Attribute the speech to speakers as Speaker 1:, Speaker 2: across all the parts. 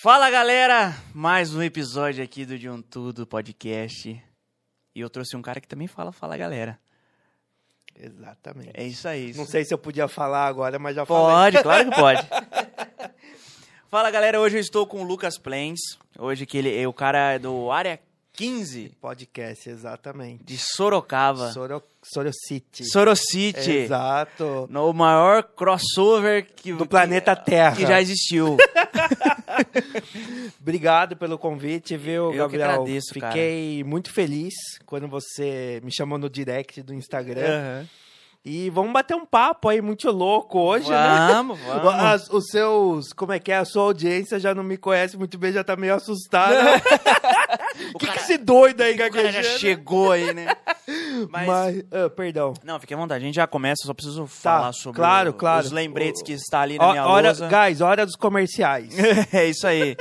Speaker 1: Fala galera, mais um episódio aqui do De Um Tudo podcast. E eu trouxe um cara que também fala Fala galera.
Speaker 2: Exatamente.
Speaker 1: É isso aí.
Speaker 2: Não sei se eu podia falar agora, mas já falei.
Speaker 1: Pode, claro que pode. Fala galera, hoje eu estou com o Lucas Plens. Hoje que ele, o cara é do Área 15
Speaker 2: Podcast, exatamente.
Speaker 1: de Sorocaba.
Speaker 2: Soro, Sorocity.
Speaker 1: Sorocity.
Speaker 2: Exato.
Speaker 1: No maior crossover que,
Speaker 2: Do planeta Terra.
Speaker 1: que já existiu.
Speaker 2: Obrigado pelo convite, viu,
Speaker 1: Eu que
Speaker 2: Gabriel?
Speaker 1: agradeço, cara.
Speaker 2: Fiquei muito feliz quando você me chamou no direct do Instagram.
Speaker 1: Aham.
Speaker 2: E vamos bater um papo aí muito louco hoje, né?
Speaker 1: Vamos, vamos.
Speaker 2: Os seus, como é que é? A sua audiência já não me conhece muito bem, já tá meio assustada.
Speaker 1: O
Speaker 2: que,
Speaker 1: cara-
Speaker 2: que esse doido aí
Speaker 1: O cara já
Speaker 2: gaguejando?
Speaker 1: chegou aí, né? Mas,
Speaker 2: Mas, ah, perdão.
Speaker 1: Não, fique à vontade. A gente já começa, só preciso falar sobre
Speaker 2: Tá, claro,
Speaker 1: o-
Speaker 2: claro.
Speaker 1: os lembretes
Speaker 2: O-
Speaker 1: que está ali na
Speaker 2: Ó-
Speaker 1: minha
Speaker 2: hora,
Speaker 1: lousa.
Speaker 2: guys, hora dos comerciais.
Speaker 1: é isso aí.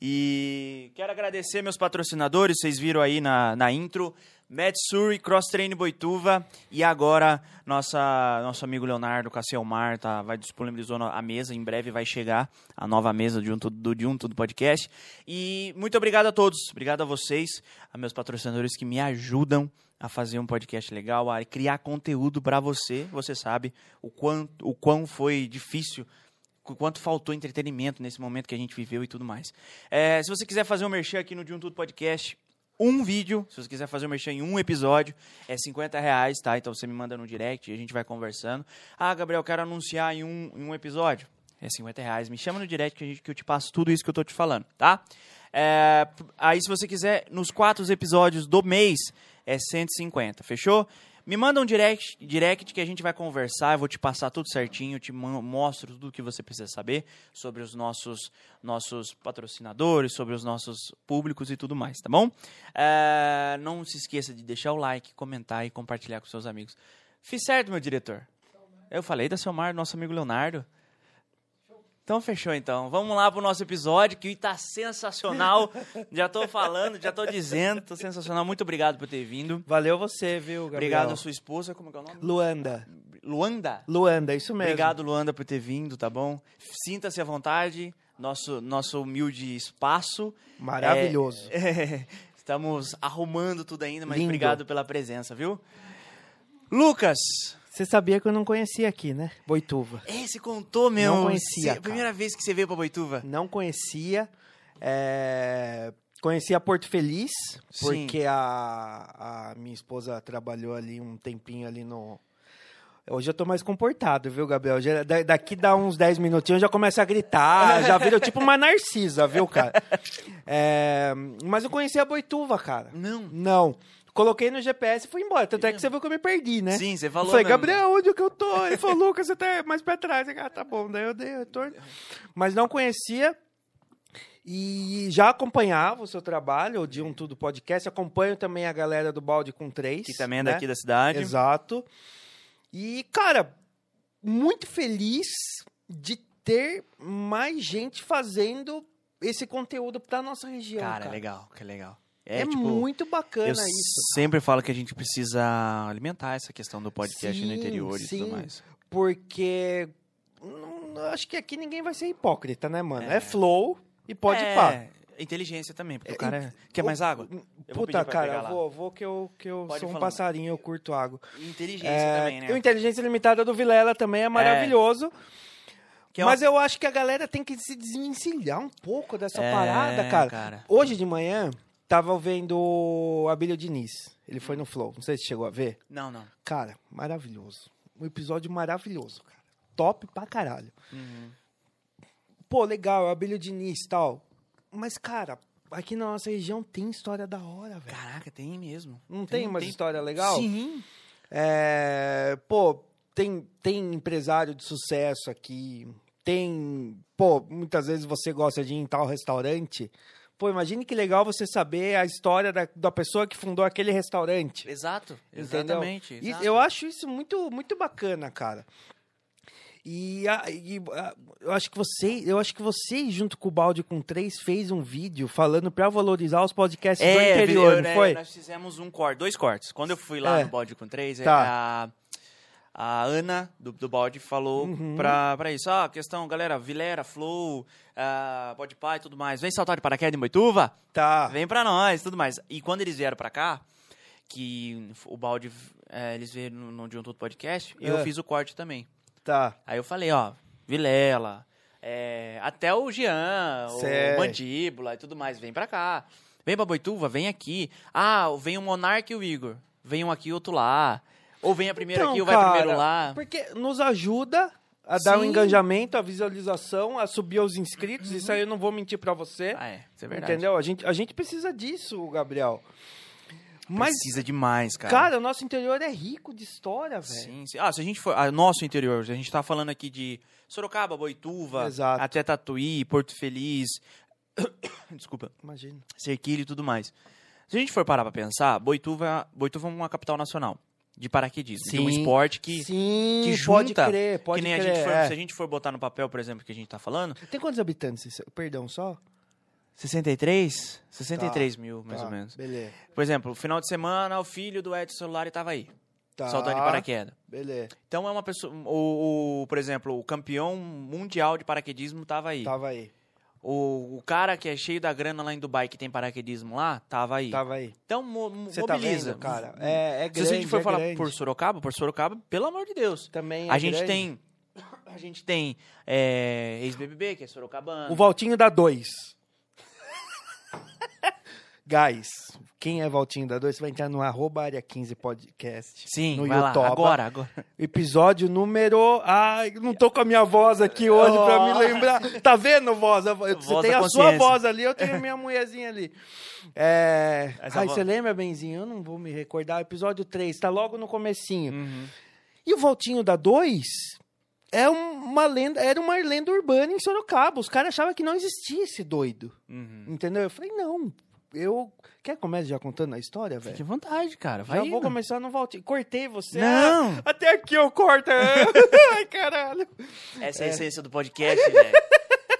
Speaker 1: E quero agradecer meus patrocinadores, vocês viram aí na, na intro. Matsuri, Cross Train Boituva e agora nossa, nosso amigo Leonardo Casselmar tá, vai disponibilizou a mesa, em breve vai chegar a nova mesa de um, do Um Tudo Podcast. E muito obrigado a todos, obrigado a vocês, a meus patrocinadores que me ajudam a fazer um podcast legal, a criar conteúdo para você. Você sabe o quanto, o quão foi difícil o quanto faltou entretenimento nesse momento que a gente viveu e tudo mais. É, se você quiser fazer um merchan aqui no De Um Tudo Podcast, um vídeo, se você quiser fazer um merchan em um episódio, é 50 reais, tá? Então você me manda no direct e a gente vai conversando. Ah, Gabriel, quero anunciar em um, em um episódio. É 50 reais. Me chama no direct que, gente, que eu te passo tudo isso que eu tô te falando, tá? É, aí, se você quiser, nos quatro episódios do mês, é 150, fechou? Me manda um direct, direct que a gente vai conversar, eu vou te passar tudo certinho, te mo- mostro tudo o que você precisa saber sobre os nossos, nossos patrocinadores, sobre os nossos públicos e tudo mais, tá bom? É, não se esqueça de deixar o like, comentar e compartilhar com seus amigos. Fiz certo, meu diretor? Eu falei da Selmar, nosso amigo Leonardo. Então fechou então. Vamos lá pro nosso episódio que tá sensacional. já tô falando, já tô dizendo, tô sensacional. Muito obrigado por ter vindo.
Speaker 2: Valeu você, viu, Gabriel?
Speaker 1: Obrigado a sua esposa, como que é o nome?
Speaker 2: Luanda.
Speaker 1: Luanda.
Speaker 2: Luanda, isso mesmo.
Speaker 1: Obrigado, Luanda, por ter vindo, tá bom? Sinta-se à vontade. Nosso, nosso humilde espaço.
Speaker 2: Maravilhoso.
Speaker 1: É, estamos arrumando tudo ainda, mas
Speaker 2: Lindo.
Speaker 1: obrigado pela presença, viu? Lucas,
Speaker 2: Você sabia que eu não conhecia aqui, né? Boituva.
Speaker 1: é, você contou mesmo.
Speaker 2: Não conhecia, cara.
Speaker 1: Primeira vez que você veio pra Boituva.
Speaker 2: Não conhecia. é, Conhecia Porto Feliz,
Speaker 1: Sim.
Speaker 2: porque a, a minha esposa trabalhou ali um tempinho ali no. Hoje eu tô mais comportado, viu, Gabriel? Já- da- daqui dá uns 10 minutinhos eu já começo a gritar, já vira tipo uma narcisa, viu, cara? É, Mas eu conhecia a Boituva, cara.
Speaker 1: Não.
Speaker 2: Não. Coloquei no GPS e fui embora. Tanto é que você viu que eu me perdi, né?
Speaker 1: Sim, você
Speaker 2: Eu
Speaker 1: falou.
Speaker 2: falei,
Speaker 1: mesmo.
Speaker 2: Gabriel, onde é que eu tô? Ele falou, Lucas, você tá mais pra trás. Eu, Ah, tá bom. Daí eu dei retorno. Mas não conhecia. E já acompanhava o seu trabalho, o de um Tudo Podcast. Acompanho também a galera do Balde com Três.
Speaker 1: Que também é
Speaker 2: né?
Speaker 1: daqui da cidade.
Speaker 2: Exato. E, cara, muito feliz de ter mais gente fazendo esse conteúdo pra nossa região.
Speaker 1: Cara,
Speaker 2: Cara,
Speaker 1: é legal, que legal.
Speaker 2: É,
Speaker 1: tipo,
Speaker 2: muito bacana
Speaker 1: Eu
Speaker 2: isso.
Speaker 1: sempre falo que a gente precisa alimentar essa questão do podcast no
Speaker 2: Sim,
Speaker 1: interior e tudo
Speaker 2: sim.
Speaker 1: mais.
Speaker 2: Porque não- acho que aqui ninguém vai ser hipócrita, né, mano? É,
Speaker 1: É.
Speaker 2: flow e pode
Speaker 1: é,
Speaker 2: pá.
Speaker 1: inteligência também, porque
Speaker 2: É,
Speaker 1: o cara... Quer
Speaker 2: o-
Speaker 1: mais água?
Speaker 2: Puta, cara, vou, vou que eu, que eu
Speaker 1: Pode
Speaker 2: sou um passarinho, eu curto água.
Speaker 1: Inteligência
Speaker 2: É,
Speaker 1: também, né?
Speaker 2: e o Inteligência Limitada do Vilela também é maravilhoso.
Speaker 1: É
Speaker 2: mas eu acho que a galera tem que se desvencilhar um pouco dessa
Speaker 1: É,
Speaker 2: parada, cara.
Speaker 1: cara.
Speaker 2: Hoje de manhã, tava vendo o Abílio Diniz. Ele foi no Flow. Não sei se chegou a ver.
Speaker 1: Não, não.
Speaker 2: Cara, maravilhoso. Um episódio maravilhoso, cara. Top pra caralho.
Speaker 1: Uhum.
Speaker 2: Pô, legal, Abílio Diniz e tal. Mas, cara, aqui na nossa região tem história da hora, velho.
Speaker 1: Caraca, tem mesmo.
Speaker 2: Não tem, umas história legal?
Speaker 1: Sim.
Speaker 2: É, pô, tem, tem empresário de sucesso aqui. Tem. Pô, muitas vezes você gosta de ir em tal restaurante. Pô, imagine que legal você saber a história da, da pessoa que fundou aquele restaurante.
Speaker 1: Exato. Exatamente. Exato.
Speaker 2: eu acho isso muito, muito bacana, cara. E, a- e, a- eu acho que você, eu acho que você junto com o Balde com três fez um vídeo falando pra valorizar os podcasts do
Speaker 1: É,
Speaker 2: interior,
Speaker 1: eu,
Speaker 2: não
Speaker 1: né,
Speaker 2: foi?
Speaker 1: Nós fizemos um corte, dois cortes. Quando eu fui lá
Speaker 2: É.
Speaker 1: no bode com três,
Speaker 2: Tá.
Speaker 1: a, a Ana, do, do balde, falou
Speaker 2: Uhum.
Speaker 1: pra, pra isso. Ah, questão, galera, Vilera, Flow, ah, Podpah e tudo mais. Vem saltar de paraquedas em Boituva?
Speaker 2: Tá.
Speaker 1: Vem pra nós, tudo mais. E quando eles vieram pra cá, que o balde, é, eles vieram no, no De Um Todo Podcast, eu
Speaker 2: É.
Speaker 1: fiz o corte também.
Speaker 2: Tá.
Speaker 1: Aí eu falei, ó, Vilela, é, até o Jean, o Mandíbula e tudo mais, vem pra cá. Vem pra Boituva, vem aqui. Ah, vem o Monark e o Igor. Vem um aqui e outro lá. Ou vem a primeira
Speaker 2: Então,
Speaker 1: aqui ou vai
Speaker 2: cara,
Speaker 1: primeiro lá.
Speaker 2: Porque nos ajuda a dar um
Speaker 1: Sim.
Speaker 2: engajamento, a visualização, a subir os inscritos. Isso aí eu não vou mentir pra você.
Speaker 1: Ah, é, isso é verdade.
Speaker 2: entendeu? A gente, a gente precisa disso, Gabriel. Mas,
Speaker 1: Precisa demais, cara.
Speaker 2: cara, o nosso interior é rico de história, velho.
Speaker 1: Sim, sim. Ah, se a gente for. Ah, nosso interior, a gente tá falando aqui de Sorocaba, Boituva,
Speaker 2: Exato.
Speaker 1: até Tatuí, Porto Feliz. Desculpa.
Speaker 2: Imagina.
Speaker 1: Cerquilho e tudo mais. Se a gente for parar pra pensar, Boituva, Boituva é uma capital nacional de paraquedismo. De um
Speaker 2: Sim.
Speaker 1: esporte que,
Speaker 2: Sim,
Speaker 1: que
Speaker 2: pode
Speaker 1: junta.
Speaker 2: crer, pode
Speaker 1: que nem
Speaker 2: crer.
Speaker 1: a gente for,
Speaker 2: é.
Speaker 1: Se a gente for botar no papel, por exemplo, que a gente tá falando,
Speaker 2: Tem quantos habitantes? Perdão, só?
Speaker 1: 63? 63 mil, mais
Speaker 2: Tá,
Speaker 1: ou menos.
Speaker 2: Beleza.
Speaker 1: Por exemplo, final de semana, o filho do Edson Celulari tava aí,
Speaker 2: Tá.
Speaker 1: saltando de paraquedas.
Speaker 2: Beleza.
Speaker 1: Então é uma pessoa. O, o- por exemplo, o campeão mundial de paraquedismo tava aí.
Speaker 2: Tava aí.
Speaker 1: O, o cara que é cheio da grana lá em Dubai, que tem paraquedismo lá, tava aí.
Speaker 2: Tava aí.
Speaker 1: Então mo- mo-
Speaker 2: Você tá
Speaker 1: mobiliza.
Speaker 2: vendo, cara? É, é grande,
Speaker 1: Se a gente for
Speaker 2: é
Speaker 1: falar
Speaker 2: grande.
Speaker 1: por Sorocaba, por Sorocaba, pelo amor de Deus.
Speaker 2: Também é
Speaker 1: a gente
Speaker 2: grande.
Speaker 1: tem. A gente tem é, ex-BBB, que é Sorocabana.
Speaker 2: O Valtinho dá dois. Guys, quem é Valtinho da dois? Você vai entrar no arroba área 15 podcast.
Speaker 1: Sim,
Speaker 2: no
Speaker 1: vai lá,
Speaker 2: YouTube.
Speaker 1: agora, agora.
Speaker 2: Episódio número. Ai, não tô com a minha voz aqui hoje pra me
Speaker 1: Oh.
Speaker 2: lembrar. Tá vendo, voz? Você
Speaker 1: Voz
Speaker 2: tem a sua voz ali, eu tenho a minha mulherzinha ali. É...
Speaker 1: Essa
Speaker 2: Ai,
Speaker 1: voz-
Speaker 2: você lembra, Benzinho? Eu não vou me recordar. Episódio 3, tá logo no comecinho.
Speaker 1: Uhum.
Speaker 2: E o Valtinho da 2 é uma lenda, era uma lenda urbana em Sorocaba. Os caras achavam que não existia esse doido.
Speaker 1: Uhum.
Speaker 2: Entendeu? Eu falei, não, eu. Quer começar já contando a história, velho?
Speaker 1: Fique à vontade, cara. Vai
Speaker 2: Já vou
Speaker 1: indo.
Speaker 2: começar no Valtinho. Cortei você.
Speaker 1: Não.
Speaker 2: Ah, até aqui eu corto. Ai, caralho.
Speaker 1: Essa é a essência do podcast, velho.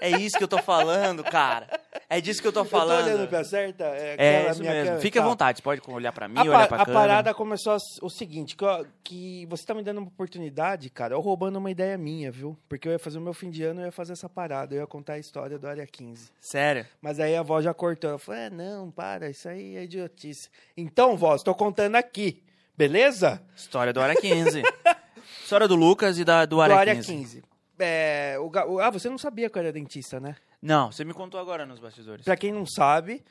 Speaker 1: É isso que eu tô falando, cara. É disso que eu tô
Speaker 2: Eu tô
Speaker 1: falando.
Speaker 2: olhando pra certa. É,
Speaker 1: É isso mesmo.
Speaker 2: câmera.
Speaker 1: Fique à
Speaker 2: Tá.
Speaker 1: vontade. Pode olhar pra mim,
Speaker 2: A,
Speaker 1: olhar pra
Speaker 2: a
Speaker 1: câmera.
Speaker 2: parada começou a- o seguinte, que, eu- que você tá me dando uma oportunidade, cara, eu roubando uma ideia minha, viu? Porque eu ia fazer o meu fim de ano, eu ia fazer essa parada, eu ia contar a história do Área 15.
Speaker 1: Sério.
Speaker 2: Mas aí a voz já cortou. Eu falei, é, não, para, isso aí é idiotice. Então, voz, tô contando aqui, beleza?
Speaker 1: História do Área 15. História do Lucas e da, do
Speaker 2: Do
Speaker 1: Área,
Speaker 2: Área
Speaker 1: 15.
Speaker 2: 15. É, o o- ah, você não sabia que eu era dentista, né?
Speaker 1: Não, você me contou agora nos bastidores.
Speaker 2: Pra quem não sabe,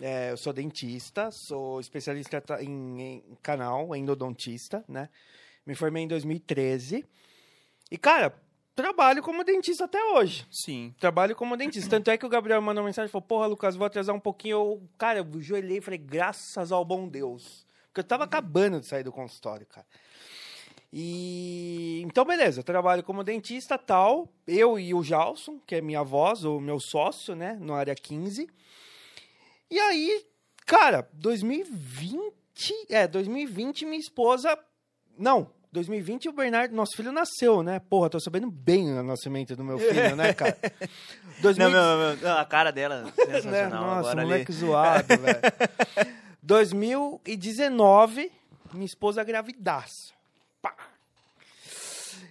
Speaker 2: é, eu sou dentista, sou especialista ta- em, em canal, endodontista, né? Me formei em 2013. E, cara, trabalho como dentista até hoje.
Speaker 1: Sim.
Speaker 2: Trabalho como dentista. Tanto é que o Gabriel mandou uma mensagem e falou: Porra, Lucas, vou atrasar um pouquinho. Eu, cara, eu joelhei e falei: Graças ao bom Deus. Porque eu tava acabando de sair do consultório, cara. E então, beleza, eu trabalho como dentista tal. Eu e o Jalson, que é minha voz, o meu sócio, né, no área 15. E aí, cara, 2020. É, 2020, minha esposa. Não, 2020 o Bernardo, nosso filho, nasceu, né? Porra, tô sabendo bem o nascimento do meu filho, né, cara? 2000
Speaker 1: Não, a cara dela,
Speaker 2: né?
Speaker 1: sensacional.
Speaker 2: Nossa,
Speaker 1: agora
Speaker 2: moleque
Speaker 1: ali.
Speaker 2: zoado, velho. 2019, minha esposa gravidaça.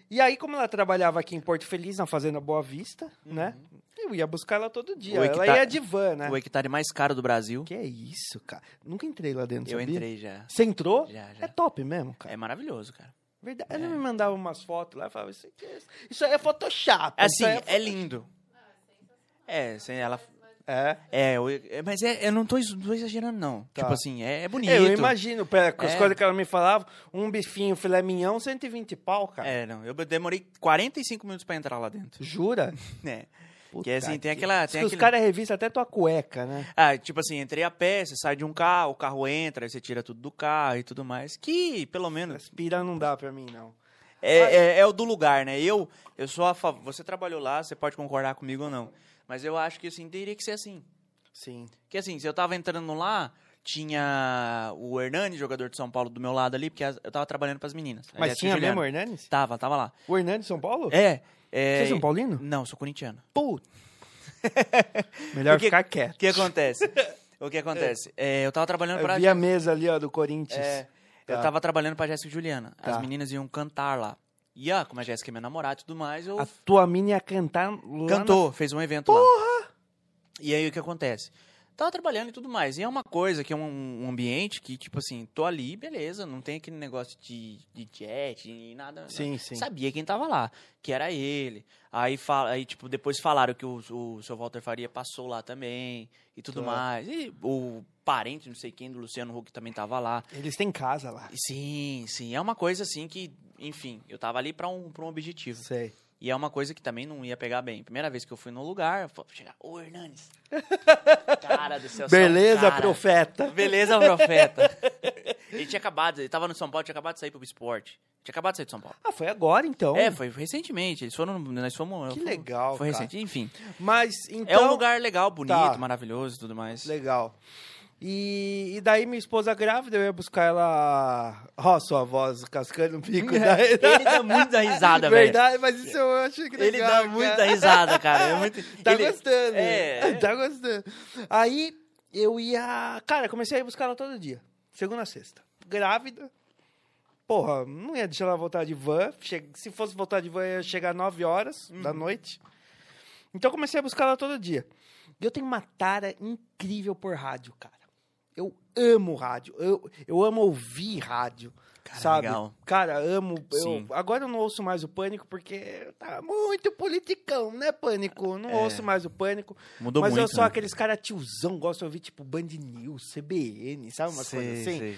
Speaker 2: E aí, como ela trabalhava aqui em Porto Feliz, na Fazenda Boa Vista, né? Eu ia buscar ela todo dia.
Speaker 1: O
Speaker 2: Ela
Speaker 1: hectare-
Speaker 2: ia de van, né?
Speaker 1: O hectare mais caro do Brasil.
Speaker 2: Que é isso, cara? Nunca entrei lá dentro,
Speaker 1: Eu
Speaker 2: sabia?
Speaker 1: entrei já.
Speaker 2: Você entrou?
Speaker 1: Já, já.
Speaker 2: É top mesmo, cara.
Speaker 1: É maravilhoso, cara.
Speaker 2: Verdade. Ela me mandava umas fotos lá e falava, isso, aqui é- isso aí é Photoshop.
Speaker 1: Assim,
Speaker 2: isso aí
Speaker 1: é lindo. É, sem ela.
Speaker 2: É.
Speaker 1: É, eu- é, mas é, eu não tô, tô exagerando, não.
Speaker 2: Tá.
Speaker 1: Tipo assim, é, é bonito.
Speaker 2: Eu imagino, pera, as
Speaker 1: É.
Speaker 2: coisas que ela me falava, um bifinho filé mignon, 120 pau, cara.
Speaker 1: É, não. Eu demorei 45 minutos pra entrar lá dentro.
Speaker 2: Jura?
Speaker 1: É.
Speaker 2: Puta
Speaker 1: Que assim, tem
Speaker 2: que-
Speaker 1: aquela. Tem
Speaker 2: que os
Speaker 1: aquele...
Speaker 2: caras revistam até tua cueca, né?
Speaker 1: Ah, tipo assim, entrei a pé, você sai de um carro, o carro entra, aí você tira tudo do carro e tudo mais. Que, pelo menos,
Speaker 2: Aspirar não dá pra mim, não.
Speaker 1: é, é, é o do lugar, né? Eu, eu sou a favor. Você trabalhou lá, você pode concordar comigo ou não. Mas eu acho que assim, teria que ser assim.
Speaker 2: Sim.
Speaker 1: Que assim, se eu tava entrando lá, tinha o Hernani, jogador de São Paulo, do meu lado ali, porque as- eu tava trabalhando pras meninas.
Speaker 2: Mas
Speaker 1: Aliás,
Speaker 2: tinha mesmo o Hernanes?
Speaker 1: Tava, tava lá.
Speaker 2: O Hernanes de São Paulo?
Speaker 1: É. é
Speaker 2: Você é São Paulino?
Speaker 1: Não, sou corintiano.
Speaker 2: Puta. Melhor
Speaker 1: Porque-
Speaker 2: ficar
Speaker 1: O
Speaker 2: quieto.
Speaker 1: que acontece? o que acontece? É, eu tava trabalhando pra...
Speaker 2: Eu vi a mesa ali, ó, do Corinthians.
Speaker 1: É,
Speaker 2: Tá.
Speaker 1: Eu tava trabalhando pra Jéssica e Juliana. As
Speaker 2: Tá.
Speaker 1: meninas iam cantar lá. Ia, como a Jéssica é minha namorada e tudo mais, eu
Speaker 2: A tua mina ia cantar lá
Speaker 1: cantou, fez um evento lá. E aí o que acontece? Tava trabalhando e tudo mais. E é uma coisa que é um, um ambiente que, tipo assim, tô ali, beleza, não tem aquele negócio de, de jet e nada.
Speaker 2: Na... Sim, sim.
Speaker 1: Sabia quem tava lá, que era ele. Aí, fala, aí tipo, depois falaram que o, o seu Walter Faria passou lá também e tudo
Speaker 2: Claro.
Speaker 1: mais. E o parente, não sei quem, do Luciano Huck também tava lá.
Speaker 2: Eles têm casa lá.
Speaker 1: Sim, sim. É uma coisa assim que, enfim, eu tava ali pra um, pra um objetivo.
Speaker 2: Sei.
Speaker 1: E é uma coisa que também não ia pegar bem. Primeira vez que eu fui no lugar, eu falei, chegar, ô Hernanes. cara do céu.
Speaker 2: Beleza,
Speaker 1: cara.
Speaker 2: profeta.
Speaker 1: Beleza, profeta. ele tinha acabado, ele tava no São Paulo, tinha acabado de sair pro esporte. Tinha acabado de sair de São Paulo.
Speaker 2: Ah, foi agora então.
Speaker 1: É, foi recentemente. Eles foram, nós fomos.
Speaker 2: Que
Speaker 1: foi-
Speaker 2: legal,
Speaker 1: Foi
Speaker 2: cara.
Speaker 1: recente, enfim.
Speaker 2: Mas então.
Speaker 1: é um lugar legal, bonito,
Speaker 2: Tá.
Speaker 1: maravilhoso e tudo mais.
Speaker 2: Legal. E, e daí minha esposa grávida, eu ia buscar ela. Ó, sua voz cascando o bico. da...
Speaker 1: ele dá muita risada, velho.
Speaker 2: Verdade, mas isso eu achei que legal.
Speaker 1: Ele dá
Speaker 2: cara.
Speaker 1: muita risada, cara. É muito...
Speaker 2: Tá
Speaker 1: ele-
Speaker 2: gostando.
Speaker 1: É.
Speaker 2: Tá gostando. Aí eu ia. Cara, comecei a ir buscar ela todo dia. Segunda a sexta. Grávida. Porra, não ia deixar ela voltar de van. Che- Se fosse voltar de van, ia chegar 9 horas da noite. Então comecei a buscar ela todo dia. E eu tenho uma tara incrível por rádio, cara. Eu amo rádio. Eu, eu amo ouvir rádio.
Speaker 1: Cara,
Speaker 2: sabe?
Speaker 1: legal.
Speaker 2: Cara, amo. eu- agora eu não ouço mais o pânico porque tá muito politicão, né, pânico? Não
Speaker 1: É.
Speaker 2: ouço mais o pânico.
Speaker 1: Mudou
Speaker 2: mas eu
Speaker 1: muito,
Speaker 2: sou
Speaker 1: né?
Speaker 2: aqueles cara tiozão, gosto de ouvir tipo Band News, CBN, sabe? Umas
Speaker 1: Sei,
Speaker 2: coisas assim.
Speaker 1: sei.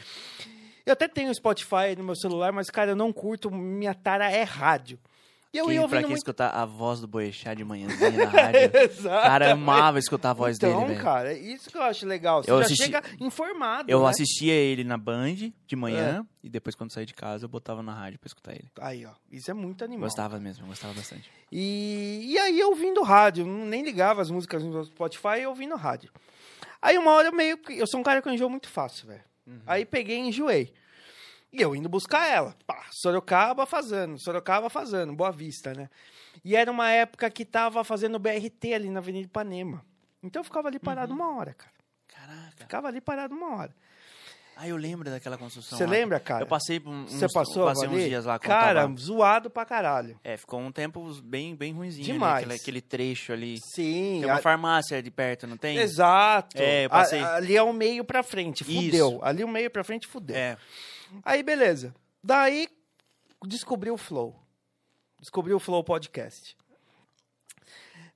Speaker 2: Eu até tenho Spotify no meu celular, mas, cara, eu não curto. Minha tara é rádio. E eu ia
Speaker 1: pra
Speaker 2: ouvindo
Speaker 1: quem
Speaker 2: muito.
Speaker 1: escutar a voz do Boechat de manhãzinha na rádio.
Speaker 2: Exato.
Speaker 1: cara, amava escutar a voz
Speaker 2: então,
Speaker 1: dele, velho.
Speaker 2: cara, isso que eu acho legal. Você
Speaker 1: Eu
Speaker 2: já
Speaker 1: assisti-
Speaker 2: chega informado.
Speaker 1: Eu
Speaker 2: né? É.
Speaker 1: assistia ele na Band de manhã e depois quando saí de casa eu botava na rádio pra escutar ele.
Speaker 2: Aí, ó. Isso é muito animal.
Speaker 1: Gostava mesmo, eu gostava bastante.
Speaker 2: E, e aí eu ouvindo rádio, nem ligava as músicas no Spotify, eu ouvindo rádio. Aí uma hora eu meio que. Eu sou um cara que eu enjoo muito fácil, velho. Aí peguei e enjoei. E eu indo buscar ela. Pá, Sorocaba fazendo, Sorocaba fazendo, Boa Vista, né? E era uma época que tava fazendo BRT ali na Avenida Ipanema. Então eu ficava ali parado uma hora, cara.
Speaker 1: Caraca.
Speaker 2: Ficava ali parado uma hora.
Speaker 1: Ah, eu lembro daquela construção.
Speaker 2: Você lembra, cara?
Speaker 1: Eu passei por uns,
Speaker 2: Você passou
Speaker 1: passei uns dias lá
Speaker 2: Cara,
Speaker 1: tava-
Speaker 2: zoado pra caralho.
Speaker 1: É, ficou um tempo bem, bem ruimzinho
Speaker 2: Demais.
Speaker 1: ali, aquele, aquele trecho ali.
Speaker 2: Sim.
Speaker 1: Tem uma
Speaker 2: a-
Speaker 1: farmácia ali perto, não tem?
Speaker 2: Exato.
Speaker 1: É, eu
Speaker 2: A-
Speaker 1: passei.
Speaker 2: ali é o meio pra frente, fudeu.
Speaker 1: Isso.
Speaker 2: Ali o meio pra frente, fudeu.
Speaker 1: É.
Speaker 2: Aí, beleza. Daí, descobri o Flow. Descobri o Flow Podcast.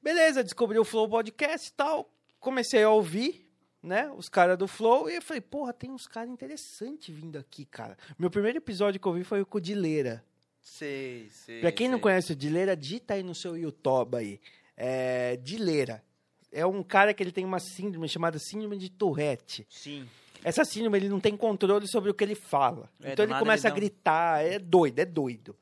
Speaker 2: Beleza, descobri o Flow Podcast e tal. Comecei a ouvir, né, os caras do Flow. E eu falei, porra, tem uns caras interessantes vindo aqui, cara. Meu primeiro episódio que eu vi foi o com o Dileira.
Speaker 1: Sei, sei.
Speaker 2: Pra quem não
Speaker 1: sei.
Speaker 2: conhece o Dileira, digita aí no seu YouTube aí. É, Dileira. É um cara que ele tem uma síndrome chamada síndrome de Tourette.
Speaker 1: Sim.
Speaker 2: Essa síndrome, ele não tem controle sobre o que ele fala.
Speaker 1: É,
Speaker 2: então ele começa
Speaker 1: ele
Speaker 2: a gritar, é doido, é doido.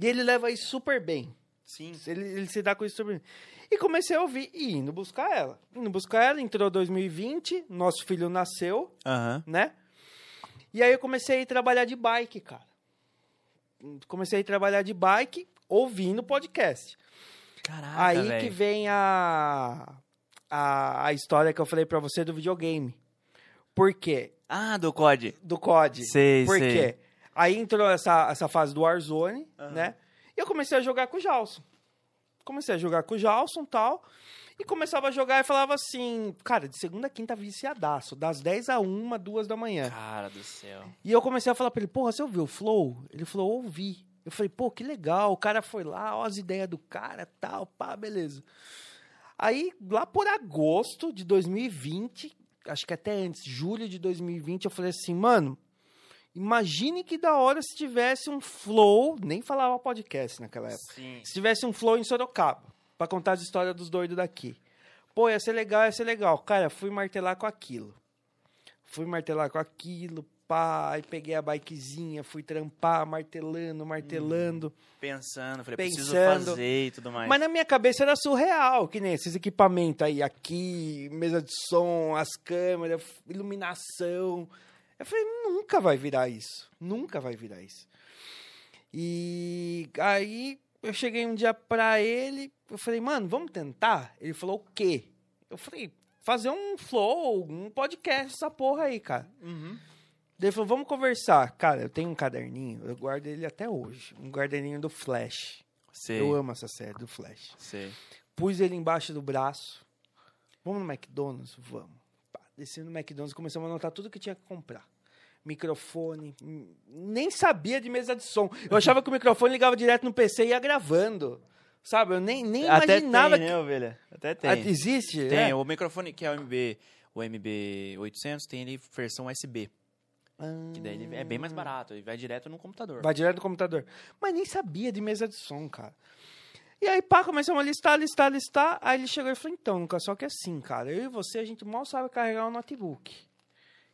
Speaker 2: E ele leva isso super bem.
Speaker 1: Sim.
Speaker 2: Ele, ele se dá com isso super bem. E comecei a ouvir e indo buscar ela. Indo buscar ela, entrou 2020, nosso filho nasceu,
Speaker 1: Aham.
Speaker 2: né? E aí eu comecei a ir trabalhar de bike, cara. Comecei a ir trabalhar de bike ouvindo podcast.
Speaker 1: Caraca,
Speaker 2: aí
Speaker 1: velho.
Speaker 2: que vem a, a, a história que eu falei pra você do videogame. Por quê?
Speaker 1: Ah, do COD.
Speaker 2: do COD.
Speaker 1: Sei,
Speaker 2: Por
Speaker 1: sei.
Speaker 2: quê? Aí entrou essa, essa fase do Warzone,
Speaker 1: Aham.
Speaker 2: né? E eu comecei a jogar com o Jalson. Comecei a jogar com o Jalson e tal. E começava a jogar e falava assim, cara, de segunda a quinta viciadaço, das 10 a 1, 2 da manhã.
Speaker 1: Cara do céu.
Speaker 2: E eu comecei a falar pra ele, porra, você ouviu o Flow? Ele falou, ouvi. Eu falei, pô, que legal, o cara foi lá, ó as ideias do cara, tal, pá, beleza. Aí, lá por agosto de 2020, acho que até antes, julho de 2020, eu falei assim, mano, imagine que da hora se tivesse um Flow, nem falava podcast naquela época,
Speaker 1: Sim.
Speaker 2: se tivesse um Flow em Sorocaba, pra contar as histórias dos doidos daqui. Pô, ia ser legal, ia ser legal. Cara, fui martelar com aquilo. Fui martelar com aquilo, pá, aí peguei a bikezinha, fui trampar, martelando, martelando.
Speaker 1: Pensando, falei, preciso
Speaker 2: Pensando.
Speaker 1: fazer e tudo mais.
Speaker 2: Mas na minha cabeça era surreal, que nem esses equipamentos aí, aqui, mesa de som, as câmeras, iluminação. Eu falei, nunca vai virar isso. Nunca vai virar isso. E aí eu cheguei um dia pra ele, eu falei, mano, vamos tentar? Ele falou, o quê? Eu falei, fazer um flow, um podcast, essa porra aí, cara.
Speaker 1: Uhum.
Speaker 2: Ele falou, vamos conversar. Cara, eu tenho um caderninho, eu guardo ele até hoje. Um caderninho do Flash.
Speaker 1: Sei.
Speaker 2: Eu amo essa série do Flash.
Speaker 1: Sei.
Speaker 2: Pus ele embaixo do braço. Vamos no McDonald's? Vamos. Pá, desci no McDonald's, começamos a anotar tudo que tinha que comprar. Microfone. Nem sabia de mesa de som. Eu achava que o microfone ligava direto no PC e ia gravando. Sabe? Eu nem, nem
Speaker 1: Até
Speaker 2: imaginava
Speaker 1: tem,
Speaker 2: que.
Speaker 1: né, ovelha? Até tem.
Speaker 2: Ah, Existe?
Speaker 1: Tem,
Speaker 2: É?
Speaker 1: o microfone que é o MB, o MB 800 tem ele versão USB, que daí ele é bem mais barato, ele vai direto no computador.
Speaker 2: Vai direto no computador. Mas nem sabia de mesa de som, cara. E aí, pá, começamos a listar, listar, listar. Aí ele chegou e falou: então, Nunca, só que assim, cara, eu e você, a gente mal sabe carregar um notebook.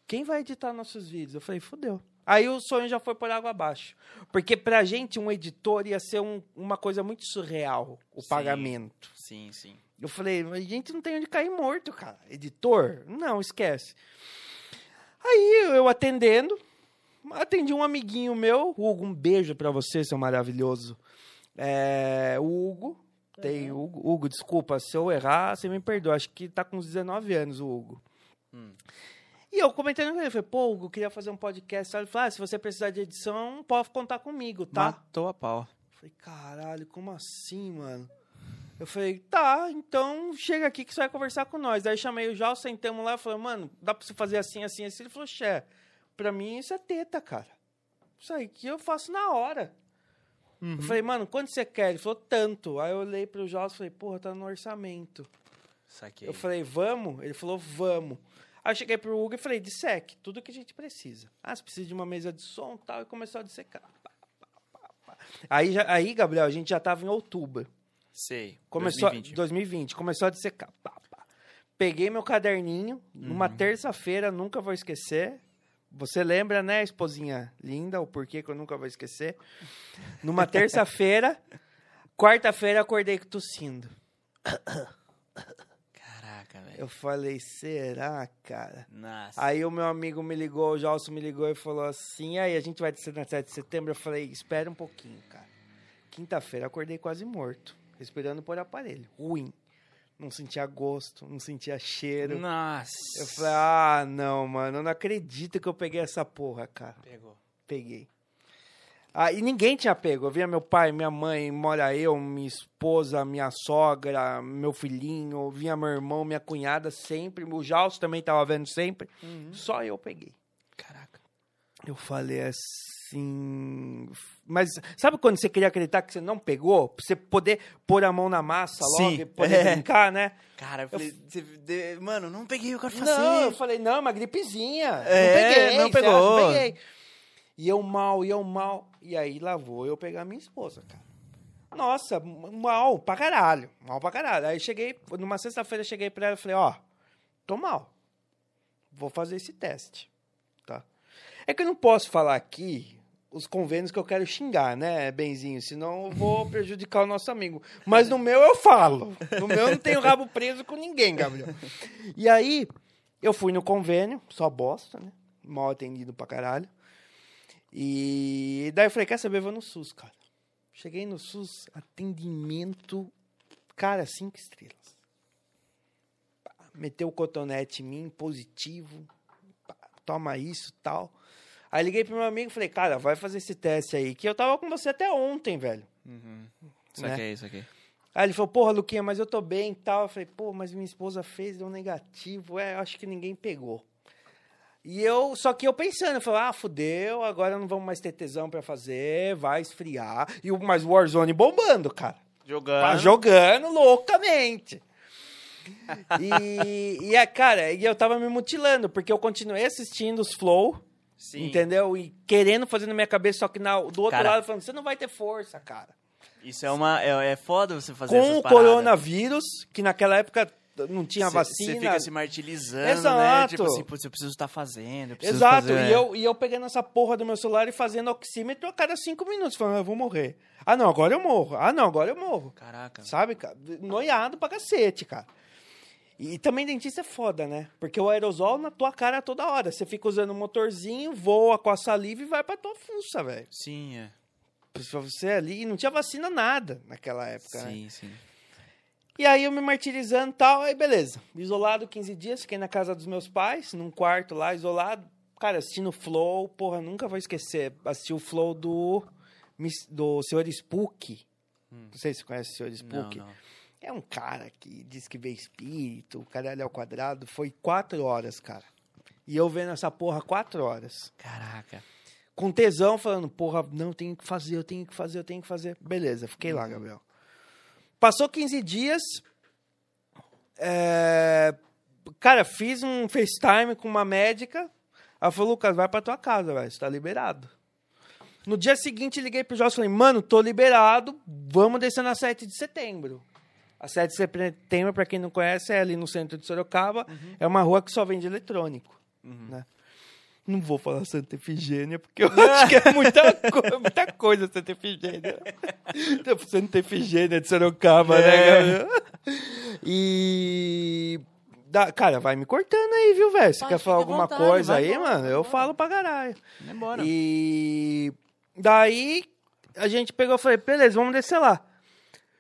Speaker 2: Quem vai editar nossos vídeos? Eu falei: fudeu. Aí o sonho já foi por água abaixo. Porque pra gente, um editor ia ser um- uma coisa muito surreal, o
Speaker 1: Sim.
Speaker 2: pagamento.
Speaker 1: Sim, sim.
Speaker 2: Eu falei, a gente não tem onde cair morto, cara. Editor? Não, esquece. Aí eu atendendo, atendi um amiguinho meu, Hugo, um beijo pra você, seu maravilhoso. É, o Hugo, tem Hugo, Hugo, desculpa, se eu errar, você me perdoa, acho que tá com uns 19 anos o Hugo.
Speaker 1: Hum.
Speaker 2: E eu comentando com ele, falei, pô, Hugo, queria fazer um podcast. Ele falou, ah, se você precisar de edição, pode contar comigo, tá?
Speaker 1: Matou a pau.
Speaker 2: Falei, caralho, como assim, mano? Eu falei, tá, então chega aqui que você vai conversar com nós. Daí chamei o Jal, sentamos lá falei, mano, dá pra você fazer assim, assim, assim? Ele falou, xé, pra mim isso é teta, cara. Isso aí que eu faço na hora. Eu falei, mano, quanto você quer? Ele falou, tanto. Aí eu olhei pro Jal e falei, porra, tá no orçamento.
Speaker 1: Saquei.
Speaker 2: Eu falei, vamos? Ele falou, vamos. Aí eu cheguei pro Hugo e falei, dissec, tudo que a gente precisa. Ah, você precisa de uma mesa de som e tal. E começou a dissecar. Aí, já- aí, Gabriel, a gente já tava em outubro.
Speaker 1: Sei.
Speaker 2: Começou
Speaker 1: 2020.
Speaker 2: 2020, começou a dissecar. Pá, pá. Peguei meu caderninho, numa
Speaker 1: Uhum.
Speaker 2: terça-feira, nunca vou esquecer. Você lembra, né, esposinha linda, o porquê que eu nunca vou esquecer? Numa terça-feira, quarta-feira acordei tossindo.
Speaker 1: Caraca, velho.
Speaker 2: Eu falei, será, cara?
Speaker 1: Nossa.
Speaker 2: Aí o meu amigo me ligou, o Jalso me ligou e falou assim: "E aí, a gente vai descer na 7 de setembro. Eu falei: espera um pouquinho, cara. Quinta-feira acordei quase morto, respirando por aparelho. Ruim. Não sentia gosto, não sentia cheiro.
Speaker 1: Nossa.
Speaker 2: Eu falei: ah, não, mano, eu não acredito que eu peguei essa porra, cara.
Speaker 1: Pegou.
Speaker 2: Peguei. Ah, e ninguém tinha pego. Eu via meu pai, minha mãe, mora eu, minha esposa, minha sogra, meu filhinho, vinha meu irmão, minha cunhada sempre. O Jalso também tava vendo sempre. Só eu peguei.
Speaker 1: Caraca.
Speaker 2: Eu falei assim. Mas sabe quando você queria acreditar que você não pegou? Pra você poder pôr a mão na massa logo
Speaker 1: Sim,
Speaker 2: e poder
Speaker 1: é.
Speaker 2: brincar, né?
Speaker 1: Cara, eu falei, de- mano, não peguei o cara
Speaker 2: Não, eu falei, não, uma gripezinha.
Speaker 1: É,
Speaker 2: não peguei,
Speaker 1: não
Speaker 2: acha?
Speaker 1: pegou.
Speaker 2: Não peguei. E eu mal, e eu mal. E aí lá vou eu pegar minha esposa, cara. Nossa, mal pra caralho. Mal pra caralho. Aí cheguei, numa sexta-feira cheguei pra ela e falei, ó, tô mal. Vou fazer esse teste. Tá? É que eu não posso falar aqui os convênios que eu quero xingar, né, Benzinho? Senão eu vou prejudicar o nosso amigo. Mas no meu eu falo. No meu eu não tenho rabo preso com ninguém, Gabriel. E aí, eu fui no convênio, só bosta, né? Mal atendido pra caralho. E daí eu falei, quer saber, vou no SUS, cara. Cheguei no SUS, atendimento, cara, cinco estrelas. Meteu o cotonete em mim, positivo. Toma isso, tal. Aí liguei pro meu amigo e falei, cara, vai fazer esse teste aí, que eu tava com você até ontem, velho.
Speaker 1: Uhum.
Speaker 2: Né?
Speaker 1: Saquei, saquei.
Speaker 2: Aí ele falou, porra, Luquinha, mas eu tô bem e tal. Eu falei, pô, mas minha esposa fez, deu negativo. É, eu acho que ninguém pegou. E eu, só que eu pensando, eu falei, ah, fudeu, agora não vamos mais ter tesão pra fazer, vai esfriar. E o, mas o Warzone bombando, cara.
Speaker 1: Jogando.
Speaker 2: Tá jogando loucamente. E, e é, cara, e eu tava me mutilando, porque eu continuei assistindo os Flow,
Speaker 1: Sim.
Speaker 2: entendeu? E querendo fazer na minha cabeça, só que na, do outro
Speaker 1: Cara,
Speaker 2: lado falando, você não vai ter força, cara.
Speaker 1: Isso é uma. É, é foda você fazer
Speaker 2: Com o coronavírus, que naquela época não tinha
Speaker 1: Cê-
Speaker 2: vacina.
Speaker 1: Você fica se martirizando, né?
Speaker 2: Exato.
Speaker 1: Tipo assim, putz, eu preciso estar fazendo. eu preciso
Speaker 2: Exato,
Speaker 1: fazer-
Speaker 2: e, eu, e eu pegando essa porra do meu celular e fazendo oxímetro a cada cinco minutos, falando, ah, eu vou morrer. Ah, não, agora eu morro. Ah, não, agora eu morro.
Speaker 1: Caraca.
Speaker 2: Sabe, cara? Noiado pra cacete, cara. E também dentista é foda, né? Porque o aerosol na tua cara toda hora. Você fica usando o motorzinho, voa com a saliva e vai pra tua fuça, velho.
Speaker 1: Sim, é.
Speaker 2: Pra você ali, e não tinha vacina nada naquela época, né?
Speaker 1: Sim, sim.
Speaker 2: E aí eu me martirizando e tal, aí beleza. Isolado 15 dias, fiquei na casa dos meus pais, num quarto lá, isolado. Cara, assistindo o Flow, porra, nunca vou esquecer. Assisti o Flow do, do Sr. Spook. Não sei se você conhece o Sr.
Speaker 1: Não,
Speaker 2: Spook.
Speaker 1: não.
Speaker 2: É um cara que diz que vê espírito, o caralho ao quadrado. Foi quatro horas, cara. E eu vendo essa porra quatro horas.
Speaker 1: Caraca.
Speaker 2: Com tesão, falando, porra, não, tenho que fazer, eu tenho que fazer, eu tenho que fazer. Beleza, fiquei lá, Gabriel. Passou 15 dias. é, Cara, fiz um FaceTime com uma médica. Ela falou, Lucas, vai pra tua casa, velho. Você tá liberado. No dia seguinte, liguei pro Jorge e falei, mano, tô liberado. Vamos descer na 7 de setembro. A 7 de setembro, pra quem não conhece, é ali no centro de Sorocaba. É uma rua que só vende eletrônico. né? Não vou falar Santa Efigênia, porque eu acho que é muita, co- muita coisa Santa Efigênia. Santa Efigênia de Sorocaba, né,
Speaker 1: É.
Speaker 2: Gabriel? E... dá- cara, vai me cortando aí, viu, velho? Se quer falar alguma
Speaker 1: vontade,
Speaker 2: coisa aí,
Speaker 1: embora,
Speaker 2: mano, eu falo pra caralho.
Speaker 1: Vai embora.
Speaker 2: E daí a gente pegou e falei, beleza, vamos descer lá.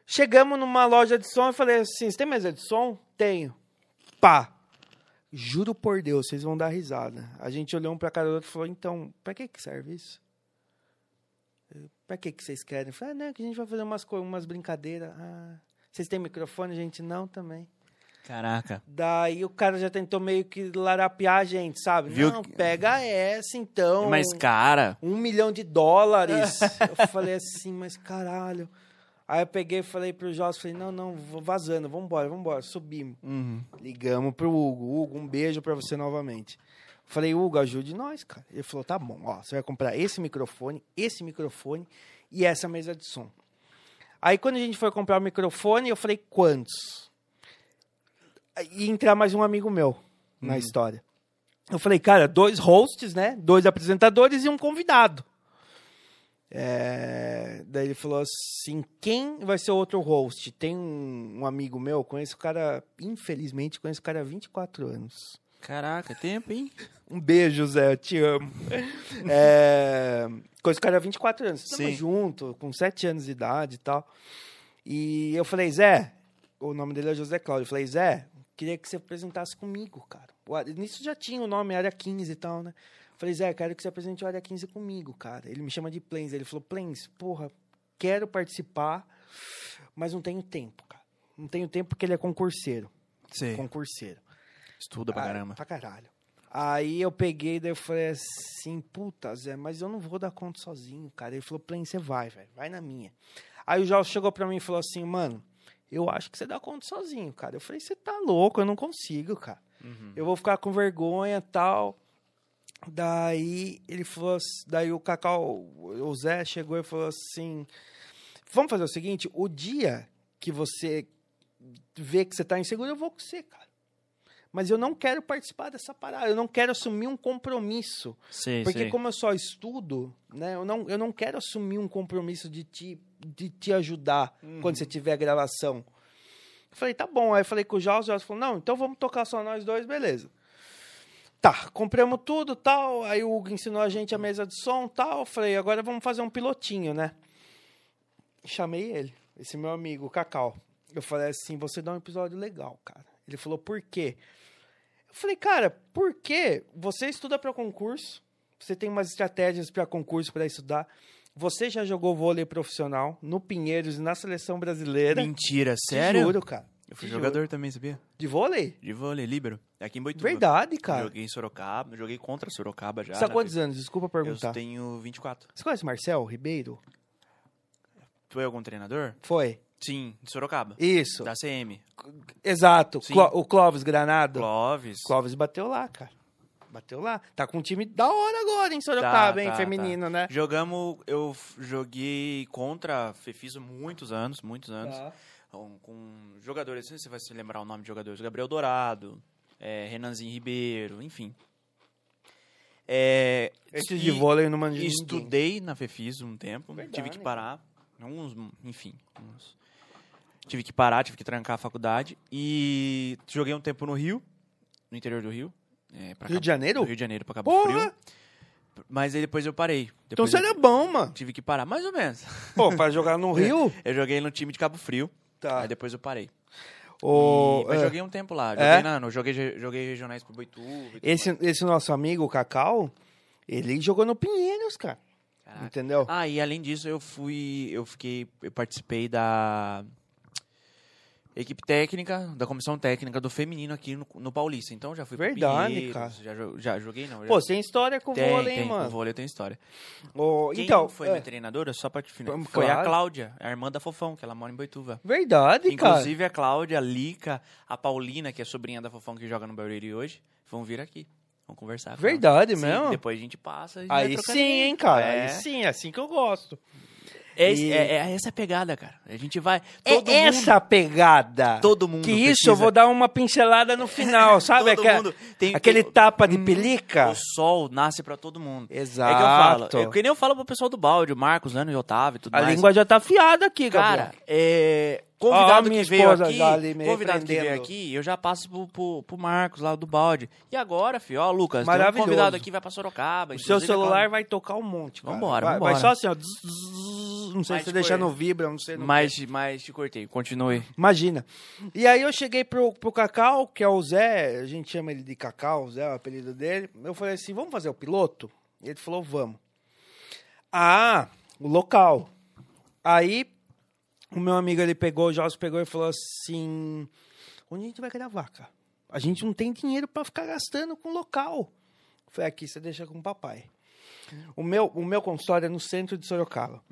Speaker 2: Chegamos numa loja de som e falei assim, você tem mesa de som? Tenho. Pá. Juro por Deus, vocês vão dar risada. A gente olhou um pra cara do outro e falou, então, pra que que serve isso? Pra que que vocês querem? Eu Falei, ah, não, que a gente vai fazer umas, umas brincadeiras. Ah, vocês têm microfone? A gente não também.
Speaker 1: Caraca.
Speaker 2: Daí o cara já tentou meio que larapear a gente, sabe?
Speaker 1: Viu
Speaker 2: Não, pega essa então.
Speaker 1: Mas, cara,
Speaker 2: um milhão de dólares. eu falei assim, mas caralho. Aí eu peguei e falei pro Jorge, falei, não, não, vazando, vambora, vambora. Subimos.
Speaker 1: uhum.
Speaker 2: Ligamos pro Hugo. Hugo, um beijo pra você novamente. Falei, Hugo, ajude nós, cara. Ele falou, tá bom, ó, você vai comprar esse microfone, esse microfone e essa mesa de som. Aí quando a gente foi comprar o microfone, eu falei, quantos? E entrar mais um amigo meu na história. Eu falei, cara, dois hosts, né? Dois apresentadores e um convidado. É, Daí ele falou assim: quem vai ser o outro host? Tem um, um amigo meu, conheço o cara, infelizmente, conheço o cara há 24 anos.
Speaker 1: Caraca, tempo, hein?
Speaker 2: Um beijo, Zé, eu te amo. é, conheço o cara há 24 anos. Estamos
Speaker 1: Sim.
Speaker 2: junto, com 7 anos de idade e tal. E eu falei, Zé, o nome dele é José Cláudio. Eu falei, Zé, queria que você apresentasse comigo, cara. Nisso já tinha o nome Área 15 e tal, né? Falei, Zé, quero que você apresente o Área 15 comigo, cara. Ele me chama de Plains. Ele falou, Plains, porra, quero participar, mas não tenho tempo, cara. Não tenho tempo porque ele é concurseiro.
Speaker 1: Sei.
Speaker 2: Concurseiro.
Speaker 1: Estuda pra
Speaker 2: Ah,
Speaker 1: caramba.
Speaker 2: Pra caralho. Aí eu peguei, daí eu falei assim, puta, Zé, mas eu não vou dar conta sozinho, cara. Ele falou, Plain, você vai, velho, vai na minha. Aí o Jorge chegou pra mim e falou assim, mano, eu acho que você dá conta sozinho, cara. Eu falei, você tá louco, eu não consigo, cara.
Speaker 1: Uhum.
Speaker 2: Eu vou ficar com vergonha e tal. Daí ele falou, daí o Cacau, o Zé chegou e falou assim, vamos fazer o seguinte, o dia que você vê que você tá inseguro, eu vou com você, cara. Mas eu não quero participar dessa parada, eu não quero assumir um compromisso.
Speaker 1: Sei,
Speaker 2: Porque
Speaker 1: sei.
Speaker 2: como eu só estudo, né, eu não, eu não quero assumir um compromisso de te, de te ajudar quando você tiver a gravação. Eu falei, tá bom. Aí eu falei com o Jorge, o Jorge falou, não, então vamos tocar só nós dois, beleza. Tá, compramos tudo, tal. Aí o Hugo ensinou a gente a mesa de som, tal. Falei, agora vamos fazer um pilotinho, né? Chamei ele, esse meu amigo, o Cacau. Eu falei assim, você dá um episódio legal, cara. Ele falou, por quê? Eu falei, cara, por quê? Você estuda para concurso, você tem umas estratégias para concurso para estudar. Você já jogou vôlei profissional no Pinheiros e na seleção brasileira.
Speaker 1: Mentira, sério?
Speaker 2: juro, cara.
Speaker 1: Eu fui jogador também, sabia?
Speaker 2: De vôlei?
Speaker 1: De vôlei, líbero. Aqui em Boituva.
Speaker 2: Verdade, cara.
Speaker 1: Joguei em Sorocaba, joguei contra Sorocaba já.
Speaker 2: Você tá
Speaker 1: na
Speaker 2: quantos anos? Desculpa perguntar.
Speaker 1: Eu tenho 24.
Speaker 2: Você conhece Marcel Ribeiro?
Speaker 1: Tu é algum treinador?
Speaker 2: Foi.
Speaker 1: Sim, de Sorocaba.
Speaker 2: Isso.
Speaker 1: Da CM.
Speaker 2: Exato. Cló- o Clóvis Granado.
Speaker 1: Clóvis.
Speaker 2: Clóvis bateu lá, cara. Bateu lá. Tá com um time da hora agora em Sorocaba,
Speaker 1: Tá,
Speaker 2: hein?
Speaker 1: tá,
Speaker 2: Feminino, né?
Speaker 1: Jogamos, eu joguei contra Fefiso muitos anos, muitos anos.
Speaker 2: Tá.
Speaker 1: Com, com jogadores, não sei se você vai se lembrar o nome de jogadores. Gabriel Dourado, é, Renanzinho Ribeiro, enfim. É,
Speaker 2: Esse de vôlei não manjo ninguém.
Speaker 1: Estudei na Fefiso um tempo,
Speaker 2: Verdade.
Speaker 1: tive que parar. Uns, enfim, uns- tive que parar, tive que trancar a faculdade. E joguei um tempo no Rio, no interior do Rio. É, pra
Speaker 2: Rio
Speaker 1: Cabo-
Speaker 2: de Janeiro?
Speaker 1: Rio de Janeiro pra Cabo
Speaker 2: Porra!
Speaker 1: Frio. Mas aí depois eu parei.
Speaker 2: Então
Speaker 1: Depois
Speaker 2: você
Speaker 1: eu
Speaker 2: era bom, mano.
Speaker 1: tive que parar, mais ou menos.
Speaker 2: Pô, pra jogar no Rio?
Speaker 1: Eu joguei no time de Cabo Frio,
Speaker 2: Tá.
Speaker 1: aí depois eu parei.
Speaker 2: O,
Speaker 1: E- mas
Speaker 2: é,
Speaker 1: joguei um tempo lá.
Speaker 2: É?
Speaker 1: Joguei, na, no, joguei, joguei regionais pro Boituva.
Speaker 2: esse, esse nosso amigo, o Cacau, ele jogou no Pinheiros, cara.
Speaker 1: Caraca.
Speaker 2: Entendeu?
Speaker 1: Ah, e além disso, eu fui. Eu fiquei. Eu participei da equipe técnica, da comissão técnica do feminino aqui no, no Paulista. Então já fui pro
Speaker 2: Verdade,
Speaker 1: Pinheiros,
Speaker 2: cara.
Speaker 1: Já, já joguei, não. já-
Speaker 2: Pô, tem história com o
Speaker 1: tem,
Speaker 2: vôlei,
Speaker 1: tem,
Speaker 2: hein,
Speaker 1: com
Speaker 2: mano?
Speaker 1: vôlei tem história.
Speaker 2: Ô,
Speaker 1: Quem
Speaker 2: então,
Speaker 1: foi
Speaker 2: é,
Speaker 1: minha treinadora, só pra te finalizar,
Speaker 2: Vamos,
Speaker 1: foi a
Speaker 2: claro.
Speaker 1: Cláudia, a irmã da Fofão, que ela mora em Boituva.
Speaker 2: verdade, cara.
Speaker 1: Inclusive a Cláudia, a Lica, a Paulina, que é sobrinha da Fofão que joga no Barueri hoje, vão vir aqui. Vão conversar.
Speaker 2: Verdade
Speaker 1: Sim,
Speaker 2: mesmo?
Speaker 1: Depois a gente passa. e vai
Speaker 2: Aí sim, hein, cara.
Speaker 1: É.
Speaker 2: Aí sim, é assim que eu gosto.
Speaker 1: É,
Speaker 2: E-
Speaker 1: é, é essa a pegada, cara. A gente vai.
Speaker 2: É
Speaker 1: Todo
Speaker 2: essa pegada.
Speaker 1: Todo mundo
Speaker 2: Que isso,
Speaker 1: precisa.
Speaker 2: eu vou dar uma pincelada no final, sabe? Aquela-
Speaker 1: mundo tem-
Speaker 2: aquele
Speaker 1: tem-
Speaker 2: tapa de
Speaker 1: Hum,
Speaker 2: pelica.
Speaker 1: O sol nasce pra todo mundo.
Speaker 2: Exato.
Speaker 1: É que eu falo. É que nem eu falo pro pessoal do balde, o Marcos, Lano e Otávio e tudo
Speaker 2: A
Speaker 1: mais.
Speaker 2: língua já tá afiada aqui,
Speaker 1: Cara,
Speaker 2: Gabriel.
Speaker 1: é,
Speaker 2: Ó,
Speaker 1: convidado
Speaker 2: minha
Speaker 1: que veio
Speaker 2: esposa
Speaker 1: aqui,
Speaker 2: já ali me
Speaker 1: convidado que veio aqui, eu já passo pro, pro, pro Marcos lá do balde. E agora, filho, ó, Lucas, tem um convidado aqui, vai pra Sorocaba.
Speaker 2: O seu
Speaker 1: inclusive,
Speaker 2: celular vai tocar um monte, cara.
Speaker 1: Vambora,
Speaker 2: vai,
Speaker 1: vambora.
Speaker 2: vai só assim, ó. zzz, Não sei
Speaker 1: Mas
Speaker 2: se você deixar no vibra, não sei. no
Speaker 1: Mas, mas te cortei, continue.
Speaker 2: Imagina. E aí eu cheguei pro, pro Cacau, que é o Zé, a gente chama ele de Cacau, o Zé é o apelido dele. Eu falei assim, vamos fazer o piloto? Ele falou, vamos. Ah, o local. Aí o meu amigo, ele pegou, o Jorge pegou e falou assim, onde a gente vai gravar, cara? A gente não tem dinheiro pra ficar gastando com local. Falei, aqui, você deixa com o papai. O meu, o meu consultório é no centro de Sorocaba.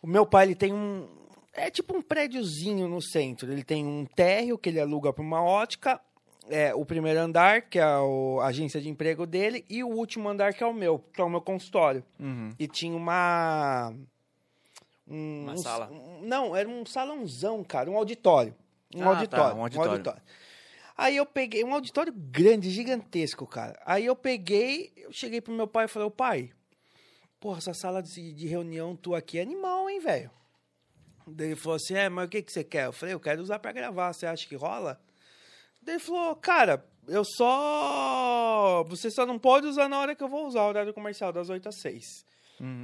Speaker 2: O meu pai, ele tem um. É tipo um prédiozinho no centro. Ele tem um térreo que ele aluga para uma ótica. É, o primeiro andar, que é a agência de emprego dele. E o último andar, que é o meu, que é o meu consultório. E tinha uma. Um-
Speaker 1: Uma
Speaker 2: um-
Speaker 1: sala.
Speaker 2: um- não, era um salãozão, cara. Um auditório. Um
Speaker 1: Ah, tá,
Speaker 2: auditório.
Speaker 1: um auditório.
Speaker 2: Aí eu peguei um auditório grande, gigantesco, cara. Aí eu peguei, eu cheguei pro meu pai e falei, ô pai, porra, essa sala de, de reunião tua aqui é animal, hein, velho? Daí ele falou assim, é, mas o que, que você quer? Eu falei, eu quero usar pra gravar, você acha que rola? Daí ele falou, cara, eu só... Você só não pode usar na hora que eu vou usar, horário comercial, das 8 às 6.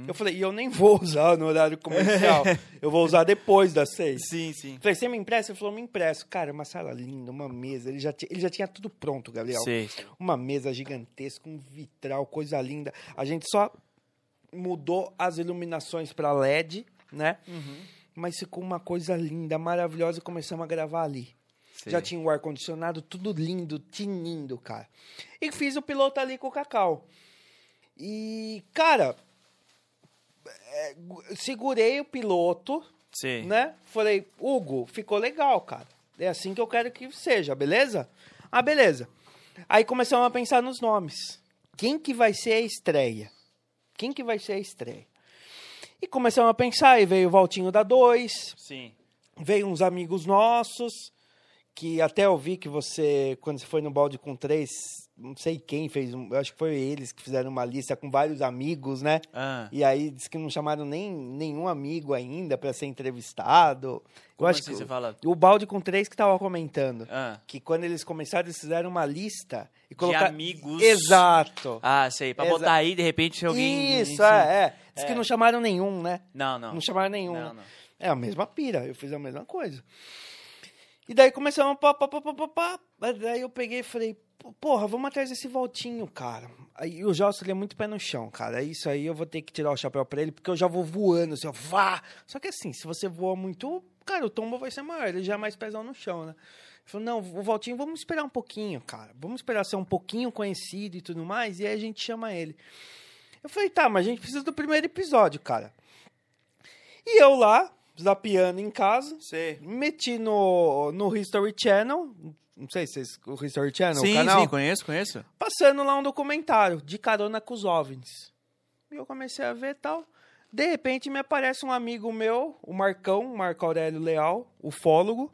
Speaker 2: Eu falei, e eu nem vou usar no horário comercial, eu vou usar depois das 6.
Speaker 1: Sim, sim.
Speaker 2: Falei, você me empresta? Ele falou, me empresto. Cara, uma sala linda, uma mesa. Ele já, tinha, ele já tinha tudo pronto, Gabriel.
Speaker 1: Sei.
Speaker 2: Uma mesa gigantesca, um vitral, coisa linda. A gente só mudou as iluminações para LED, né? Mas ficou uma coisa linda, maravilhosa e começamos a gravar ali.
Speaker 1: Sei.
Speaker 2: Já tinha o ar-condicionado, tudo lindo, tinindo, cara. E fiz o piloto ali com o Cacau. E, cara, é, gu- segurei o piloto,
Speaker 1: Sei.
Speaker 2: né? Falei, Hugo, ficou legal, cara. É assim que eu quero que seja, beleza? Ah, beleza. Aí começamos a pensar nos nomes. Quem que vai ser a estreia? Quem que vai ser a estreia? E começamos a pensar, e veio o Valtinho da 2,
Speaker 1: Sim.
Speaker 2: veio uns amigos nossos, que até eu vi que você, quando você foi no balde com três, não sei quem fez, eu acho que foi eles que fizeram uma lista com vários amigos, né?
Speaker 1: Ah,
Speaker 2: E aí diz que não chamaram nem nenhum amigo ainda para ser entrevistado.
Speaker 1: como
Speaker 2: eu acho
Speaker 1: assim
Speaker 2: que
Speaker 1: você fala?
Speaker 2: o balde com três que tava comentando
Speaker 1: Ah,
Speaker 2: que quando eles começaram eles fizeram uma lista e
Speaker 1: de
Speaker 2: colocaram
Speaker 1: amigos.
Speaker 2: Exato.
Speaker 1: Ah, sei. Pra
Speaker 2: Exa-
Speaker 1: botar aí, de repente, se alguém...
Speaker 2: Isso, é, é. Diz
Speaker 1: É.
Speaker 2: que não chamaram nenhum, né?
Speaker 1: Não, não.
Speaker 2: Não chamaram nenhum.
Speaker 1: Não, não.
Speaker 2: É a mesma pira, eu fiz a mesma coisa. E daí começamos a pá, pá, pá, pá, pá, pá. Daí eu peguei e falei, "Pô, porra, vamos atrás desse Voltinho, cara. Aí o Josso, ele é muito pé no chão, cara. Isso aí eu vou ter que tirar o chapéu pra ele, porque eu já vou voando, assim, ó, vá. Só que assim, se você voa muito, cara, o tombo vai ser maior, ele já é mais pesão no chão, né? Ele falou, não, o Voltinho, vamos esperar um pouquinho, cara. Vamos esperar ser um pouquinho conhecido e tudo mais, e aí a gente chama ele. Eu falei, tá, mas a gente precisa do primeiro episódio, cara. E eu lá, zapeando em casa,
Speaker 1: Sei.
Speaker 2: meti no, no History Channel, não sei se vocês, o History Channel, o
Speaker 1: Sim,
Speaker 2: canal,
Speaker 1: sim, conheço, conheço.
Speaker 2: passando lá um documentário de carona com os OVNIs. E eu comecei a ver tal. De repente me aparece um amigo meu, o Marcão, Marco Aurélio Leal, ufólogo.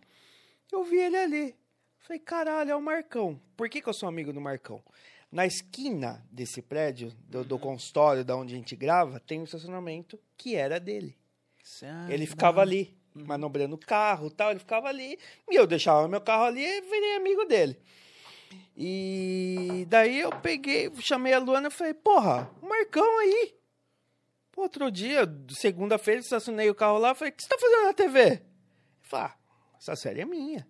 Speaker 2: Eu vi ele ali. Falei, caralho, é o Marcão. Por que, que eu sou amigo do Marcão? Na esquina desse prédio, do, do consultório, da onde a gente grava, tem um estacionamento que era dele.
Speaker 1: Ah,
Speaker 2: Ele ficava ali, manobrando o carro e tal, ele ficava ali, e eu deixava meu carro ali e virei amigo dele. E daí eu peguei, chamei a Luana e falei, porra, o Marcão aí. Outro dia, segunda-feira, estacionei o carro lá, falei, o que você tá fazendo na TV? Ele falou, ah, essa série é minha.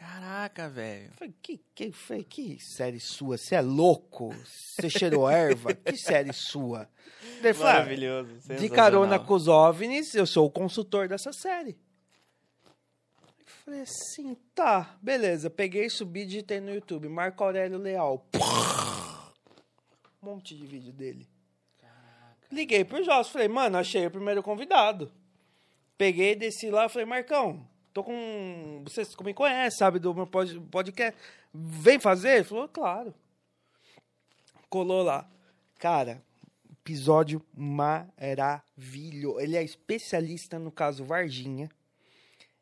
Speaker 1: Caraca, velho.
Speaker 2: Falei, que, que, falei, que série sua? Você é louco? Você cheirou erva? Que série sua? Ele falou, ah,
Speaker 1: Maravilhoso.
Speaker 2: de carona com os OVNIs, eu sou o consultor dessa série. Eu falei assim, tá, beleza. Peguei, subi, digitei no YouTube. Marco Aurélio Leal. Um monte de vídeo dele. Liguei pro Joss, falei, mano, achei o primeiro convidado. Peguei, desci lá, falei, Marcão, tô com... Você me conhece, sabe, do meu pod- podcast. Vem fazer? Ele falou, claro. Colou lá. Cara, episódio maravilhoso. Ele é especialista no caso Varginha.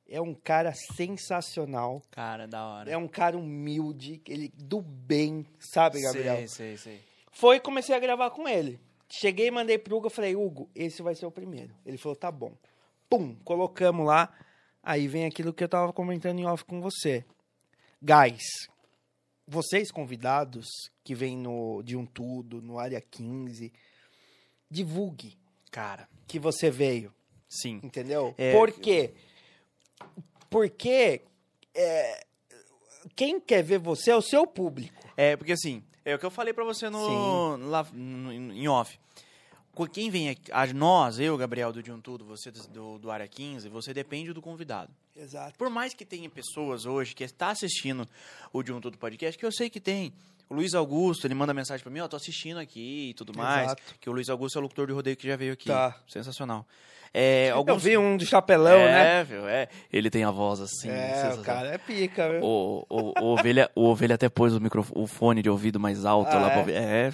Speaker 2: É um cara sensacional.
Speaker 1: Cara, da hora.
Speaker 2: É um cara humilde, ele do bem, sabe, Gabriel?
Speaker 1: Sei, sei, sei.
Speaker 2: Foi e comecei a gravar com ele. Cheguei, mandei pro Hugo, falei, Hugo, esse vai ser o primeiro. Ele falou, tá bom. Pum, colocamos lá. Aí vem aquilo que eu tava comentando em off com você. Guys, vocês convidados que vêm no de um tudo, no área 15, divulgue
Speaker 1: Cara,
Speaker 2: que você veio,
Speaker 1: sim.
Speaker 2: entendeu?
Speaker 1: É,
Speaker 2: Por quê? Porque é, quem quer ver você é o seu público.
Speaker 1: É, porque assim, é o que eu falei pra você no, lá, no- em off. Quem vem aqui, a nós, eu, Gabriel do De Um Tudo, você do- do, Área 15, você depende do convidado.
Speaker 2: Exato.
Speaker 1: Por mais que tenha pessoas hoje que está assistindo o De Um Tudo podcast, que eu sei que tem. O Luiz Augusto, ele manda mensagem pra mim, ó, tô assistindo aqui e tudo mais.
Speaker 2: Exato.
Speaker 1: Que o Luiz Augusto é o locutor de rodeio que já veio aqui.
Speaker 2: Tá.
Speaker 1: Sensacional. É,
Speaker 2: Eu
Speaker 1: alguns...
Speaker 2: vi um de chapelão, né?
Speaker 1: é, viu, é. Ele tem a voz assim.
Speaker 2: é, o cara é pica, viu?
Speaker 1: O, o, o, ovelha, o ovelha até pôs o, microfone, o fone de ouvido mais alto
Speaker 2: Ah,
Speaker 1: lá
Speaker 2: é?
Speaker 1: pra ouvir. É.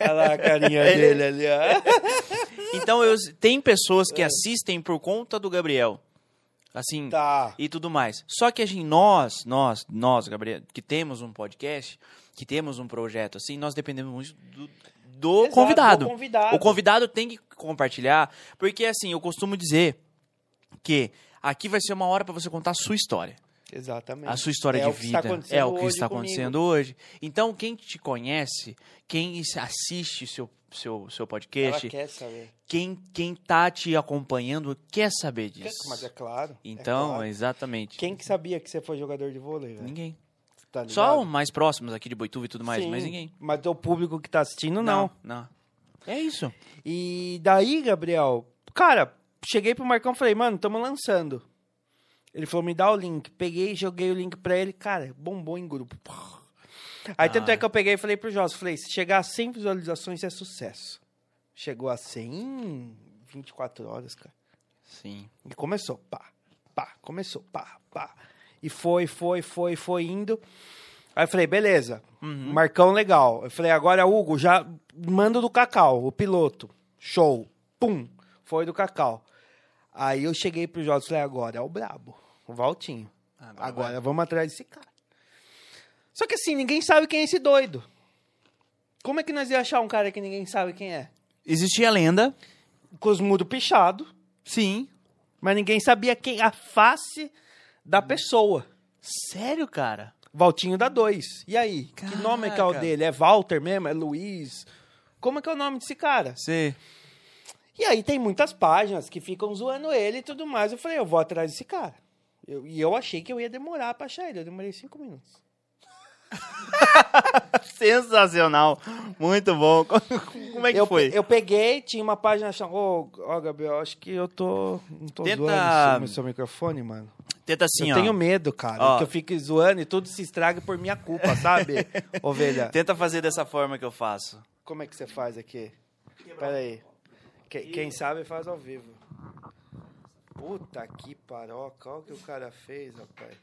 Speaker 2: Olha lá a carinha dele ali, ó.
Speaker 1: Então, eu, tem pessoas que assistem por conta do Gabriel. Assim,
Speaker 2: É. Tá.
Speaker 1: e tudo mais. Só que a gente, nós, nós, nós, Gabriel, que temos um podcast, que temos um projeto assim, nós dependemos muito do, do
Speaker 2: Exato,
Speaker 1: convidado.
Speaker 2: do convidado.
Speaker 1: O convidado tem que compartilhar, porque assim, eu costumo dizer que aqui vai ser uma hora para você contar a sua história.
Speaker 2: Exatamente.
Speaker 1: A sua história
Speaker 2: É
Speaker 1: de
Speaker 2: está
Speaker 1: vida. É o que está
Speaker 2: comigo.
Speaker 1: acontecendo hoje. Então, quem te conhece, quem assiste seu, seu, seu
Speaker 2: Ela
Speaker 1: podcast,
Speaker 2: quer saber.
Speaker 1: quem, quem tá te acompanhando quer saber disso.
Speaker 2: Mas é claro. é
Speaker 1: Então,
Speaker 2: claro.
Speaker 1: exatamente.
Speaker 2: Quem que sabia que você foi jogador de vôlei, velho?
Speaker 1: Ninguém.
Speaker 2: Tá?
Speaker 1: Só os mais próximos aqui de Boituva e tudo mais,
Speaker 2: Sim,
Speaker 1: mas ninguém.
Speaker 2: Mas o público que tá assistindo, não.
Speaker 1: Não. É isso.
Speaker 2: E daí, Gabriel, cara, cheguei pro Marcão e falei, mano, estamos lançando. Ele falou, me dá o link. Peguei, joguei o link pra ele. Cara, bombou em grupo. Aí tanto
Speaker 1: Ah.
Speaker 2: é que eu peguei e falei pro Joss, falei, se chegar a 100 visualizações é sucesso. Chegou a 100 em 24 horas, cara.
Speaker 1: Sim.
Speaker 2: E começou, pá, pá, começou, pá, pá. E foi, foi, foi, foi indo. Aí eu falei, beleza,
Speaker 1: Uhum.
Speaker 2: Marcão legal. Eu falei, agora, Hugo, já manda do Cacau, o piloto. Show. Pum, foi do Cacau. Aí eu cheguei pro Jorge e falei, agora é o brabo, o Valtinho.
Speaker 1: Agora
Speaker 2: Agora vamos atrás desse cara. Só que assim, ninguém sabe quem é esse doido. Como é que nós ia achar um cara que ninguém sabe quem é?
Speaker 1: Existia a lenda.
Speaker 2: Com os muros pichados,
Speaker 1: Sim.
Speaker 2: mas ninguém sabia quem a face da pessoa.
Speaker 1: Sério, cara?
Speaker 2: Valtinho da 2. E aí? Que nome é que é o
Speaker 1: Caraca.
Speaker 2: dele? É Walter mesmo? É Luiz? Como é que é o nome desse cara?
Speaker 1: Você.
Speaker 2: E aí tem muitas páginas que ficam zoando ele e tudo mais. Eu falei, eu vou atrás desse cara. Eu- e eu achei que eu ia demorar pra achar ele. Eu demorei cinco minutos.
Speaker 1: Sensacional. Muito bom. Como é que
Speaker 2: eu,
Speaker 1: foi?
Speaker 2: eu peguei, tinha uma página chamada... Ô, ó, Gabriel, acho que eu tô... Não tô
Speaker 1: Tenta-
Speaker 2: zoando o seu, microfone, mano.
Speaker 1: Tenta assim,
Speaker 2: eu
Speaker 1: ó.
Speaker 2: tenho medo, cara.
Speaker 1: Ó.
Speaker 2: Que eu fique zoando e tudo se estrague por minha culpa, sabe? Ovelha.
Speaker 1: Tenta fazer dessa forma que eu faço.
Speaker 2: Como é que você faz aqui? Pera aí. Que- quem sabe faz ao vivo. Puta que paroca. Olha o que o cara fez, rapaz.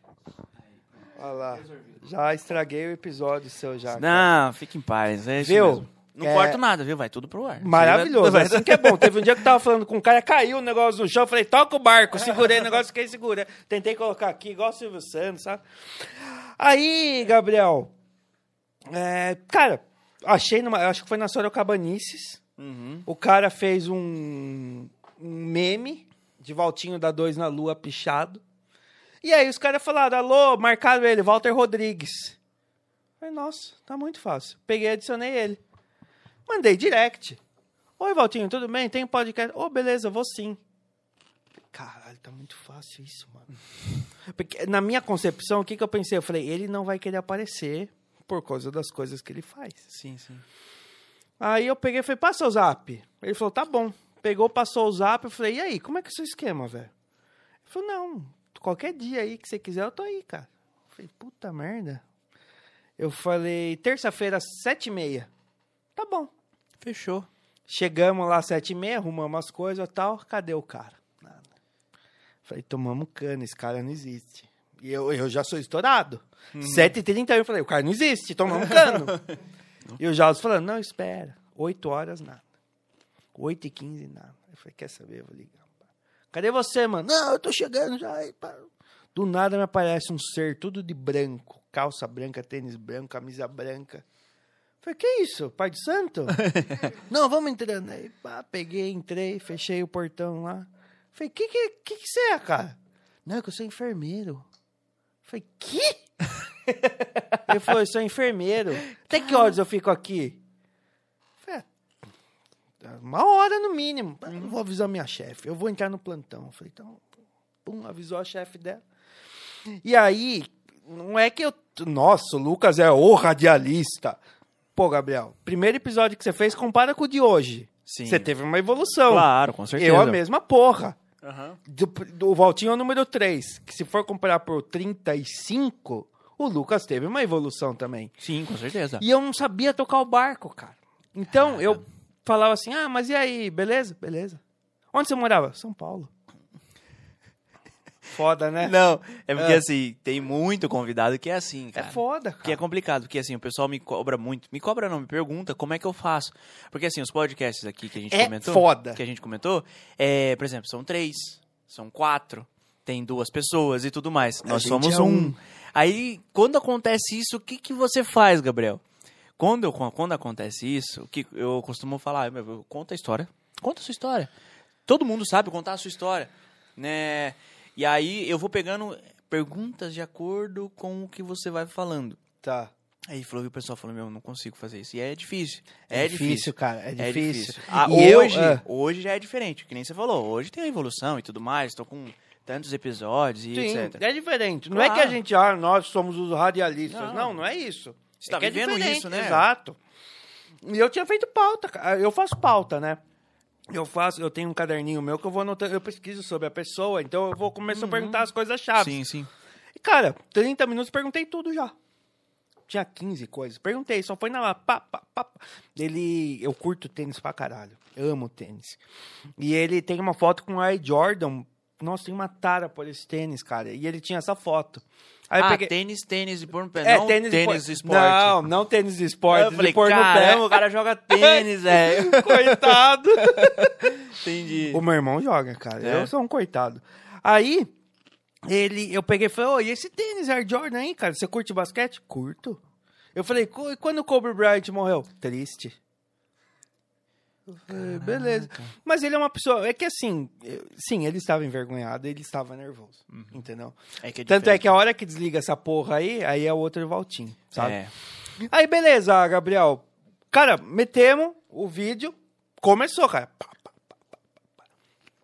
Speaker 2: Olha lá. Já estraguei o episódio seu já. cara.
Speaker 1: Não, fique em paz. É isso
Speaker 2: Viu?
Speaker 1: mesmo. Não
Speaker 2: É-
Speaker 1: corto nada, viu? Vai tudo pro ar.
Speaker 2: Maravilhoso.
Speaker 1: Vai-
Speaker 2: Assim que é bom. Teve um dia que eu tava falando com um cara, caiu o negócio no chão. Eu falei, toca o barco. Segurei o negócio, fiquei segurando. Tentei colocar aqui, igual o Silvio Santos, sabe? Aí, Gabriel. é, cara, achei numa. Acho que foi na Sorocabanices.
Speaker 1: Uhum.
Speaker 2: O cara fez um, um meme de Valtinho da 2 na lua pichado. E aí os caras falaram, alô, marcaram ele, Walter Rodrigues. Falei, nossa, tá muito fácil. Peguei adicionei ele. Mandei direct. Oi, Valtinho, tudo bem? Tem um podcast? Ô, beleza, vou sim. Caralho, tá muito fácil isso, mano. Porque na minha concepção, o que, que eu pensei? Eu falei, ele não vai querer aparecer por causa das coisas que ele faz.
Speaker 1: Sim, sim.
Speaker 2: Aí eu peguei e falei, passa o zap. Ele falou, tá bom. Pegou, passou o zap. Eu falei, e aí, como é que é o seu esquema, velho? Ele falou, não, qualquer dia aí que você quiser, eu tô aí, cara. Eu falei, puta merda. Eu falei, terça-feira, sete e meia. Tá bom.
Speaker 1: Fechou.
Speaker 2: Chegamos lá sete e meia, arrumamos as coisas e tal. Cadê o cara? Nada. Falei, tomamos cana, esse cara não existe. E eu, eu já sou estourado. Sete e trinta eu falei, o cara não existe, tomamos cano. e o Jaus falando, não, espera. Oito horas, nada. Oito e quinze, nada. Eu falei, quer saber? Eu vou ligar. Cadê você, mano? Não, eu tô chegando já. Do nada me aparece um ser tudo de branco. Calça branca, tênis branco, camisa branca. Falei, que isso? Pai de santo? Não, vamos entrando. Aí, pá, peguei, entrei, fechei o portão lá. Falei, que que, que que você é, cara? Não, é que eu sou enfermeiro. Falei, que? Ele falou, eu sou enfermeiro. Até que horas eu fico aqui? Falei, "Ah, uma hora no mínimo. "Ah, Não vou avisar minha chefe. Eu vou entrar no plantão. Falei, então, pum, avisou a chefe dela. E aí, não é que eu. Nossa, o Lucas é o radialista. Pô, Gabriel, primeiro episódio que você fez, compara com o de hoje.
Speaker 1: Sim.
Speaker 2: Você teve uma evolução.
Speaker 1: Claro, com certeza.
Speaker 2: Eu a mesma porra.
Speaker 1: Aham.
Speaker 2: Do, do Valtinho é o número 3. Que se for comparar por 35, o Lucas teve uma evolução também.
Speaker 1: Sim, com certeza.
Speaker 2: E eu não sabia tocar o barco, cara. Então, eu falava assim, ah, mas e aí, beleza? Beleza. Onde você morava? São Paulo. Foda, né?
Speaker 1: Não, é porque
Speaker 2: Ah.
Speaker 1: assim, tem muito convidado que é assim,
Speaker 2: É
Speaker 1: cara.
Speaker 2: foda, cara.
Speaker 1: Que é complicado, porque assim, o pessoal me cobra muito. Me cobra não, me pergunta como é que eu faço. Porque assim, os podcasts aqui que a gente
Speaker 2: É
Speaker 1: comentou.
Speaker 2: foda.
Speaker 1: Que a gente comentou, é, por exemplo, são três, são quatro, tem duas pessoas e tudo mais. Nós
Speaker 2: gente
Speaker 1: somos
Speaker 2: é
Speaker 1: um.
Speaker 2: um.
Speaker 1: Aí, quando acontece isso, o que, que você faz, Gabriel? Quando, eu, quando acontece isso, o que eu costumo falar, conta a história. Conta a sua história. Todo mundo sabe contar a sua história, né? E aí eu vou pegando perguntas de acordo com o que você vai falando.
Speaker 2: Tá.
Speaker 1: Aí falou que o pessoal falou, meu, eu não consigo fazer isso. E é difícil.
Speaker 2: É
Speaker 1: É,
Speaker 2: difícil,
Speaker 1: difícil.
Speaker 2: cara, é
Speaker 1: É
Speaker 2: difícil.
Speaker 1: difícil. Ah,
Speaker 2: E eu,
Speaker 1: hoje,
Speaker 2: é.
Speaker 1: hoje já é diferente, que nem você falou. Hoje tem a evolução e tudo mais. Tô com tantos episódios e
Speaker 2: Sim,
Speaker 1: etc.
Speaker 2: é diferente. Não é que a gente, ah, nós somos os radialistas. Não,
Speaker 1: Não.
Speaker 2: não, é isso.
Speaker 1: Você tá
Speaker 2: é é
Speaker 1: vivendo
Speaker 2: diferente,
Speaker 1: isso, né?
Speaker 2: Exato. E eu tinha feito pauta. Eu faço pauta, né? Eu faço, eu tenho um caderninho meu que eu vou anotando, eu pesquiso sobre a pessoa, então eu vou começar a perguntar as coisas chaves.
Speaker 1: Sim, sim.
Speaker 2: E, cara, 30 minutos perguntei tudo já. Tinha 15 coisas. Perguntei, só foi na pá, pá, pá. pá. Ele, eu curto tênis pra caralho. Amo tênis. E ele tem uma foto com o Air Jordan. Nossa, tem uma tara por esse tênis, cara. E ele tinha essa foto. Aí
Speaker 1: ah,
Speaker 2: peguei...
Speaker 1: tênis, tênis e pôr no pé.
Speaker 2: É,
Speaker 1: não
Speaker 2: tênis,
Speaker 1: tênis,
Speaker 2: de
Speaker 1: esporte.
Speaker 2: Não, não tênis de esporte.
Speaker 1: eu falei,
Speaker 2: pôr no pé.
Speaker 1: o cara joga tênis, velho.
Speaker 2: Coitado.
Speaker 1: Entendi.
Speaker 2: O meu irmão joga, cara.
Speaker 1: É?
Speaker 2: Eu sou um coitado. Aí, ele, eu peguei e falei, ô, e esse tênis Air Jordan aí, cara? Você curte basquete? Curto. Eu falei, "Co- e quando o Kobe Bryant morreu? Triste. Falei, beleza. Mas ele é uma pessoa. É que assim, eu- sim, ele estava envergonhado, ele estava nervoso. Entendeu?
Speaker 1: É que é
Speaker 2: Tanto é que a hora que desliga essa porra aí, aí é o outro Valtinho, sabe?
Speaker 1: É.
Speaker 2: Aí, beleza, Gabriel. Cara, metemos o vídeo. Começou, cara. Pá, pá, pá.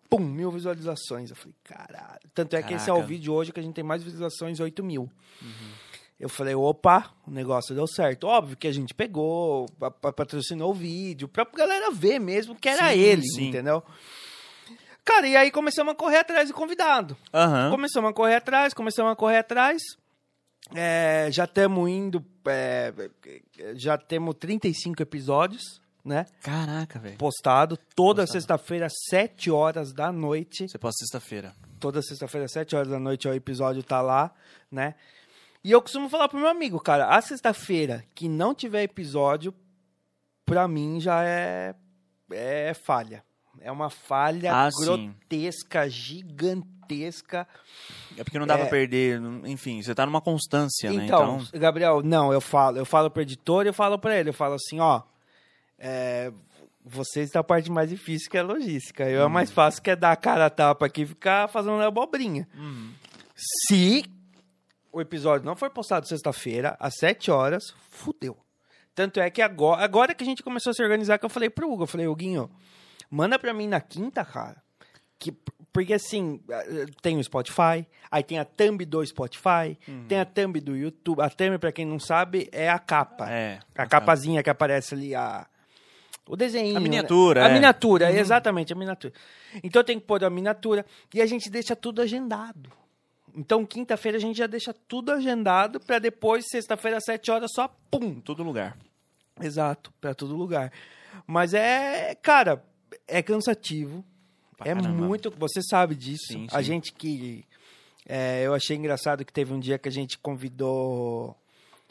Speaker 2: Pum, mil visualizações. Eu falei, caralho. Tanto é que esse é o
Speaker 1: Caraca.
Speaker 2: vídeo hoje que a gente tem mais visualizações, 8 mil.
Speaker 1: Uhum.
Speaker 2: Eu falei, opa, o negócio deu certo. Óbvio que a gente pegou, pa- pa- patrocinou o vídeo, pra galera ver mesmo que era
Speaker 1: Sim,
Speaker 2: ele,
Speaker 1: sim.
Speaker 2: entendeu? Cara, e aí começamos a correr atrás de convidado.
Speaker 1: Aham.
Speaker 2: Começamos a correr atrás, começamos a correr atrás. É, já estamos indo. é, já temos 35 episódios, né?
Speaker 1: Caraca, velho.
Speaker 2: Postado. Toda sexta-feira, 7 horas da noite.
Speaker 1: Você posta sexta-feira.
Speaker 2: Toda sexta-feira, 7 horas da noite, o episódio tá lá, né? E eu costumo falar pro meu amigo, cara, a sexta-feira que não tiver episódio, pra mim já é, é falha. É uma falha
Speaker 1: Ah, sim.
Speaker 2: grotesca, gigantesca.
Speaker 1: É porque não dá
Speaker 2: É.
Speaker 1: pra perder. Enfim, você tá numa constância, né?
Speaker 2: Então,
Speaker 1: Então.
Speaker 2: Gabriel, não, eu falo, eu falo pro editor, eu falo pra ele, eu falo assim, ó, é, vocês têm a parte mais difícil que é logística. Eu é mais
Speaker 1: Uhum.
Speaker 2: fácil que é dar a cara a tapa aqui e ficar fazendo abobrinha.
Speaker 1: Uhum.
Speaker 2: Se o episódio não for postado sexta-feira, às 7 horas, fudeu. Tanto é que agora, agora que a gente começou a se organizar, que eu falei pro Hugo, eu falei, Huguinho, manda pra mim na quinta, cara. Que, Porque assim, eh, tem o Spotify, aí tem a thumb do Spotify,
Speaker 1: Uhum.
Speaker 2: tem a thumb do YouTube. A thumb, pra quem não sabe, é a capa.
Speaker 1: É.
Speaker 2: A capazinha que aparece ali, a... O desenho.
Speaker 1: A miniatura,
Speaker 2: Né? A
Speaker 1: é.
Speaker 2: miniatura, exatamente, a miniatura. Então tem que pôr a miniatura. E a gente deixa tudo agendado. Então, quinta-feira a gente já deixa tudo agendado pra depois, sexta-feira, às sete horas, só pum,
Speaker 1: todo lugar.
Speaker 2: Exato, pra todo lugar. Mas é, cara, é cansativo.
Speaker 1: Pra
Speaker 2: é
Speaker 1: caramba.
Speaker 2: muito. Você sabe disso.
Speaker 1: Sim,
Speaker 2: A
Speaker 1: sim.
Speaker 2: gente que. é, eu achei engraçado que teve um dia que a gente convidou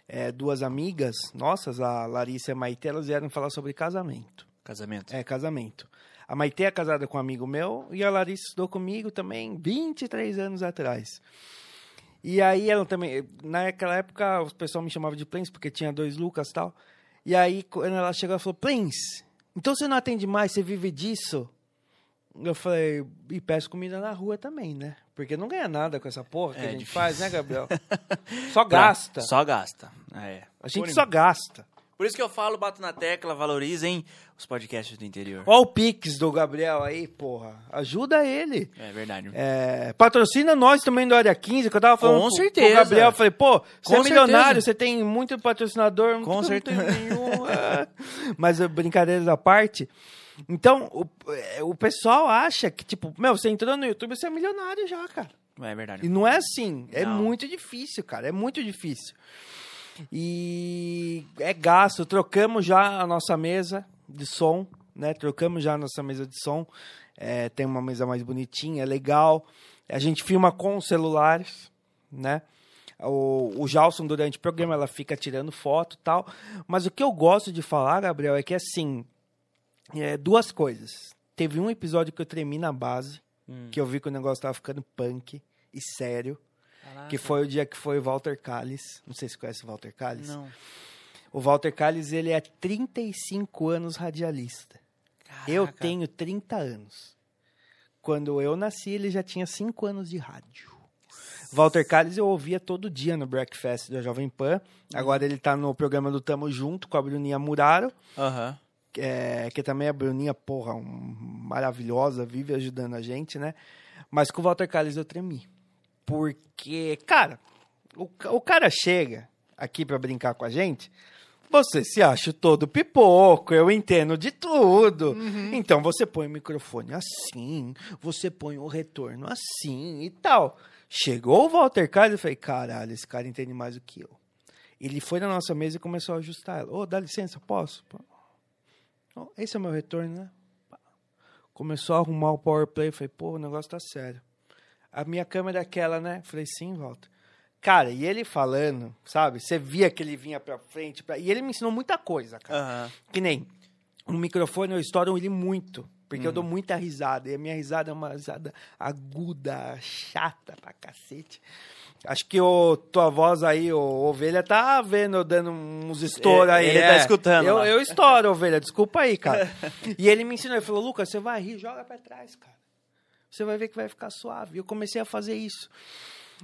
Speaker 2: é, duas amigas nossas, a Larissa e a Maite, elas vieram falar sobre casamento.
Speaker 1: Casamento.
Speaker 2: É, casamento. A Maite é casada com um amigo meu e a Larissa estudou comigo também 23 anos atrás. E aí ela também, naquela época o pessoal me chamava de Plens porque tinha dois Lucas e tal. E aí quando ela chegou, ela falou: "Plens, então você não atende mais, você vive disso?" Eu falei: "E peço comida na rua também, né? Porque não ganha nada com essa porra que
Speaker 1: É
Speaker 2: a gente
Speaker 1: difícil.
Speaker 2: faz, né, Gabriel? Só gasta.
Speaker 1: Só gasta. É.
Speaker 2: A gente
Speaker 1: Por
Speaker 2: só gasta.
Speaker 1: Por isso que eu falo, bato na tecla, valorizem os podcasts do interior.
Speaker 2: Ó o Pix do Gabriel aí, porra. Ajuda ele.
Speaker 1: É verdade.
Speaker 2: É, patrocina nós também do Área 15, que eu tava falando
Speaker 1: Com
Speaker 2: pro-
Speaker 1: certeza.
Speaker 2: pro Gabriel, eu falei, pô, você
Speaker 1: Com
Speaker 2: é milionário, você tem muito patrocinador,
Speaker 1: Com
Speaker 2: não
Speaker 1: certeza.
Speaker 2: tenho nenhum. é. Mas é, brincadeiras à parte. Então, o, é, o pessoal acha que, tipo, meu, você entrou no YouTube, você é milionário já, cara.
Speaker 1: É verdade.
Speaker 2: E não é assim. É
Speaker 1: Não.
Speaker 2: muito difícil, cara. É muito difícil. E é gasto. Trocamos já a nossa mesa de som, né? Trocamos já a nossa mesa de som. É, tem uma mesa mais bonitinha, é legal. A gente filma com os celulares, né? O, o Jalson, durante o programa, ela fica tirando foto e tal. Mas o que eu gosto de falar, Gabriel, é que assim, é, duas coisas. Teve um episódio que eu tremi na base,
Speaker 1: Hum.
Speaker 2: que eu vi que o negócio tava ficando punk e sério.
Speaker 1: Caraca.
Speaker 2: Que foi o dia que foi o Walter Calles. Não sei se conhece o Walter Calles.
Speaker 1: Não.
Speaker 2: O Walter Calles, ele é 35 anos radialista. Eu
Speaker 1: Caraca.
Speaker 2: tenho 30 anos. Quando eu nasci, ele já tinha 5 anos de rádio. Walter Calles eu ouvia todo dia no Breakfast da Jovem Pan. Agora ele tá no programa do Tamo Junto com a Bruninha Muraro.
Speaker 1: Aham.
Speaker 2: é, que também a Bruninha, porra, um- maravilhosa, vive ajudando a gente, né? Mas com o Walter Calles eu tremi. Porque, cara, o, o cara chega aqui pra brincar com a gente, você se acha todo pipoco, eu entendo de tudo. Então você põe o microfone assim, você põe o retorno assim e tal. Chegou o Walter Calles, eu falei, caralho, esse cara entende mais do que eu. Ele foi na nossa mesa e começou a ajustar ela. Ô, dá licença, posso? Esse é o meu retorno, né? Começou a arrumar o PowerPlay. Falei, pô, o negócio tá sério. A minha câmera é aquela, né? Falei, sim, Walter. Cara, e ele falando, sabe? Você via que ele vinha pra frente. Pra... E ele me ensinou muita coisa, cara.
Speaker 1: Aham.
Speaker 2: Que nem um microfone, eu estouro ele muito. Porque eu dou muita risada. E a minha risada é uma risada aguda, chata pra cacete. Acho que o, tua voz aí, o Ovelha, tá vendo eu dando uns estouros aí.
Speaker 1: Ele tá
Speaker 2: é.
Speaker 1: escutando
Speaker 2: Eu,
Speaker 1: lá.
Speaker 2: eu estouro, Ovelha, desculpa aí, cara. e ele me ensinou, ele falou, Lucas, você vai rir, joga pra trás, cara. Você vai ver que vai ficar suave. Eu comecei a fazer isso.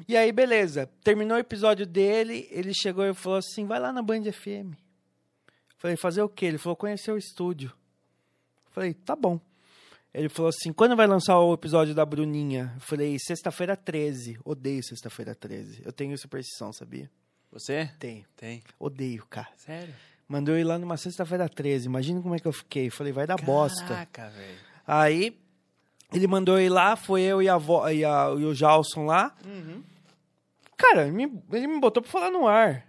Speaker 2: E aí, beleza. Terminou o episódio dele, ele chegou e falou assim, vai lá na Band FM. Falei, fazer o quê? Ele falou, conhecer o estúdio. Falei, tá bom. Ele falou assim, quando vai lançar o episódio da Bruninha? Eu falei, sexta-feira 13. Odeio sexta-feira 13. Eu tenho superstição, sabia?
Speaker 1: Você?
Speaker 2: Tenho.
Speaker 1: Tem.
Speaker 2: Odeio, cara.
Speaker 1: Sério?
Speaker 2: Mandou eu ir lá numa sexta-feira 13. Imagina como é que eu fiquei. Falei, vai dar bosta.
Speaker 1: Caraca, velho.
Speaker 2: Aí, ele mandou eu ir lá, foi eu e, a vo, e, a, e o Jalson lá. Cara, ele me, ele me botou pra falar no ar.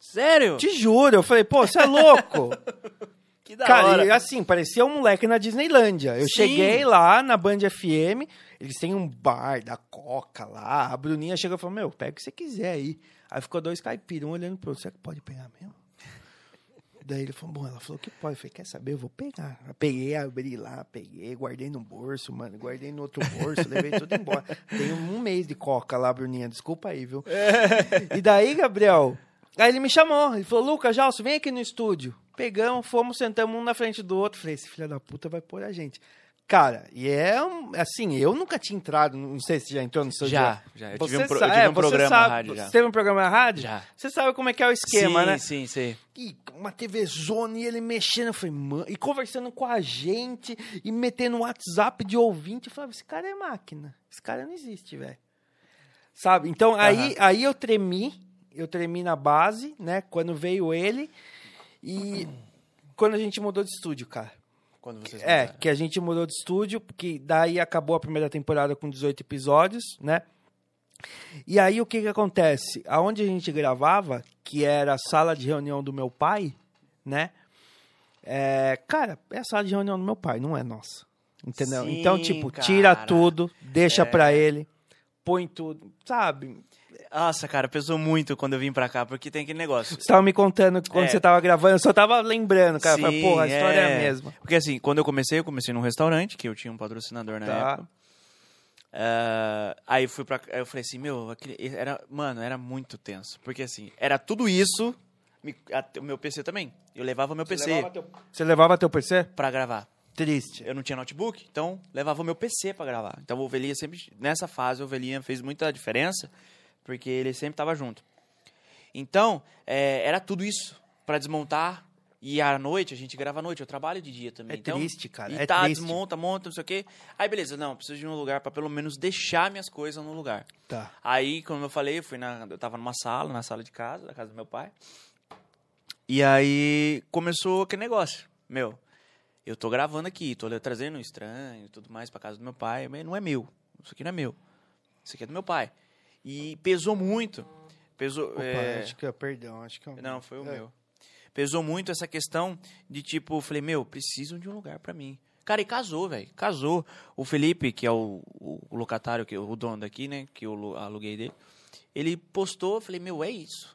Speaker 1: Sério?
Speaker 2: Te juro. Eu falei, pô, você é louco.
Speaker 1: Que da
Speaker 2: Cara,
Speaker 1: hora.
Speaker 2: e assim, parecia um moleque na Disneylândia. Eu
Speaker 1: Sim.
Speaker 2: cheguei lá na Band FM, eles têm um bar da Coca lá. A Bruninha chegou e falou: Meu, pega o que você quiser aí. Aí ficou dois caipiras, um olhando pro outro: Será que pode pegar mesmo? Daí ele falou: Bom, ela falou que pode. Eu falei: Quer saber? Eu vou pegar. Eu peguei, abri lá, peguei, guardei no bolso, mano. Guardei no outro bolso, levei tudo embora. Tem um mês de Coca lá, Bruninha. Desculpa aí, viu? E daí, Gabriel, aí ele me chamou. Ele falou, Lucas, Jalso, vem aqui no estúdio. Pegamos, fomos, sentamos um na frente do outro. Falei, esse filho da puta vai pôr a gente. Cara, e é um- assim, eu nunca tinha entrado, não sei se já entrou no seu
Speaker 1: Já,
Speaker 2: dia.
Speaker 1: já. Eu tive um, pro- eu tive
Speaker 2: é,
Speaker 1: um
Speaker 2: você
Speaker 1: programa
Speaker 2: sabe-
Speaker 1: na rádio já.
Speaker 2: Você teve um programa na rádio?
Speaker 1: Já.
Speaker 2: Você sabe como é que é o esquema,
Speaker 1: sim,
Speaker 2: né?
Speaker 1: Sim, sim.
Speaker 2: E uma TV zona e ele mexendo, eu falei, mano, e conversando com a gente e metendo um WhatsApp de ouvinte, eu falava, esse cara é máquina, esse cara não existe, velho. Sabe? Então aí, aí eu tremi, eu tremi na base, né? Quando veio ele e quando a gente mudou de estúdio, cara.
Speaker 1: Quando vocês
Speaker 2: É,
Speaker 1: mudaram.
Speaker 2: que a gente mudou de estúdio, porque daí acabou a primeira temporada com 18 episódios, né? E aí o que que acontece? Aonde a gente gravava, que era a sala de reunião do meu pai, né? É, cara, é a sala de reunião do meu pai, não é nossa. Entendeu?
Speaker 1: Sim,
Speaker 2: então, tipo, tira
Speaker 1: cara.
Speaker 2: tudo, deixa
Speaker 1: É.
Speaker 2: pra ele, põe tudo, sabe?
Speaker 1: Nossa, cara, pesou muito quando eu vim pra cá, porque tem aquele negócio.
Speaker 2: Você tava me contando que quando
Speaker 1: É.
Speaker 2: você tava gravando, eu só tava lembrando, cara. Eu falei,
Speaker 1: Sim,
Speaker 2: porra, a história é a
Speaker 1: é.
Speaker 2: mesma.
Speaker 1: Porque assim, quando eu comecei, eu comecei num restaurante, que eu tinha um patrocinador na
Speaker 2: Tá.
Speaker 1: época. Ah, aí fui pra. aí eu falei assim, meu, aquele- era, mano, era muito tenso. Porque assim, era tudo isso. me- a- O meu PC também. Eu levava meu PC
Speaker 2: Você levava teu PC?
Speaker 1: pra gravar.
Speaker 2: Triste.
Speaker 1: Eu não tinha notebook, então levava o meu PC pra gravar. Então o Ovelhinha sempre. Nessa fase, o Ovelhinha fez muita diferença, porque ele sempre tava junto. Então, é, era tudo isso pra desmontar. E à noite, a gente grava à noite, eu trabalho de dia também.
Speaker 2: É
Speaker 1: então,
Speaker 2: triste, cara,
Speaker 1: E
Speaker 2: é
Speaker 1: tá,
Speaker 2: triste.
Speaker 1: desmonta, monta, não sei o quê. Aí, beleza, não, preciso de um lugar pra pelo menos deixar minhas coisas no lugar.
Speaker 2: Tá.
Speaker 1: Aí, como eu falei, eu fui na, eu tava numa sala, na sala de casa, da casa do meu pai. E aí começou aquele negócio. Meu, eu tô gravando aqui, tô trazendo um estranho e tudo mais pra casa do meu pai, mas não é meu. Isso aqui não é meu. Isso aqui é do meu pai. E pesou muito. Pesou.
Speaker 2: Opa,
Speaker 1: é,
Speaker 2: acho que é, perdão, acho que é o
Speaker 1: Não, foi o
Speaker 2: É.
Speaker 1: meu. Pesou muito essa questão de tipo, falei, meu, precisam de um lugar pra mim. Cara, e casou, velho. Casou. O Felipe, que é o, o, locatário, que, o dono daqui, né? Que eu lu- aluguei dele. Ele postou, falei, meu, é isso.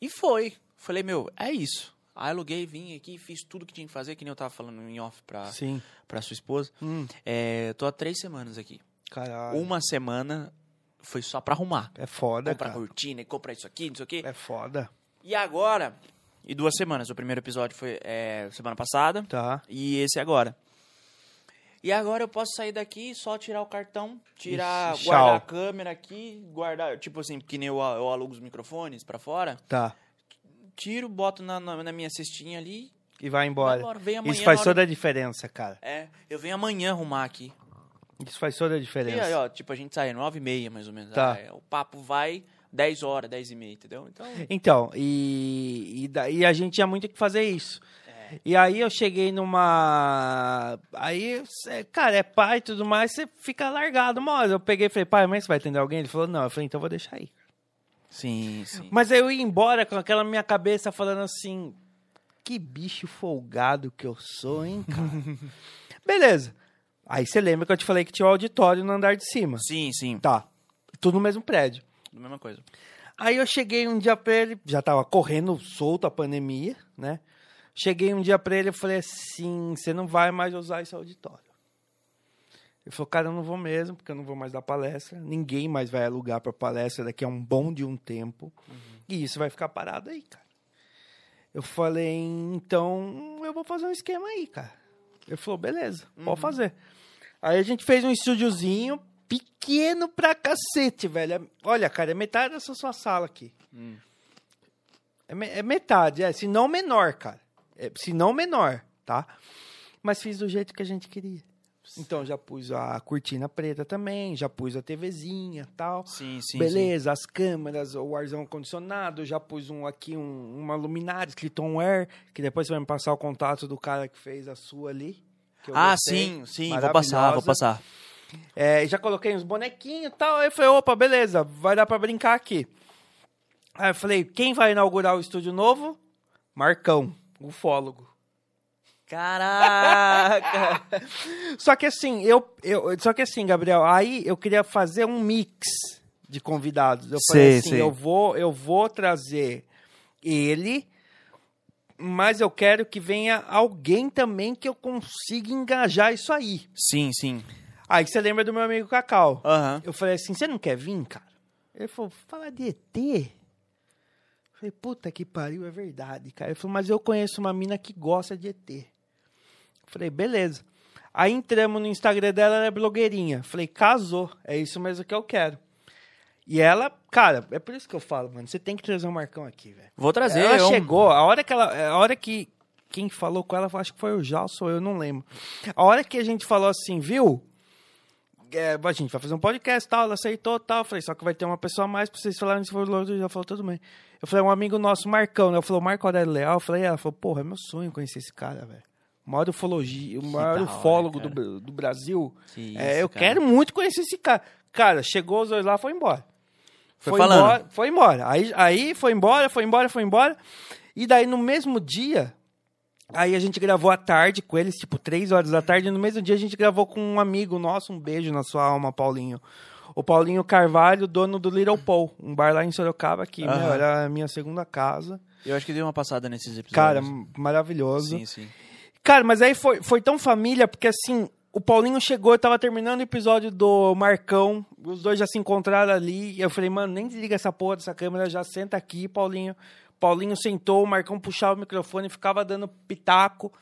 Speaker 1: E foi. Falei, meu, é isso. Aí aluguei, vim aqui, fiz tudo que tinha que fazer, que nem eu tava falando em off pra,
Speaker 2: Sim.
Speaker 1: pra sua esposa.
Speaker 2: Hum,
Speaker 1: É, tô há três semanas aqui.
Speaker 2: caralho.
Speaker 1: Uma semana foi só pra arrumar.
Speaker 2: É foda,
Speaker 1: comprar
Speaker 2: cara.
Speaker 1: cortina, e comprar isso aqui, não sei o quê.
Speaker 2: É foda.
Speaker 1: E agora, e duas semanas. O primeiro episódio foi é, semana passada
Speaker 2: Tá.
Speaker 1: e esse agora. E agora eu posso sair daqui, só tirar o cartão, tirar,
Speaker 2: Ixi,
Speaker 1: guardar a câmera aqui, guardar, tipo assim, que nem eu, eu alugo os microfones pra fora,
Speaker 2: Tá.
Speaker 1: tiro, boto na, na, na minha cestinha ali,
Speaker 2: E vai embora.
Speaker 1: vai embora, vem amanhã.
Speaker 2: Isso faz
Speaker 1: na hora-
Speaker 2: toda a diferença, cara.
Speaker 1: É, eu venho amanhã arrumar aqui.
Speaker 2: Isso faz toda a
Speaker 1: E
Speaker 2: diferença.
Speaker 1: aí, ó, tipo, a gente sai nove e meia, mais ou menos.
Speaker 2: Tá.
Speaker 1: Aí, o papo vai 10 horas, 10 e meia, entendeu? Então,
Speaker 2: Então, e, e daí a gente tinha muito que fazer isso. E aí eu cheguei numa. Aí, cê- cara, é pai e tudo mais, você fica largado. Mas eu peguei e falei, pai, mas você vai atender alguém? Ele falou, não. Eu falei, então eu vou deixar aí.
Speaker 1: sim, sim.
Speaker 2: Mas aí eu ia embora com aquela minha cabeça falando assim: que bicho folgado que eu sou, hein, cara? Beleza. Aí você lembra que eu te falei que tinha o auditório no andar de cima.
Speaker 1: Sim, sim.
Speaker 2: Tá. Tudo no mesmo prédio.
Speaker 1: Mesma coisa.
Speaker 2: Aí eu cheguei um dia pra ele, já tava correndo solto a pandemia, né? Cheguei um dia pra ele e falei assim: você não vai mais usar esse auditório. Ele falou, cara, eu não vou mesmo, porque eu não vou mais dar palestra. Ninguém mais vai alugar pra palestra daqui a um bom de um tempo. E isso vai ficar parado aí, cara. Eu falei, então eu vou fazer um esquema aí, cara. Ele falou, beleza, pode fazer. Aí a gente fez um estúdiozinho pequeno pra cacete, velho. Olha, cara, é metade dessa sua sala aqui.
Speaker 1: Hum.
Speaker 2: É, me- é metade, é, se não menor, cara. É, se não menor, tá? Mas fiz do jeito que a gente queria. Então já pus a cortina preta também, já pus a TVzinha tal.
Speaker 1: Sim, sim. sim.
Speaker 2: Beleza, as câmeras, o arzão condicionado, já pus um aqui, um, uma luminária escrito on air, que depois você vai me passar o contato do cara que fez a sua ali.
Speaker 1: Ah,
Speaker 2: gostei.
Speaker 1: sim, sim, vou passar, vou passar.
Speaker 2: É, já coloquei uns bonequinhos e tal. Aí eu falei, opa, beleza, vai dar pra brincar aqui. Aí eu falei, quem vai inaugurar o estúdio novo? Marcão, ufólogo.
Speaker 1: Caraca!
Speaker 2: Só que assim, eu, eu. Só que assim, Gabriel, aí eu queria fazer um mix de convidados. Eu falei assim,
Speaker 1: sei.
Speaker 2: eu vou, eu vou trazer ele, mas eu quero que venha alguém também que eu consiga engajar isso aí.
Speaker 1: sim, sim.
Speaker 2: Aí você lembra do meu amigo Cacau?
Speaker 1: Aham.
Speaker 2: Eu falei assim, você não quer vir, cara? Ele falou, fala de ET. Eu falei, puta que pariu, é verdade, cara. Ele falou, mas eu conheço uma mina que gosta de ET. Eu falei, beleza. Aí entramos no Instagram dela, ela é blogueirinha. Falei, casou, é isso mesmo que eu quero. E ela, cara, é por isso que eu falo, mano, você tem que trazer o Marcão aqui, velho.
Speaker 1: Vou trazer.
Speaker 2: Ela
Speaker 1: é um-
Speaker 2: chegou, a hora que ela, a hora que quem falou com ela, acho que foi o Jalson, eu não lembro. A hora que a gente falou assim, viu? É, a gente vai fazer um podcast tal, ela aceitou tal. Eu falei, só que vai ter uma pessoa a mais pra vocês falarem se for logo. Já falou, tudo bem. Eu falei, um amigo nosso, Marcão, né? Eu falei, Marco Aurélio Leal. Eu falei, ela falou, porra, é meu sonho conhecer esse cara, velho. O maior ufologia, o maior
Speaker 1: hora,
Speaker 2: ufólogo do,
Speaker 1: cara.
Speaker 2: Do Brasil.
Speaker 1: Que
Speaker 2: É,
Speaker 1: isso,
Speaker 2: eu
Speaker 1: cara.
Speaker 2: quero muito conhecer esse cara. Cara, chegou os dois lá, foi embora.
Speaker 1: Foi falando.
Speaker 2: Embora, foi embora. Aí, aí foi embora, foi embora, foi embora. E daí no mesmo dia, aí a gente gravou à tarde com eles, tipo, três horas da tarde. E no mesmo dia a gente gravou com um amigo nosso, um beijo na sua alma, Paulinho. O Paulinho Carvalho, dono do Little Paul, um bar lá em Sorocaba, que meu, era a minha segunda casa.
Speaker 1: Eu acho que dei uma passada nesses episódios.
Speaker 2: Cara, maravilhoso.
Speaker 1: sim, sim.
Speaker 2: Cara, mas aí foi, foi tão família, porque assim, o Paulinho chegou, eu tava terminando o episódio do Marcão, os dois já se encontraram ali, e eu falei, mano, nem desliga essa porra dessa câmera, já senta aqui, Paulinho. Paulinho sentou, o Marcão puxava o microfone, ficava dando pitaco.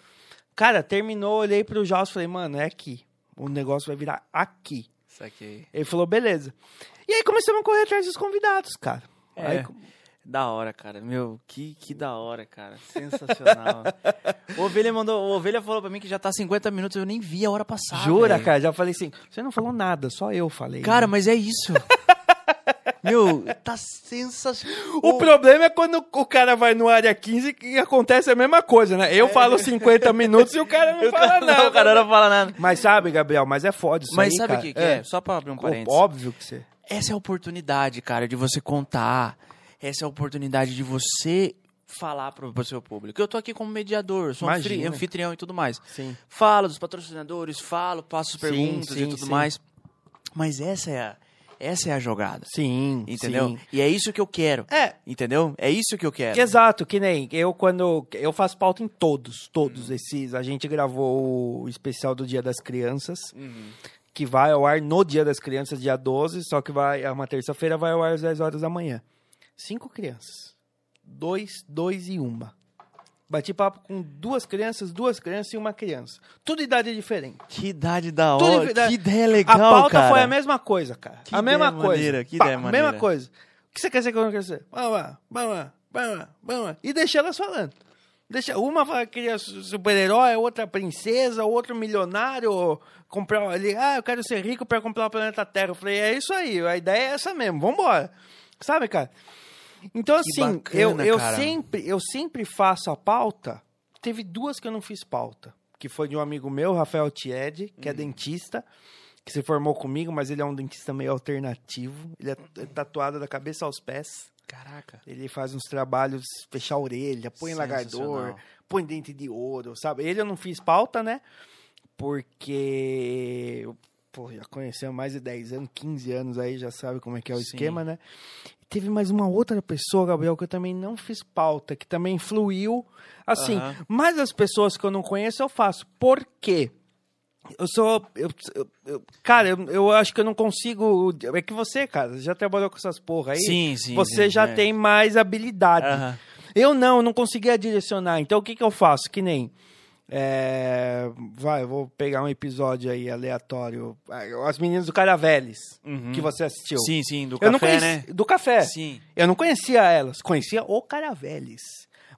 Speaker 2: Cara, terminou, olhei pro Jaws e falei, mano, é aqui. O negócio vai virar aqui.
Speaker 1: Isso aqui.
Speaker 2: Ele falou, beleza. E aí começamos a correr atrás dos convidados, cara.
Speaker 1: É.
Speaker 2: Aí,
Speaker 1: Da hora, cara. Meu, que, que da hora, cara. Sensacional. o Ovelha mandou. O Ovelha falou pra mim que já tá 50 minutos, eu nem vi a hora passar.
Speaker 2: jura,
Speaker 1: velho.
Speaker 2: cara, já falei assim, você não falou nada, só eu falei.
Speaker 1: Cara, mas é isso. Meu, tá sensacional.
Speaker 2: O problema é quando o cara vai no área 15 e acontece a mesma coisa, né? Eu falo 50 minutos e o cara não
Speaker 1: O
Speaker 2: fala
Speaker 1: cara,
Speaker 2: nada.
Speaker 1: não, o cara não fala nada.
Speaker 2: Mas sabe, Gabriel, mas é foda isso
Speaker 1: Mas
Speaker 2: aí,
Speaker 1: sabe o que, que é? Só pra abrir um parênteses.
Speaker 2: Óbvio que você...
Speaker 1: Essa é a oportunidade, cara, de você contar. Essa é a oportunidade de você falar pro, pro seu público. Eu tô aqui como mediador, sou
Speaker 2: Imagina.
Speaker 1: anfitri- anfitrião e tudo mais.
Speaker 2: Sim.
Speaker 1: Falo dos patrocinadores, falo, passo
Speaker 2: Sim,
Speaker 1: perguntas
Speaker 2: sim,
Speaker 1: e tudo
Speaker 2: sim.
Speaker 1: mais. Mas essa é a, essa é a jogada.
Speaker 2: Sim,
Speaker 1: Entendeu?
Speaker 2: sim.
Speaker 1: E é isso que eu quero.
Speaker 2: É,
Speaker 1: Entendeu? É isso que eu quero.
Speaker 2: exato, que nem eu quando... Eu faço pauta em todos, todos esses. A gente gravou o especial do Dia das Crianças,
Speaker 1: Uhum.
Speaker 2: que vai ao ar no Dia das Crianças, dia 12, só que vai, é uma terça-feira, vai ao ar às 10 horas da manhã. Cinco crianças. Dois, dois e uma. Bati papo com duas crianças, duas crianças e uma criança. Tudo idade diferente.
Speaker 1: Que idade da
Speaker 2: Tudo
Speaker 1: hora.
Speaker 2: idade-
Speaker 1: Que ideia legal,
Speaker 2: a pauta
Speaker 1: cara.
Speaker 2: foi a mesma coisa, cara.
Speaker 1: Que
Speaker 2: a mesma coisa.
Speaker 1: maneira, que
Speaker 2: Pá,
Speaker 1: ideia
Speaker 2: a
Speaker 1: maneira.
Speaker 2: mesma coisa. O que você quer ser quando crescer? Vamos lá, vamos lá, vamos lá, vamos lá. E deixa elas falando. Deixa, uma fala que queria su- super-herói, outra princesa, outro milionário, comprar ali, ah, eu quero ser rico para comprar o planeta Terra. Eu falei, é isso aí, a ideia é essa mesmo, vambora. Sabe, cara? Então,
Speaker 1: Que
Speaker 2: assim,
Speaker 1: bacana,
Speaker 2: eu, eu,
Speaker 1: cara.
Speaker 2: sempre, eu sempre faço a pauta. Teve duas que eu não fiz pauta. Que foi de um amigo meu, Rafael Tied, que é dentista, que se formou comigo, mas ele é um dentista meio alternativo. Ele é tatuado da cabeça aos pés.
Speaker 1: Caraca.
Speaker 2: Ele faz uns trabalhos, fechar a orelha, põe lagador, põe dente de ouro, sabe? Ele eu não fiz pauta, né? Porque, pô, já conheceu há mais de 10 anos, 15 anos aí, já sabe como é que é o
Speaker 1: Sim.
Speaker 2: esquema, né? Teve mais uma outra pessoa, Gabriel, que eu também não fiz pauta, que também influiu. Assim,
Speaker 1: Aham.
Speaker 2: mas as pessoas que eu não conheço, eu faço. Por quê? Eu sou. eu- eu- cara, eu, eu acho que eu não consigo. É que você, cara, já trabalhou com essas porra aí.
Speaker 1: Sim, sim.
Speaker 2: Você
Speaker 1: sim,
Speaker 2: já
Speaker 1: é.
Speaker 2: tem mais habilidade. Eu não, eu não conseguia direcionar. Então o que, que eu faço? Que nem. É, vai, eu vou pegar um episódio aí aleatório. Ah, As meninas do Caraveles,
Speaker 1: Uhum.
Speaker 2: que você assistiu.
Speaker 1: Sim, sim, do
Speaker 2: eu
Speaker 1: café,
Speaker 2: conheci,
Speaker 1: né?
Speaker 2: Do café.
Speaker 1: Sim.
Speaker 2: Eu não conhecia elas, conhecia o Caraveles.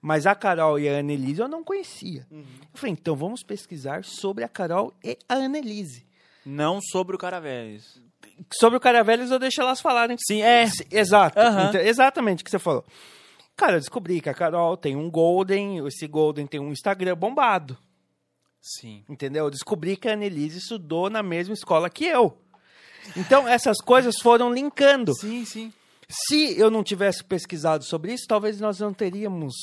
Speaker 2: Mas a Carol e a Annelise eu não conhecia.
Speaker 1: Uhum.
Speaker 2: Eu falei, então vamos pesquisar sobre a Carol e a Annelise.
Speaker 1: Não sobre o Caraveles.
Speaker 2: Sobre o Caraveles eu deixo elas falarem.
Speaker 1: Sim, é.
Speaker 2: Exato. Então, exatamente o que você falou. Cara, eu descobri que a Carol tem um Golden, esse Golden tem um Instagram bombado.
Speaker 1: Sim.
Speaker 2: Entendeu? Eu descobri que a Annelise estudou na mesma escola que eu. Então, essas coisas foram linkando.
Speaker 1: Sim, sim.
Speaker 2: Se eu não tivesse pesquisado sobre isso, talvez nós não teríamos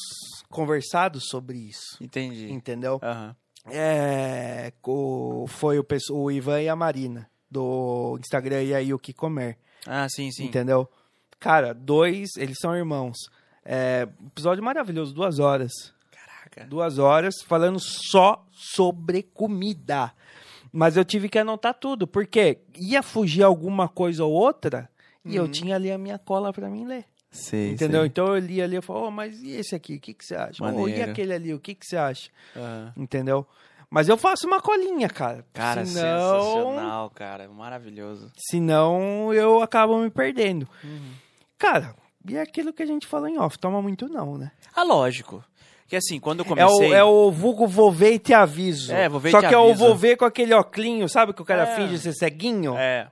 Speaker 2: conversado sobre isso.
Speaker 1: Entendi.
Speaker 2: Entendeu?
Speaker 1: Aham.
Speaker 2: É, o- foi o, o Ivan e a Marina, do Instagram e a Yuki Comer.
Speaker 1: Ah, sim, sim.
Speaker 2: Entendeu? Cara, dois, eles são irmãos. É, episódio maravilhoso, duas horas.
Speaker 1: Caraca.
Speaker 2: Duas horas falando só sobre comida. Mas eu tive que anotar tudo, porque ia fugir alguma coisa ou outra e eu tinha ali a minha cola pra mim ler.
Speaker 1: Sei,
Speaker 2: Entendeu?
Speaker 1: sei.
Speaker 2: Então eu li ali e falei, oh, mas e esse aqui? O que, que você acha? Oh, e aquele ali? O que, que você acha? Entendeu? Mas eu faço uma colinha, cara.
Speaker 1: Cara,
Speaker 2: senão,
Speaker 1: sensacional, cara. Maravilhoso.
Speaker 2: senão eu acabo me perdendo.
Speaker 1: Uhum.
Speaker 2: Cara, e é aquilo que a gente falou em off, toma muito não, né?
Speaker 1: Ah, lógico. Que assim, quando eu
Speaker 2: É o,
Speaker 1: comecei...
Speaker 2: é o vulgo vou ver e te aviso.
Speaker 1: É, vou ver e
Speaker 2: Só
Speaker 1: te
Speaker 2: que é o
Speaker 1: aviso.
Speaker 2: vou ver com aquele oclinho, sabe? Que o cara
Speaker 1: É.
Speaker 2: finge ser ceguinho.
Speaker 1: É.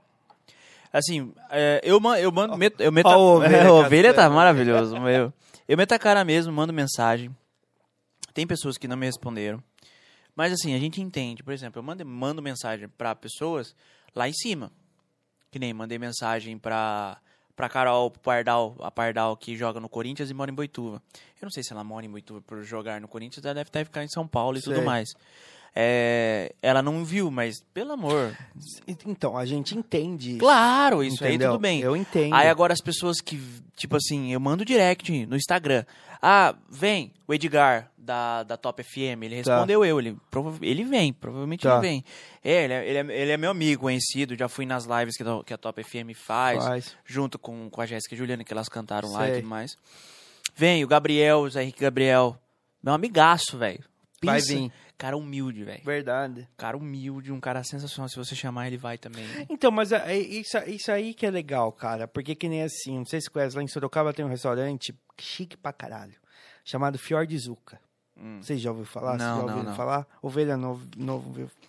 Speaker 1: Assim, é, eu, man- eu mando. meto- eu meto
Speaker 2: Ó,
Speaker 1: a-
Speaker 2: ovelha
Speaker 1: ovelha tá maravilhoso. Eu, eu meto a cara mesmo, mando mensagem. Tem pessoas que não me responderam. Mas assim, a gente entende. Por exemplo, eu mando, mando mensagem pra pessoas lá em cima. Que nem mandei mensagem pra, pra Carol Pardal, a Pardal que joga no Corinthians e mora em Boituva. Eu não sei se ela mora em Boituva por jogar no Corinthians, ela deve estar ficar em São Paulo e tudo
Speaker 2: Sei.
Speaker 1: mais. É, ela não viu, mas pelo amor.
Speaker 2: Então, a gente entende.
Speaker 1: Claro, isso aí
Speaker 2: entendeu?
Speaker 1: tudo bem.
Speaker 2: Eu entendo.
Speaker 1: Aí agora as pessoas que, tipo assim, eu mando direct no Instagram. Ah, vem, o Edgar da, da Top FM. Ele respondeu eu, ele, prova- ele vem, provavelmente
Speaker 2: Tá.
Speaker 1: ele vem. É, ele, é, ele, é, ele é meu amigo conhecido, já fui nas lives que, a- que a Top FM faz,
Speaker 2: Faz.
Speaker 1: junto com, com a Jéssica e Juliana, que elas cantaram lá e
Speaker 2: Sei.
Speaker 1: tudo mais. Vem, o Gabriel, o Zé Henrique Gabriel. Meu amigaço, velho.
Speaker 2: Vai vir.
Speaker 1: Cara humilde, velho.
Speaker 2: Verdade.
Speaker 1: Cara humilde, um cara sensacional. Se você chamar, ele vai também.
Speaker 2: Então, mas é- é isso, isso aí que é legal, cara. Porque que nem assim, não sei se conhece, lá em Sorocaba tem um restaurante chique pra caralho, chamado Fiordizuka.
Speaker 1: Hum.
Speaker 2: Vocês já ouviram falar? Vocês
Speaker 1: Não,
Speaker 2: já ouviram
Speaker 1: não.
Speaker 2: falar? Ovelha novo,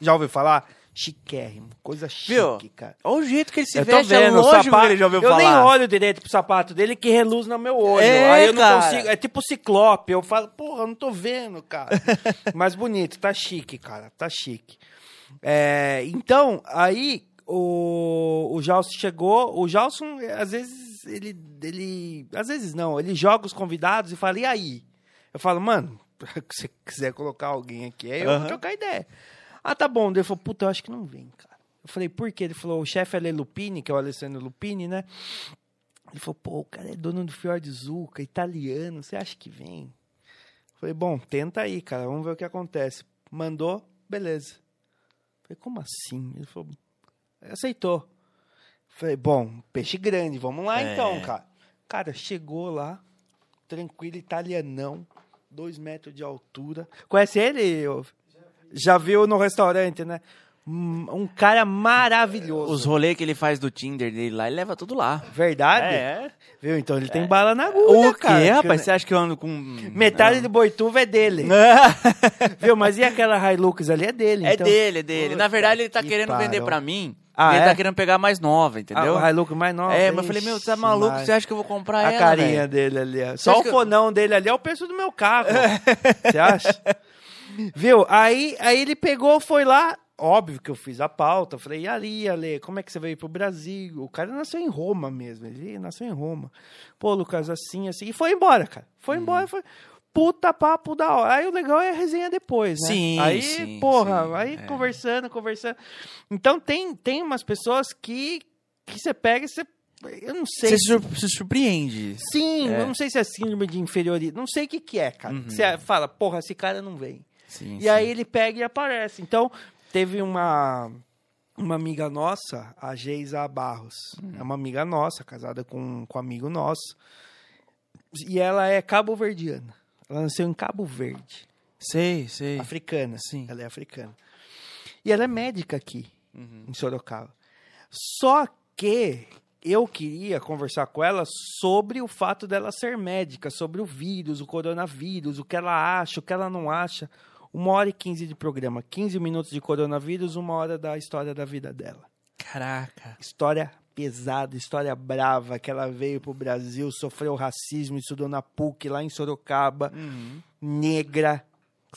Speaker 2: já ouviu falar? Chiquérrimo, coisa chique,
Speaker 1: Viu?
Speaker 2: cara.
Speaker 1: Olha o jeito que ele se
Speaker 2: eu tô
Speaker 1: veste, é
Speaker 2: vendo, o
Speaker 1: lógico
Speaker 2: sapato,
Speaker 1: que ele já ouviu
Speaker 2: eu
Speaker 1: falar.
Speaker 2: nem olho direito pro sapato dele que reluz no meu olho.
Speaker 1: É,
Speaker 2: Aí eu não consigo, é tipo ciclope, eu falo, porra, eu não tô vendo, cara. Mas bonito, tá chique, cara, tá chique. É, então, aí o, o Jalson chegou, o Jalson, às vezes, ele, ele, às vezes não, ele joga os convidados e fala, e aí? Eu falo, mano, se você quiser colocar alguém aqui, aí eu
Speaker 1: Aham.
Speaker 2: vou trocar ideia. Ah, tá bom. Ele falou, puta, eu acho que não vem, cara. Eu falei, por quê? Ele falou, o chefe é Lupini, que é o Alessandro Lupini, né? Ele falou, pô, o cara é dono do Fiord Zucca, italiano, você acha que vem? Eu falei, bom, tenta aí, cara, vamos ver o que acontece. Mandou, beleza. Eu falei, como assim? Ele falou, aceitou. Eu falei, bom, peixe grande, vamos lá
Speaker 1: É.
Speaker 2: então, cara. Cara, chegou lá, tranquilo, italianão, dois metros de altura. Conhece ele? Já viu no restaurante, né? Um cara maravilhoso.
Speaker 1: Os rolês que ele faz do Tinder dele lá, ele leva tudo lá.
Speaker 2: Verdade?
Speaker 1: É.
Speaker 2: Viu? Então ele tem bala na agulha,
Speaker 1: O quê, rapaz? Você acha que eu ando com...
Speaker 2: Metade do Boituva é dele. Viu? Mas e aquela Hilux ali é dele.
Speaker 1: É
Speaker 2: então.
Speaker 1: dele, é dele. Na verdade, ele tá
Speaker 2: que
Speaker 1: querendo vender
Speaker 2: pariu.
Speaker 1: pra mim.
Speaker 2: Ah,
Speaker 1: ele
Speaker 2: é?
Speaker 1: tá querendo pegar mais nova, entendeu?
Speaker 2: Ah, o Hilux mais nova.
Speaker 1: é, mas eu falei, meu, você tá
Speaker 2: Ixi,
Speaker 1: maluco?
Speaker 2: Maria.
Speaker 1: Você acha que eu vou comprar
Speaker 2: A
Speaker 1: ela,
Speaker 2: carinha
Speaker 1: velho?
Speaker 2: dele ali. ó. Só o
Speaker 1: que eu-
Speaker 2: fonão dele ali é o preço do meu carro. Você acha? Viu? Aí, aí ele pegou, foi lá. Óbvio que eu fiz a pauta. Falei, e ali, Ale, como é que você veio pro Brasil? O cara nasceu em Roma mesmo. Ele nasceu em Roma. Pô, Lucas, assim, assim. E foi embora, cara. Foi
Speaker 1: Uhum.
Speaker 2: embora, foi. Puta papo da hora. Aí o legal é a resenha depois, né?
Speaker 1: Sim,
Speaker 2: Aí,
Speaker 1: sim,
Speaker 2: porra,
Speaker 1: sim,
Speaker 2: aí
Speaker 1: é.
Speaker 2: conversando, conversando. Então tem, tem umas pessoas que, que você pega e você. Eu não sei.
Speaker 1: Você
Speaker 2: se-
Speaker 1: se, sur- se surpreende.
Speaker 2: Sim,
Speaker 1: É.
Speaker 2: eu não sei se é síndrome de inferioridade. Não sei o que, que é, cara.
Speaker 1: Uhum.
Speaker 2: Você fala, porra, esse cara não vem.
Speaker 1: Sim,
Speaker 2: E
Speaker 1: sim.
Speaker 2: aí ele pega e aparece. Então, teve uma, uma amiga nossa, a Geisa Barros.
Speaker 1: Hum.
Speaker 2: É uma amiga nossa, casada com, com um amigo nosso. E ela é cabo-verdiana. Ela nasceu em Cabo Verde,
Speaker 1: Sei, sei.
Speaker 2: africana.
Speaker 1: Sim.
Speaker 2: Ela é africana. E ela é médica aqui,
Speaker 1: Uhum.
Speaker 2: em Sorocaba. Só que eu queria conversar com ela sobre o fato dela ser médica, sobre o vírus, o coronavírus, o que ela acha, o que ela não acha. Uma hora e quinze de programa, 15 minutos de coronavírus, uma hora da história da vida dela.
Speaker 1: Caraca.
Speaker 2: História pesada, história brava, que ela veio pro Brasil, sofreu racismo, estudou na PUC lá em Sorocaba
Speaker 1: Uhum.
Speaker 2: negra,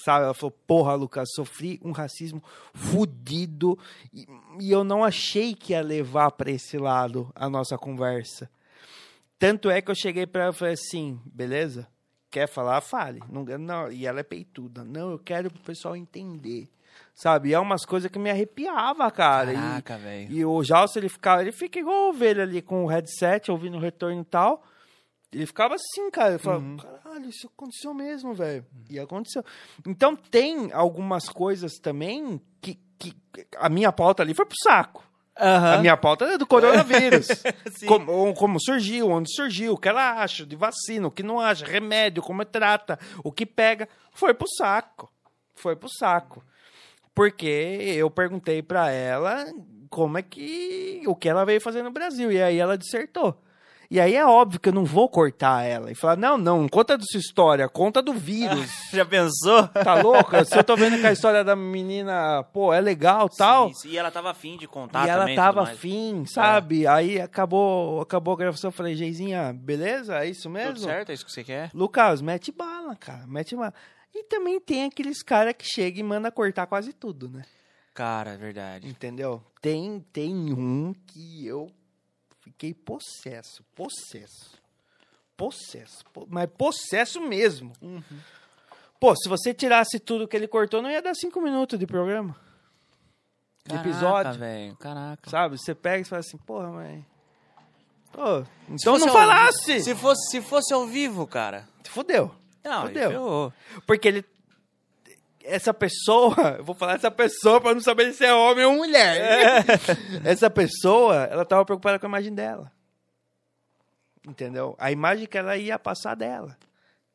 Speaker 2: sabe? Ela falou, porra, Lucas, sofri um racismo fudido e, e eu não achei que ia levar para esse lado a nossa conversa. Tanto é que eu cheguei para ela e falei assim, beleza? Quer falar? Fale. Não, não, e ela é peituda. Não, eu quero pro pessoal entender. Sabe? E é umas coisas que me arrepiava, cara. E-
Speaker 1: Caraca, velho.
Speaker 2: e o Jalso, ele ficava, ele fica igual a ovelha ali com o headset, ouvindo o retorno e tal. Ele ficava assim, cara. Ele falava,
Speaker 1: Uhum.
Speaker 2: caralho, isso aconteceu mesmo, velho. E aconteceu. Então tem algumas coisas também que, que a minha pauta ali foi pro saco.
Speaker 1: Aham.
Speaker 2: A minha pauta é do coronavírus. Como, como surgiu, onde surgiu, o que ela acha de vacina, o que não acha, remédio, como trata, o que pega. Foi pro saco. Foi pro saco. Porque eu perguntei pra ela como é que. o que ela veio fazer no Brasil. E aí ela dissertou. E aí é óbvio que eu não vou cortar ela e falar: não, não, não conta da sua história, conta do vírus.
Speaker 1: Já pensou?
Speaker 2: Tá louca? Se eu tô vendo que a história da menina, pô, é legal tal.
Speaker 1: Sim, sim, e ela tava afim de contar
Speaker 2: E ela
Speaker 1: também,
Speaker 2: tava
Speaker 1: tudo mais.
Speaker 2: afim, sabe? Aí acabou, acabou a gravação. Eu falei, Geizinha, beleza? É isso mesmo?
Speaker 1: Tudo certo, é isso que você quer?
Speaker 2: Lucas, mete bala, cara. Mete bala. E também tem aqueles caras que chegam e mandam cortar quase tudo, né?
Speaker 1: Cara, é verdade.
Speaker 2: Entendeu? Tem, tem um que eu fiquei possesso. Possesso. Possesso. po- Mas possesso mesmo. Pô, se você tirasse tudo que ele cortou, não ia dar cinco minutos de programa. De
Speaker 1: Caraca,
Speaker 2: episódio.
Speaker 1: velho. Caraca.
Speaker 2: Sabe? Você pega e fala assim, porra, mas. Pô, então não
Speaker 1: ao-
Speaker 2: falasse!
Speaker 1: Se fosse, se fosse ao vivo, cara.
Speaker 2: Fudeu.
Speaker 1: Não,
Speaker 2: Fudeu. Porque ele. Essa pessoa, eu vou falar essa pessoa pra não saber se é homem ou mulher. essa pessoa, ela tava preocupada com a imagem dela. Entendeu? A imagem que ela ia passar dela.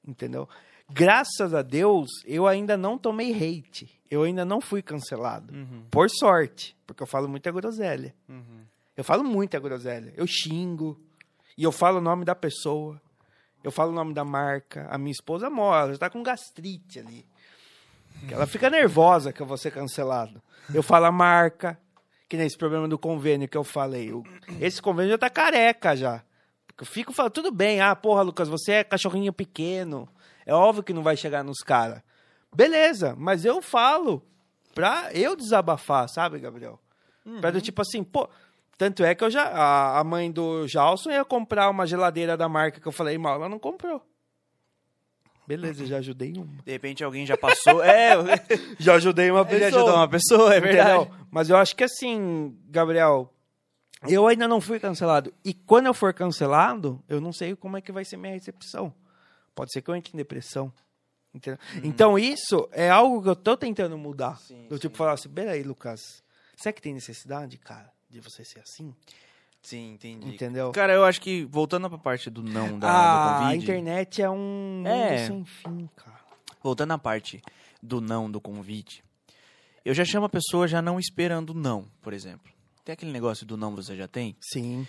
Speaker 2: Entendeu? Graças a Deus, eu ainda não tomei hate. Eu ainda não fui cancelado.
Speaker 1: Uhum,
Speaker 2: Por sorte. Porque eu falo muita groselha.
Speaker 1: uhum.
Speaker 2: Eu falo muita groselha. Eu xingo. E eu falo o nome da pessoa. Eu falo o nome da marca. A minha esposa mora, ela tá com gastrite ali. Que Ela fica nervosa que eu vou ser cancelado. Eu falo a marca. Que nem esse problema do convênio que eu falei. O- Esse convênio já tá careca já. Eu fico falando, tudo bem. Ah, porra, Lucas, você é cachorrinho pequeno. É óbvio que não vai chegar nos caras. Beleza, mas eu falo pra eu desabafar, sabe, Gabriel? Pra do tipo assim, pô. Tanto é que eu já. A, a mãe do Jalson ia comprar uma geladeira da marca que eu falei mal, ela não comprou. Beleza, já ajudei uma.
Speaker 1: De repente alguém já passou. é,
Speaker 2: Já ajudei uma
Speaker 1: ele ajudou uma pessoa, é verdade.
Speaker 2: Entendeu? Mas eu acho que assim, Gabriel, eu ainda não fui cancelado. E quando eu for cancelado, eu não sei como é que vai ser minha recepção. Pode ser que eu entre em depressão. Entendeu? Então isso é algo que eu tô tentando mudar.
Speaker 1: Sim,
Speaker 2: do tipo falar assim, peraí, Lucas, será que tem necessidade, cara, de você ser assim?
Speaker 1: Sim, entendi.
Speaker 2: Entendeu?
Speaker 1: Cara, eu acho que, voltando pra parte do não da,
Speaker 2: ah,
Speaker 1: do
Speaker 2: a
Speaker 1: convite.
Speaker 2: internet é um
Speaker 1: É.
Speaker 2: sem fim, cara.
Speaker 1: Voltando à parte do não do convite. Eu já chamo a pessoa já não esperando não, por exemplo. Tem aquele negócio do não você já tem?
Speaker 2: Sim.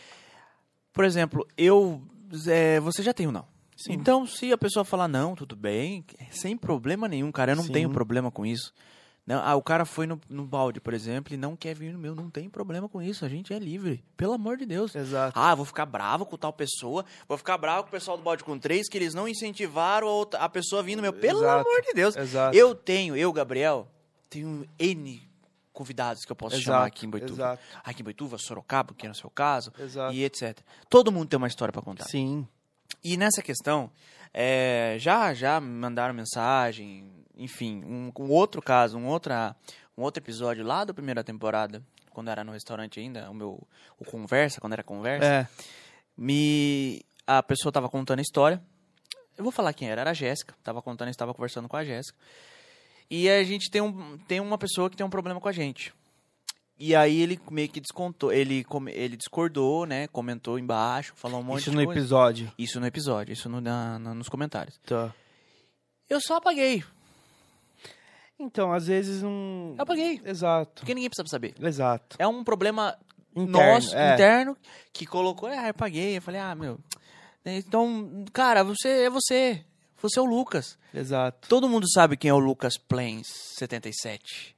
Speaker 1: Por exemplo, eu. é, você já tem o não.
Speaker 2: Sim.
Speaker 1: Então, se a pessoa falar não, tudo bem, sem problema nenhum, cara, eu não
Speaker 2: Sim.
Speaker 1: tenho problema com isso. Não, ah, o cara foi no, no balde, por exemplo, e não quer vir no meu, não tem problema com isso, a gente é livre, pelo amor de Deus.
Speaker 2: Exato.
Speaker 1: Ah, vou ficar bravo com tal pessoa, vou ficar bravo com o pessoal do balde com três, que eles não incentivaram a, outra- a pessoa vindo no meu. Pelo
Speaker 2: Exato.
Speaker 1: amor de Deus.
Speaker 2: Exato.
Speaker 1: Eu tenho, eu, Gabriel, tenho N convidados que eu posso chamar
Speaker 2: Exato,
Speaker 1: aqui em Boituva.
Speaker 2: exato.
Speaker 1: Aqui em Boituva, Sorocaba, que é no seu caso,
Speaker 2: Exato.
Speaker 1: e etc. Todo mundo tem uma história pra contar.
Speaker 2: Sim.
Speaker 1: E nessa questão, é, já já me mandaram mensagem, enfim, um, um outro caso, um, outra, um outro episódio lá da primeira temporada, quando era no restaurante ainda, o meu o conversa, quando era conversa,
Speaker 2: É.
Speaker 1: me a pessoa tava contando a história. Eu vou falar quem era, era a Jéssica. Tava contando, estava conversando com a Jéssica. E a gente tem, um, tem uma pessoa que tem um problema com a gente. E aí ele meio que descontou, ele, ele discordou, né? Comentou embaixo, falou um monte
Speaker 2: Isso
Speaker 1: de
Speaker 2: no
Speaker 1: coisa.
Speaker 2: episódio.
Speaker 1: Isso no episódio, isso no- na- na- nos comentários.
Speaker 2: Tá.
Speaker 1: Eu só apaguei.
Speaker 2: Então, às vezes não.
Speaker 1: Eu apaguei.
Speaker 2: Exato.
Speaker 1: Porque ninguém precisa saber.
Speaker 2: Exato.
Speaker 1: É um problema
Speaker 2: Interno,
Speaker 1: nosso,
Speaker 2: é.
Speaker 1: interno, que colocou, ah, eu paguei. Eu falei, ah, meu. Então, cara, você é você. Você é o Lucas.
Speaker 2: Exato.
Speaker 1: Todo mundo sabe quem é o Lucas Plains 77.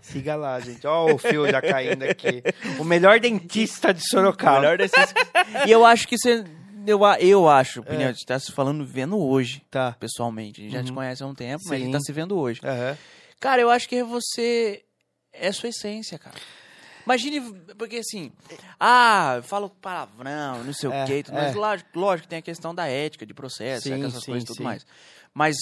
Speaker 2: Siga lá, gente. Ó, o fio já caindo aqui. O melhor dentista de Sorocaba.
Speaker 1: Melhor desses. e eu acho que você. Eu, eu acho, opinião, a gente tá se falando vendo hoje,
Speaker 2: Tá.
Speaker 1: pessoalmente. A gente já te conhece há um tempo, mas a gente
Speaker 2: Sim.
Speaker 1: tá se vendo hoje.
Speaker 2: Aham.
Speaker 1: Cara, eu acho que você é sua essência, cara. Imagine, porque assim, ah, eu falo palavrão, não sei
Speaker 2: É,
Speaker 1: o quê, mais.
Speaker 2: é.
Speaker 1: Lógico, lógico que tem a questão da ética, de processo,
Speaker 2: Sim,
Speaker 1: essas
Speaker 2: sim,
Speaker 1: coisas e tudo
Speaker 2: sim.
Speaker 1: mais. Mas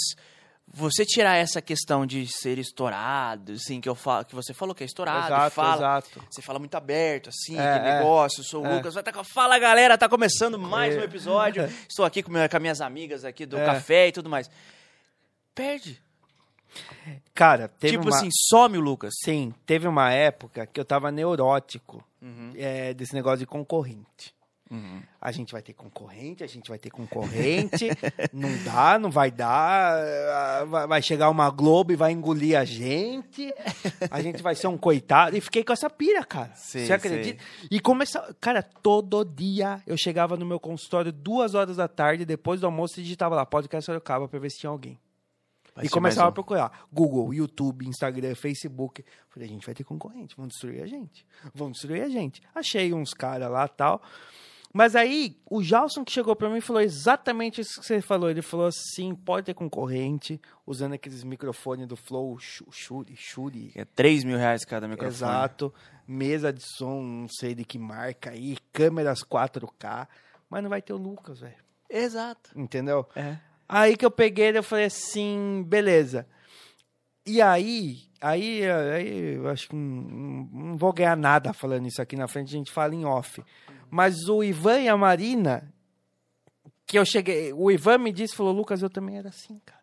Speaker 1: você tirar essa questão de ser estourado, assim, que eu falo, que você falou que é estourado,
Speaker 2: Exato,
Speaker 1: fala,
Speaker 2: exato.
Speaker 1: você fala muito aberto, assim,
Speaker 2: É,
Speaker 1: aquele
Speaker 2: é.
Speaker 1: negócio, sou o
Speaker 2: É.
Speaker 1: Lucas, vai tá fala galera, tá começando mais um episódio, estou aqui com, com as minhas amigas aqui do
Speaker 2: É.
Speaker 1: café e tudo mais. Perde.
Speaker 2: Cara, teve
Speaker 1: tipo
Speaker 2: uma...
Speaker 1: assim, some o Lucas.
Speaker 2: Sim, teve uma época que eu tava neurótico
Speaker 1: Uhum.
Speaker 2: é, desse negócio de concorrente. A gente vai ter concorrente, a gente vai ter concorrente. não dá, não vai dar. ah, vai- chegar uma Globo e vai engolir a gente. A gente vai ser um coitado. E fiquei com essa pira, cara.
Speaker 1: Sei,
Speaker 2: Você acredita? E começava. Cara, todo dia eu chegava no meu consultório duas horas da tarde, depois do almoço, e digitava lá, podcast Sorocaba, pra ver se tinha alguém.
Speaker 1: Vai
Speaker 2: e começava
Speaker 1: mais
Speaker 2: a
Speaker 1: um.
Speaker 2: procurar. Google, YouTube, Instagram, Facebook. Falei, a gente vai ter concorrente, vão destruir a gente. Vão destruir a gente. Achei uns caras lá tal. Mas aí, o Jalson que chegou pra mim falou exatamente isso que você falou. Ele falou assim: pode ter concorrente, usando aqueles microfones do Flow, Shu- Shuri, Shuri.
Speaker 1: É 3 mil reais cada microfone.
Speaker 2: Exato. Mesa de som, não sei de que marca aí, câmeras 4K. Mas não vai ter o Lucas, velho.
Speaker 1: Exato.
Speaker 2: Entendeu?
Speaker 1: É.
Speaker 2: Aí que eu peguei, eu falei assim, beleza. E aí, aí, aí eu acho que não, não- vou ganhar nada falando isso aqui na frente, a gente fala em off. Mas o Ivan e a Marina, que eu cheguei, o Ivan me disse, falou, Lucas, eu também era assim, cara.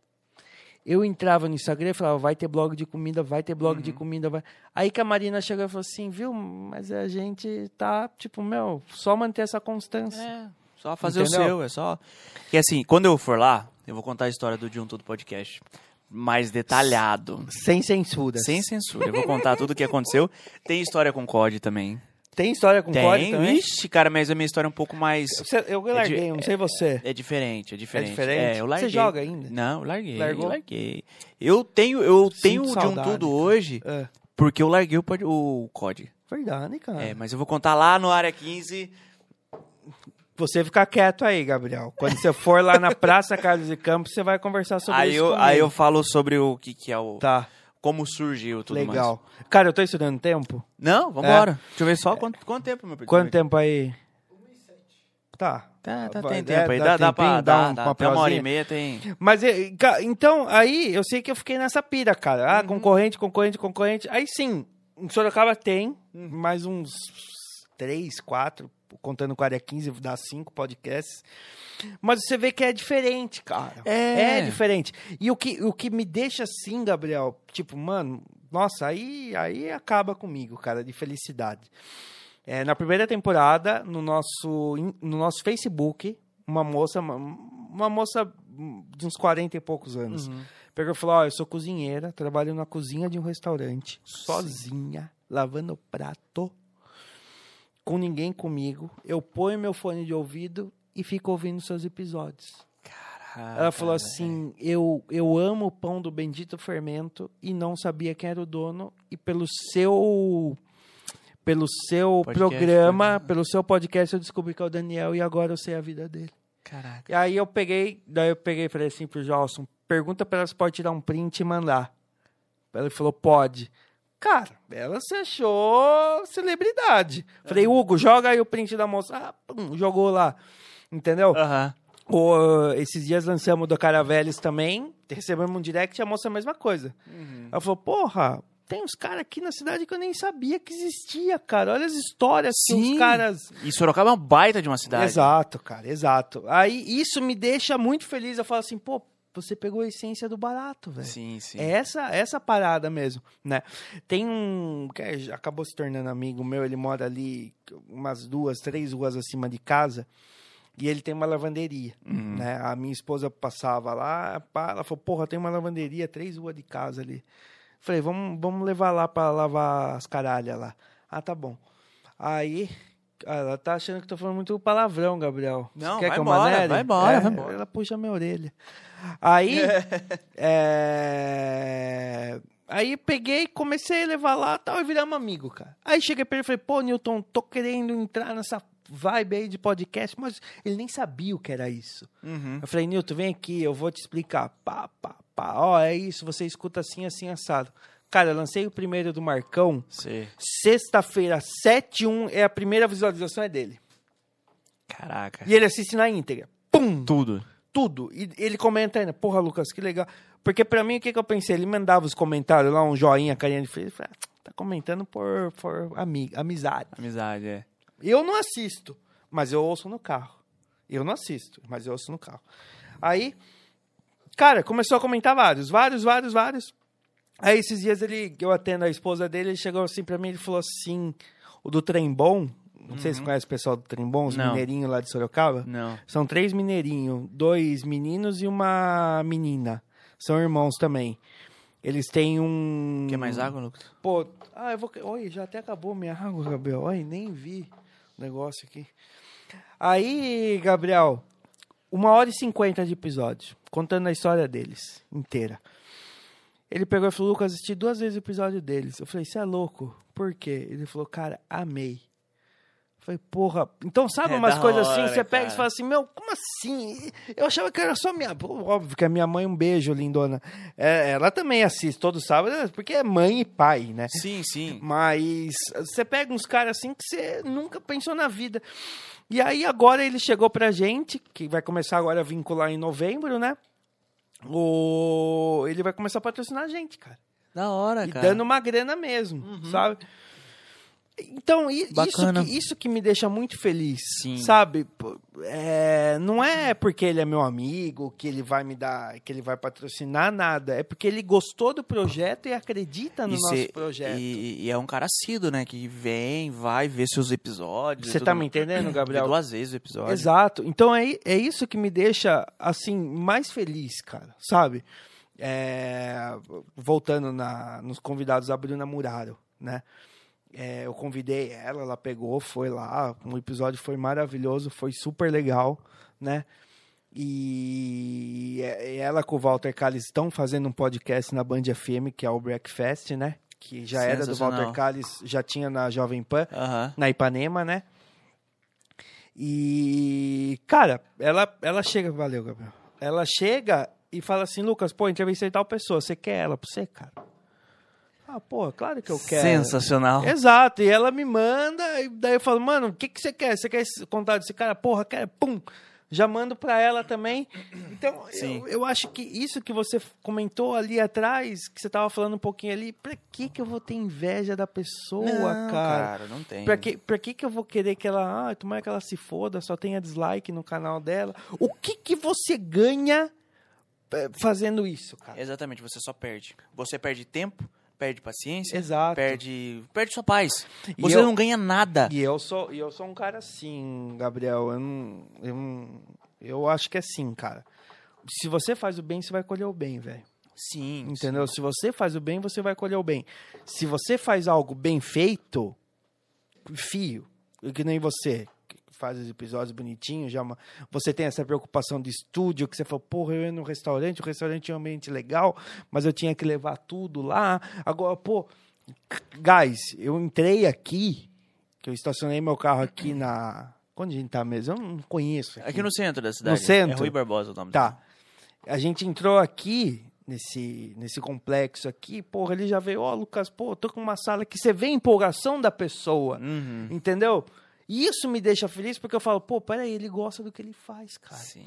Speaker 2: Eu entrava no Instagram e falava, vai ter blog de comida, vai ter blog de comida, vai. Aí que a Marina chegou e falou assim, viu, mas a gente tá, tipo, meu, só manter essa constância.
Speaker 1: É, só fazer
Speaker 2: Entendeu?
Speaker 1: o seu, é só... E assim, quando eu for lá, eu vou contar a história do Junto do Podcast mais detalhado.
Speaker 2: Sem censura.
Speaker 1: Sem censura. Eu vou contar tudo o que aconteceu. Tem história com COD também.
Speaker 2: Tem história com
Speaker 1: Tem.
Speaker 2: código também?
Speaker 1: Vixe, cara, mas a minha história é um pouco mais...
Speaker 2: Você- eu larguei, eu não sei você.
Speaker 1: É diferente, é diferente.
Speaker 2: diferente?
Speaker 1: É, eu
Speaker 2: Você
Speaker 1: larguei.
Speaker 2: joga ainda?
Speaker 1: Não, eu larguei.
Speaker 2: Largou?
Speaker 1: Eu larguei. Eu tenho, eu tenho de um tudo
Speaker 2: cara.
Speaker 1: hoje
Speaker 2: É.
Speaker 1: porque eu larguei o, o COD.
Speaker 2: Verdade, cara.
Speaker 1: É, mas eu vou contar lá no Área 15.
Speaker 2: Você fica quieto aí, Gabriel. Quando você for lá na Praça Carlos de Campos, você vai conversar sobre
Speaker 1: Aí
Speaker 2: isso
Speaker 1: eu,
Speaker 2: comigo.
Speaker 1: aí eu falo sobre o que, que é o.
Speaker 2: Tá,
Speaker 1: Como surgiu tudo mais.
Speaker 2: legal. Cara, eu tô estudando tempo.
Speaker 1: Não, vambora. Deixa eu ver só quanto, quanto tempo, meu.
Speaker 2: Quanto tempo aí? Tá.
Speaker 1: Tá, tá,
Speaker 2: Vai,
Speaker 1: tem
Speaker 2: é,
Speaker 1: tempo aí.
Speaker 2: dá
Speaker 1: Dá, dá pra
Speaker 2: dá
Speaker 1: dar.
Speaker 2: um
Speaker 1: Dá, até uma hora e meia tem.
Speaker 2: Mas, então, aí eu sei que eu fiquei nessa pira, cara. Ah, concorrente, concorrente, concorrente. Aí sim, em Sorocaba tem mais uns três, quatro, contando com a área 15, dá cinco podcasts. Mas você vê que é diferente, cara.
Speaker 1: É.
Speaker 2: diferente. E o que, o que me deixa assim, Gabriel, tipo, mano, nossa, aí, aí acaba comigo, cara, de felicidade. É, na primeira temporada, no nosso, no nosso Facebook, uma moça, uma, uma moça de uns 40 e poucos anos, pegou e falou: Ó, eu sou cozinheira, trabalho na cozinha de um restaurante, sozinha, lavando prato, com ninguém comigo. Eu ponho meu fone de ouvido e fico ouvindo seus episódios.
Speaker 1: Caraca,
Speaker 2: Ela falou assim: eu, eu amo o pão do bendito fermento e não sabia quem era o dono. E pelo seu. Pelo seu
Speaker 1: Podcast,
Speaker 2: programa,
Speaker 1: programa.
Speaker 2: pelo seu podcast, eu descobri que é o Daniel e agora eu sei a vida dele.
Speaker 1: Caraca.
Speaker 2: E aí eu peguei, daí eu peguei e falei assim pro Jalson: pergunta pra ela se pode tirar um print e mandar. Ele falou: pode. Cara, ela se achou celebridade. Falei, Hugo, joga aí o print da moça. Ah, pum, jogou lá. Entendeu?
Speaker 1: Aham.
Speaker 2: Esses dias lançamos do Caraveles também, recebemos um direct e a moça a mesma coisa. Ela falou, porra, tem uns caras aqui na cidade que eu nem sabia que existia, cara. Olha as histórias que
Speaker 1: Sim.
Speaker 2: os caras...
Speaker 1: E Sorocaba é uma baita de uma cidade.
Speaker 2: Exato, cara, exato. Aí isso me deixa muito feliz. Eu falo assim, pô, você pegou a essência do barato, velho.
Speaker 1: Sim, sim.
Speaker 2: É essa, essa parada mesmo, né? Tem um que é- acabou se tornando amigo meu, ele mora ali umas duas, três ruas acima de casa e ele tem uma lavanderia,
Speaker 1: Uhum.
Speaker 2: né? A minha esposa passava lá, pá, ela falou, porra, tem uma lavanderia três ruas de casa ali. Falei, vamos, vamos levar lá pra lavar as caralhas lá. Ah, tá bom. Aí, ah, ela tá achando que tô falando muito palavrão, Gabriel. Você
Speaker 1: Não,
Speaker 2: quer
Speaker 1: vai
Speaker 2: que eu
Speaker 1: embora, vai embora,
Speaker 2: É,
Speaker 1: vai embora.
Speaker 2: Ela puxa minha orelha. Aí, é... Aí peguei, comecei a levar lá tal, e viramos amigo, cara. Aí cheguei pra ele e falei, pô, Newton, tô querendo entrar nessa vibe aí de podcast, mas ele nem sabia o que era isso.
Speaker 1: Uhum.
Speaker 2: Eu falei, Newton, vem aqui, eu vou te explicar. Pá, pá, pá. Ó, é isso, você escuta assim, assim, assado. Cara, eu lancei o primeiro do Marcão. Sexta-feira, 7-1, é a primeira visualização é dele.
Speaker 1: Caraca.
Speaker 2: E ele assiste na íntegra. Pum!
Speaker 1: Tudo.
Speaker 2: Tudo. E ele comenta ainda, porra, Lucas, que legal. Porque pra mim, o que, que eu pensei? Ele mandava os comentários lá, um joinha, carinha de falei, ah, tá comentando por, por ami amizade.
Speaker 1: Amizade, é.
Speaker 2: Eu não assisto, mas eu ouço no carro. Eu não assisto, mas eu ouço no carro. Aí, cara, começou a comentar vários, vários, vários, vários. Aí esses dias ele, eu atendo a esposa dele, ele chegou assim pra mim e falou assim, o do trem bom, Não sei se você conhece o pessoal do Trembom, os mineirinhos lá de Sorocaba.
Speaker 1: Não.
Speaker 2: São três mineirinhos, dois meninos e uma menina. São irmãos também. Eles têm um.
Speaker 1: Quer mais água, Lucas?
Speaker 2: Pô, ah, eu vou. Oi, já até acabou minha água, Gabriel. Oi, nem vi o negócio aqui. Aí, Gabriel, uma hora e cinquenta de episódio, contando a história deles inteira. Ele pegou e falou, Lucas, assisti duas vezes o episódio deles. Eu falei, você é louco? Por quê? Ele falou, cara, amei. Eu falei, porra. Então, sabe
Speaker 1: É
Speaker 2: umas coisas assim?
Speaker 1: hora,
Speaker 2: Você pega e
Speaker 1: cara.
Speaker 2: fala assim, meu, como assim? Eu achava que era só minha. Óbvio que a minha mãe, um beijo, lindona. É, ela também assiste todo sábado, porque é mãe e pai, né?
Speaker 1: Sim, sim.
Speaker 2: Mas você pega uns caras assim que você nunca pensou na vida. E aí agora ele chegou pra gente, que vai começar agora a vincular em novembro, né? O... Ele vai começar a patrocinar a gente, cara.
Speaker 1: Da hora,
Speaker 2: E
Speaker 1: cara.
Speaker 2: dando uma grana mesmo, sabe? Então, isso que, isso que me deixa muito feliz,
Speaker 1: Sim.
Speaker 2: sabe? É, não é porque ele é meu amigo, que ele vai me dar, que ele vai patrocinar nada. É porque ele gostou do projeto e acredita no
Speaker 1: E
Speaker 2: nosso
Speaker 1: cê-
Speaker 2: projeto.
Speaker 1: E, e é um cara assíduo, né? Que vem, vai ver seus episódios.
Speaker 2: Você tá me entendendo,
Speaker 1: Vê
Speaker 2: Gabriel?
Speaker 1: duas vezes o episódio.
Speaker 2: Exato. Então é, é isso que me deixa, assim, mais feliz, cara. Sabe? É, voltando na, nos convidados, a Bruna Muraro, né? É, eu convidei ela, ela pegou, foi lá. O episódio foi maravilhoso, foi super legal, né? E é- ela com o Walter Calles estão fazendo um podcast na Band FM, que é o Breakfast, né? Que já era do. Walter Calles, já tinha na Jovem Pan na Ipanema, né? E, cara, ela, ela chega, valeu, Gabriel. Ela chega e fala assim, Lucas, pô, entrevistei tal pessoa, você quer ela pra você, cara? Ah, pô, claro que eu quero.
Speaker 1: Sensacional.
Speaker 2: Exato, e ela me manda, e daí eu falo, mano, o que, que você quer? Você quer esse contato desse cara? Porra, quer? Pum! Já mando pra ela também. Então, eu, eu acho que isso que você comentou ali atrás, que você tava falando um pouquinho ali, pra que que eu vou ter inveja da pessoa,
Speaker 1: Não,
Speaker 2: cara?
Speaker 1: não tem.
Speaker 2: Pra que, pra que que eu vou querer que ela... Ah, tomara que ela se foda, só tenha dislike no canal dela. O que que você ganha eh, fazendo isso, cara?
Speaker 1: Exatamente, você só perde. Você perde tempo, perde paciência,
Speaker 2: Exato.
Speaker 1: perde, perde sua paz.
Speaker 2: E
Speaker 1: Você
Speaker 2: eu-
Speaker 1: não ganha nada.
Speaker 2: E eu sou, e eu sou um cara assim, Gabriel. Eu, não, eu, não- eu acho que é assim, cara. Se você faz o bem, você vai colher o bem, velho.
Speaker 1: Sim.
Speaker 2: Entendeu? Se você faz o bem, você vai colher o bem. Se você faz algo bem feito, fio, que nem você faz os episódios bonitinhos, já uma- você tem essa preocupação de estúdio, que você fala, porra, eu ia no restaurante, o restaurante é um ambiente legal, mas eu tinha que levar tudo lá. Agora, pô, guys, eu entrei aqui, que eu estacionei meu carro aqui na... Onde a gente tá mesmo? Eu não conheço.
Speaker 1: Aqui no centro da cidade.
Speaker 2: centro?
Speaker 1: É Rui Barbosa o nome
Speaker 2: Tá. A gente entrou aqui nesse, nesse complexo aqui, porra, ele já veio, ó, Lucas, pô, tô com uma sala que você vê a empolgação da pessoa,
Speaker 1: Uhum.
Speaker 2: entendeu? E isso me deixa feliz porque eu falo, pô, peraí, ele gosta do que ele faz, cara.
Speaker 1: Sim.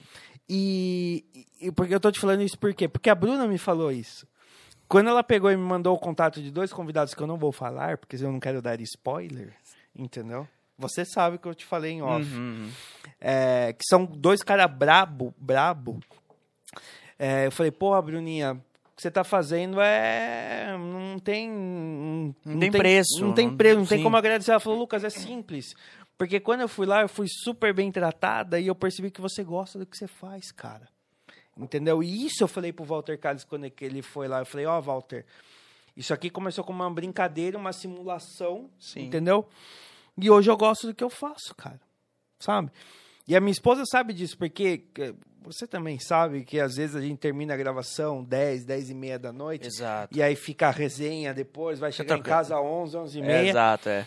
Speaker 2: E, e porque eu tô te falando isso por quê? Porque a Bruna me falou isso. Quando ela pegou e me mandou o contato de dois convidados que eu não vou falar, porque eu não quero dar spoiler, entendeu? Você sabe que eu te falei em off.
Speaker 1: Uhum.
Speaker 2: É, que são dois caras brabo, brabo. É, eu falei, porra, Bruninha, o que você tá fazendo é. Não tem. Não,
Speaker 1: tem preço,
Speaker 2: Não tem
Speaker 1: não-
Speaker 2: preço, não tem como agradecer. Ela falou, Lucas, é simples. Porque quando eu fui lá, eu fui super bem tratada e eu percebi que você gosta do que você faz, cara. Entendeu? E isso eu falei pro Walter Calles quando ele foi lá. Eu falei, ó, Walter, isso aqui começou como uma brincadeira, uma simulação,
Speaker 1: Sim.
Speaker 2: entendeu? E hoje eu gosto do que eu faço, cara. Sabe? E a minha esposa sabe disso, porque eh, você também sabe que às vezes a gente termina a gravação 10, 10 e meia da noite.
Speaker 1: Exato.
Speaker 2: E aí fica a resenha depois, vai chegar em casa às 11, 11 e
Speaker 1: É,
Speaker 2: meia.
Speaker 1: exato, é.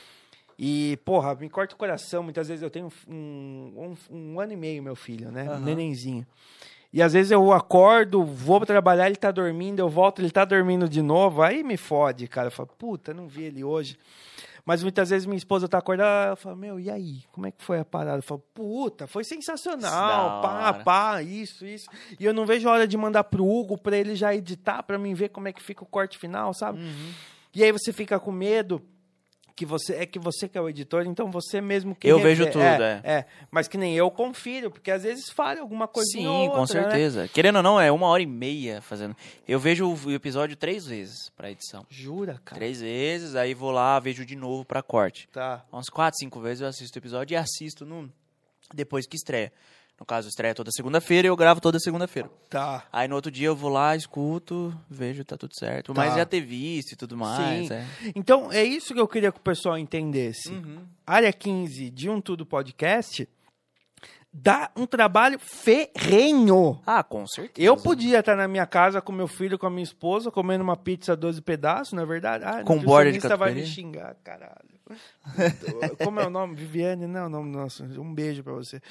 Speaker 2: E, porra, me corta o coração. Muitas vezes eu tenho um, um, um ano e meio, meu filho, né? Um
Speaker 1: Aham.
Speaker 2: nenenzinho. E às vezes eu acordo, vou trabalhar, ele tá dormindo, eu volto, ele tá dormindo de novo. Aí me fode, cara. Eu falo, puta, não vi ele hoje. Mas muitas vezes minha esposa tá acordada, ela fala, meu, e aí? Como é que foi a parada? Eu falo, puta, foi sensacional, pá, pá, isso, isso. E eu não vejo a hora de mandar pro Hugo pra ele já editar, pra mim ver como é que fica o corte final, sabe?
Speaker 1: Uhum.
Speaker 2: E aí você fica com medo que você é que você que é o editor, então você mesmo que
Speaker 1: Eu
Speaker 2: revê-
Speaker 1: vejo tudo, é.
Speaker 2: é. Mas que nem eu confiro, porque às vezes falha alguma coisinha ou
Speaker 1: Sim, com
Speaker 2: outra, né?
Speaker 1: certeza. Querendo ou não, é uma hora e meia fazendo. Eu vejo o episódio três vezes pra edição.
Speaker 2: Jura, cara?
Speaker 1: Três vezes, aí vou lá, vejo de novo pra corte.
Speaker 2: Tá.
Speaker 1: Umas quatro, cinco vezes eu assisto o episódio e assisto no... depois que estreia. No caso, estreia toda segunda-feira e eu gravo toda segunda-feira.
Speaker 2: Tá.
Speaker 1: Aí no outro dia eu vou lá, escuto, vejo, tá tudo certo. Mas
Speaker 2: Tá.
Speaker 1: já ter visto e tudo mais.
Speaker 2: Sim.
Speaker 1: é.
Speaker 2: Então, é isso que eu queria que o pessoal entendesse.
Speaker 1: Uhum.
Speaker 2: Área 15 de Um Tudo Podcast dá um trabalho ferrenho.
Speaker 1: Ah, com certeza.
Speaker 2: Eu podia estar na minha casa com meu filho, com a minha esposa, comendo uma pizza 12 pedaços, não é verdade? Ah,
Speaker 1: Com borda de
Speaker 2: vai me xingar, caralho. Como é o nome? Viviane? Não, não, nossa, um beijo pra você.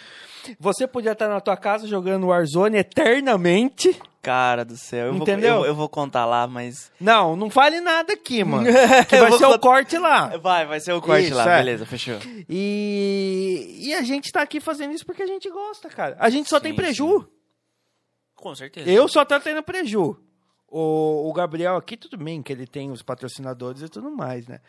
Speaker 2: Você podia estar na tua casa jogando Warzone eternamente.
Speaker 1: Cara do céu. Eu
Speaker 2: Entendeu?
Speaker 1: Vou, eu, eu vou contar lá, mas.
Speaker 2: Não, não fale nada aqui, mano. Que vai ser o corte lá.
Speaker 1: Vai, vai ser o corte
Speaker 2: Isso,
Speaker 1: lá.
Speaker 2: é.
Speaker 1: Beleza, fechou.
Speaker 2: E, e a gente tá aqui fazendo isso porque a gente gosta, cara. A gente só tem
Speaker 1: Sim,
Speaker 2: preju.
Speaker 1: Com certeza.
Speaker 2: Eu só tô tendo preju. O, o Gabriel aqui, tudo bem que ele tem os patrocinadores e tudo mais, né?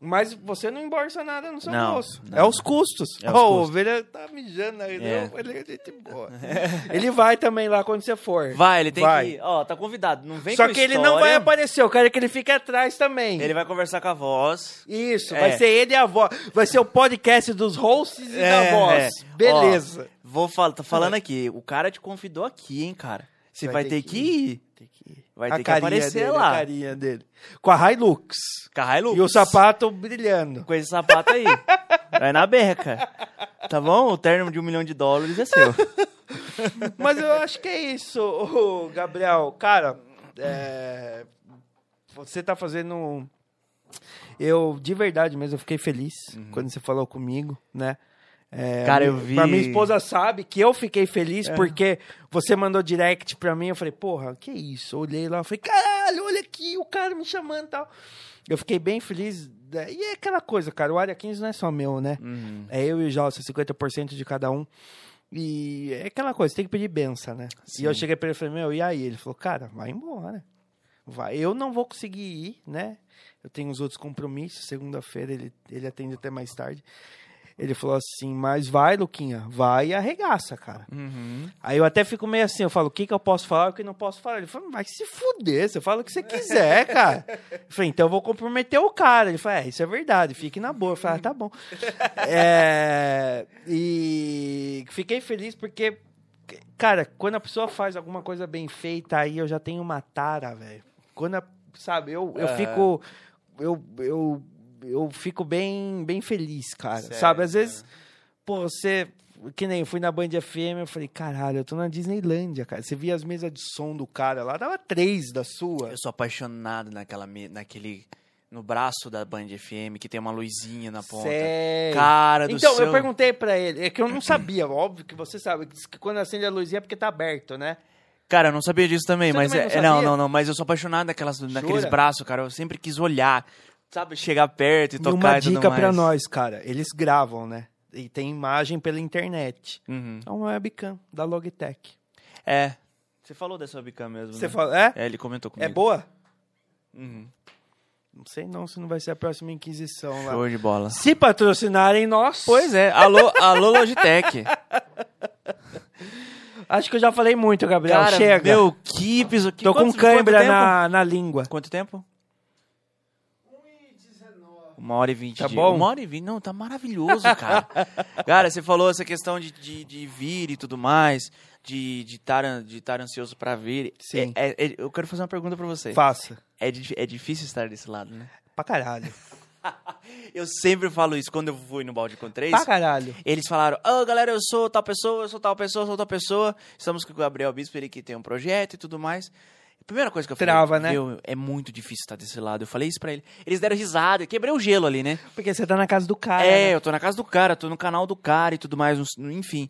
Speaker 2: Mas você não embolsa nada no seu
Speaker 1: Não,
Speaker 2: bolso.
Speaker 1: não.
Speaker 2: É os custos.
Speaker 1: É os
Speaker 2: Ó, o
Speaker 1: custos.
Speaker 2: Ovelha tá mijando na reunião.
Speaker 1: É.
Speaker 2: Ele é gente boa. ele vai também lá quando você for.
Speaker 1: Vai, ele tem
Speaker 2: Vai.
Speaker 1: que ir. Ó, tá convidado. Não vem
Speaker 2: Só
Speaker 1: com
Speaker 2: que ele não vai
Speaker 1: história.
Speaker 2: aparecer. Eu quero que ele fique atrás também.
Speaker 1: Ele vai conversar com a voz.
Speaker 2: Isso,
Speaker 1: É.
Speaker 2: vai ser ele e a voz. Vai ser o podcast dos hosts e da
Speaker 1: É,
Speaker 2: voz.
Speaker 1: é.
Speaker 2: Beleza.
Speaker 1: Ó, vou falar, tá falando aqui. O cara te convidou aqui, hein, cara. Você vai, ter que ir.
Speaker 2: Tem que ir.
Speaker 1: Vai ter que aparecer
Speaker 2: dele,
Speaker 1: lá.
Speaker 2: A carinha dele. Com a Hilux.
Speaker 1: Com a Hilux.
Speaker 2: E o sapato brilhando.
Speaker 1: Com esse sapato aí. vai na beca. Tá bom? O terno de um milhão de dólares é seu.
Speaker 2: Mas eu acho que é isso, Gabriel. Cara, é, você tá fazendo. Eu, de verdade mesmo, eu fiquei feliz quando você falou comigo, né? É.
Speaker 1: Cara, eu vi- É.
Speaker 2: A minha esposa sabe que eu fiquei feliz porque você mandou direct pra mim. Eu falei, porra, que isso? Olhei lá, falei, caralho, olha aqui, o cara me chamando e tal. Eu fiquei bem feliz. né? E é aquela coisa, cara, o Área 15 não é só meu, né?
Speaker 1: Uhum.
Speaker 2: É eu e o Jalsa, 50% de cada um. E é aquela coisa, tem que pedir benção, né?
Speaker 1: Sim.
Speaker 2: E eu cheguei pra ele e falei, meu, e aí? Ele falou, cara, vai embora. Vai. Eu não vou conseguir ir, né? Eu tenho os outros compromissos. Segunda-feira ele, ele atende até mais tarde. Ele falou assim, mas vai, Luquinha, vai e arregaça, cara.
Speaker 1: Uhum.
Speaker 2: Aí eu até fico meio assim, eu falo, o que, que eu posso falar e o que não posso falar? Ele falou, vai se fuder, você fala o que você quiser, cara. Eu falei, então eu vou comprometer o cara. Ele falou, é, isso é verdade, fique na boa. Eu falei, ah, tá bom. É, e fiquei feliz porque, cara, quando a pessoa faz alguma coisa bem feita, aí eu já tenho uma tara, velho. Quando, a- sabe, eu, eu
Speaker 1: Aham.
Speaker 2: fico... Eu, eu, eu fico bem, bem feliz, cara.
Speaker 1: Sério,
Speaker 2: sabe, às
Speaker 1: cara.
Speaker 2: vezes pô, você. Que nem eu fui na Band FM, eu falei, caralho, eu tô na Disneylândia, cara. Você via as mesas de som do cara lá, dava três da sua.
Speaker 1: Eu sou apaixonado naquela, naquele. No braço da Band FM, que tem uma luzinha na ponta.
Speaker 2: Sério.
Speaker 1: Cara do
Speaker 2: Então,
Speaker 1: céu.
Speaker 2: eu perguntei pra ele, é que eu não sabia, óbvio que você sabe, que quando acende a luzinha é porque tá aberto, né?
Speaker 1: Cara, eu não sabia disso também,
Speaker 2: Você
Speaker 1: mas
Speaker 2: também não
Speaker 1: é, não, não, não, mas eu sou apaixonado naquelas, naqueles braços, cara. Eu sempre quis olhar, sabe, chegar perto e
Speaker 2: E
Speaker 1: tocar
Speaker 2: uma
Speaker 1: e
Speaker 2: dica pra nós, cara, eles gravam, né? E tem imagem pela internet.
Speaker 1: Uhum.
Speaker 2: É uma webcam da Logitech.
Speaker 1: É. Você falou dessa webcam mesmo,
Speaker 2: Você
Speaker 1: né?
Speaker 2: fala, é?
Speaker 1: É, ele comentou comigo.
Speaker 2: É boa?
Speaker 1: Uhum.
Speaker 2: Não sei não se não vai ser a próxima Inquisição lá.
Speaker 1: Show de bola.
Speaker 2: Se patrocinarem nós.
Speaker 1: Pois é, alô, alô Logitech.
Speaker 2: Acho que eu já falei muito, Gabriel.
Speaker 1: Cara,
Speaker 2: Chega.
Speaker 1: meu, que episódio.
Speaker 2: Tô com
Speaker 1: quanto-
Speaker 2: cãibra na, na língua.
Speaker 1: Quanto tempo? Uma hora e vinte.
Speaker 2: Tá
Speaker 1: de-
Speaker 2: bom?
Speaker 1: Uma hora e vinte. Não, tá maravilhoso, cara. cara, você falou essa questão de, de, de vir e tudo mais, de estar de tar, de tar ansioso pra vir.
Speaker 2: Sim.
Speaker 1: É- é- é- eu quero fazer uma pergunta pra você.
Speaker 2: Faça.
Speaker 1: É, é difícil estar desse lado, né?
Speaker 2: Pra caralho.
Speaker 1: Eu sempre falo isso quando eu fui no Balde com três.
Speaker 2: Pra caralho.
Speaker 1: Eles falaram, ô galera, eu sou tal pessoa, eu sou tal pessoa, eu sou tal pessoa. Estamos com o Gabriel Bispo, ele que tem um projeto e tudo mais. A primeira coisa que eu falei,
Speaker 2: Trava, né?
Speaker 1: "Meu, é muito difícil estar desse lado. Eu falei isso pra ele. Eles deram risada, eu quebrei o gelo ali, né?
Speaker 2: Porque você tá na casa do cara.
Speaker 1: é,
Speaker 2: né?
Speaker 1: eu tô na casa do cara, tô no canal do cara e tudo mais, enfim.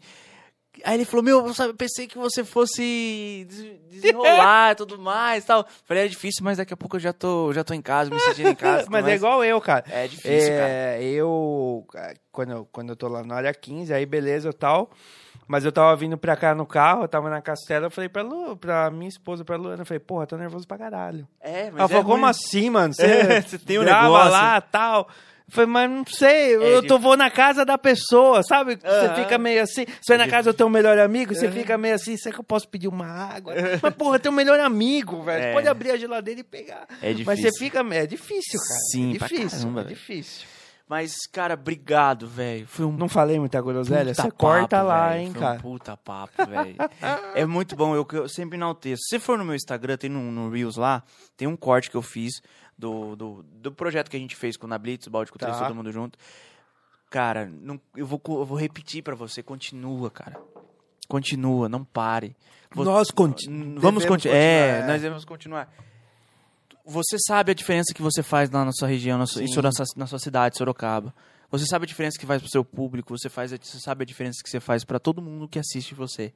Speaker 1: Aí ele falou, meu, eu pensei que você fosse des- desenrolar e tudo mais e tal. Falei, é difícil, mas daqui a pouco eu já tô, já tô em casa, me sentindo em casa.
Speaker 2: Mas é igual eu, cara.
Speaker 1: É difícil, cara.
Speaker 2: É, eu, quando eu, quando eu tô lá na área 15, aí beleza e tal. Mas eu tava vindo pra cá no carro, eu tava na castela, eu falei pra, Lu, pra minha esposa, pra Luana, eu falei, porra, tô nervoso pra caralho.
Speaker 1: É, mas
Speaker 2: Ela
Speaker 1: é
Speaker 2: falou, como assim, mano? Você,
Speaker 1: É, você tem um negócio.
Speaker 2: lá tal. Eu falei, mas não sei,
Speaker 1: É
Speaker 2: eu tô, vou na casa da pessoa, sabe? Você fica meio assim. Você vai na casa do teu melhor amigo, você
Speaker 1: Aham.
Speaker 2: fica meio assim, será que eu posso pedir uma água? Mas, porra, teu melhor amigo, velho.
Speaker 1: É.
Speaker 2: pode abrir a geladeira e pegar.
Speaker 1: É
Speaker 2: Mas você
Speaker 1: difícil.
Speaker 2: fica. É difícil, cara.
Speaker 1: Sim,
Speaker 2: é difícil.
Speaker 1: caramba,
Speaker 2: é difícil.
Speaker 1: Mas, cara, obrigado, velho. Foi um
Speaker 2: Não falei muita groselha? Você corta
Speaker 1: papo,
Speaker 2: lá,
Speaker 1: velho.
Speaker 2: hein,
Speaker 1: Foi
Speaker 2: cara.
Speaker 1: Um puta papo, velho. é muito bom, eu, eu sempre enalteço. Se for no meu Instagram, tem no, no Reels lá, tem um corte que eu fiz do, do, do projeto que a gente fez com o Nablitz, o Balde com
Speaker 2: Tá.
Speaker 1: todo mundo junto. Cara, não, eu, vou, eu vou repetir pra você, continua, cara. Continua, não pare. Vo-
Speaker 2: Nós conti-
Speaker 1: N-
Speaker 2: devemos
Speaker 1: Vamos continuar. É,
Speaker 2: é.
Speaker 1: nós devemos continuar. Você sabe a diferença que você faz lá na sua região, na sua. Soro- na sua- na sua cidade, Sorocaba. Você sabe a diferença que faz pro seu público, você, faz, você sabe a diferença que você faz para todo mundo que assiste você.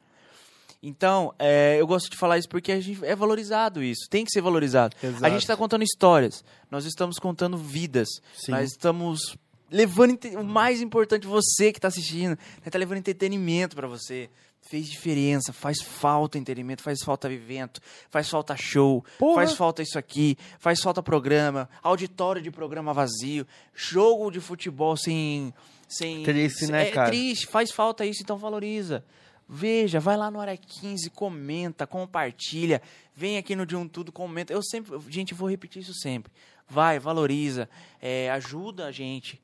Speaker 1: Então, é, eu gosto de falar isso porque a gente, é valorizado isso, tem que ser valorizado.
Speaker 2: Exato.
Speaker 1: A gente está contando histórias, nós estamos contando vidas,
Speaker 2: Sim.
Speaker 1: nós estamos levando o mais importante, você que está assistindo, está levando entretenimento para você. Fez diferença, faz falta entretenimento, faz falta evento, faz falta show,
Speaker 2: Porra.
Speaker 1: faz falta isso aqui, faz falta programa, auditório de programa vazio, jogo de futebol sem. sem
Speaker 2: Triste, né,
Speaker 1: é,
Speaker 2: cara?
Speaker 1: triste, faz falta isso, então valoriza. Veja, vai lá no Área 15, comenta, compartilha, vem aqui no De Um Tudo, comenta. Eu sempre, gente, vou repetir isso sempre. Vai, valoriza, é, ajuda a gente.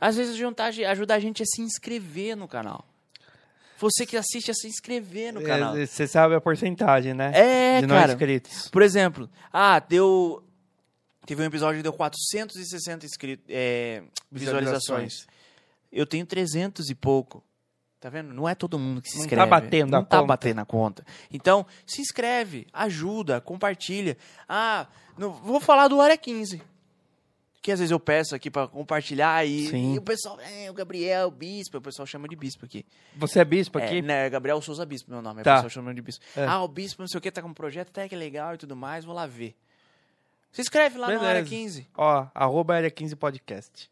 Speaker 1: Às vezes juntar, ajuda a gente a se inscrever no canal. Você que assiste a se inscrever no canal.
Speaker 2: É, Você sabe a porcentagem, né?
Speaker 1: É,
Speaker 2: de não
Speaker 1: cara.
Speaker 2: inscritos.
Speaker 1: Por exemplo, ah, deu. Teve um episódio que deu 460 inscritos, é, visualizações. Eu tenho 300 e pouco. Tá vendo? Não é todo mundo que se
Speaker 2: Não
Speaker 1: inscreve.
Speaker 2: tá batendo
Speaker 1: Não
Speaker 2: a
Speaker 1: tá
Speaker 2: conta.
Speaker 1: batendo a conta. Então, se inscreve, ajuda, compartilha. Ah, não, vou falar do Área 15. Que às vezes eu peço aqui pra compartilhar e,
Speaker 2: Sim.
Speaker 1: e o pessoal, é, o Gabriel, o Bispo, o pessoal chama de Bispo aqui.
Speaker 2: Você é bispo
Speaker 1: É,
Speaker 2: aqui?
Speaker 1: né, Gabriel Souza Bispo, meu nome.
Speaker 2: Tá.
Speaker 1: O pessoal chama de Bispo.
Speaker 2: É.
Speaker 1: Ah, o Bispo, não sei o que, tá com um projeto, até que é legal e tudo mais, vou lá ver. Se inscreve lá no Área
Speaker 2: Beleza.
Speaker 1: 15.
Speaker 2: Ó, arroba área 15 podcast.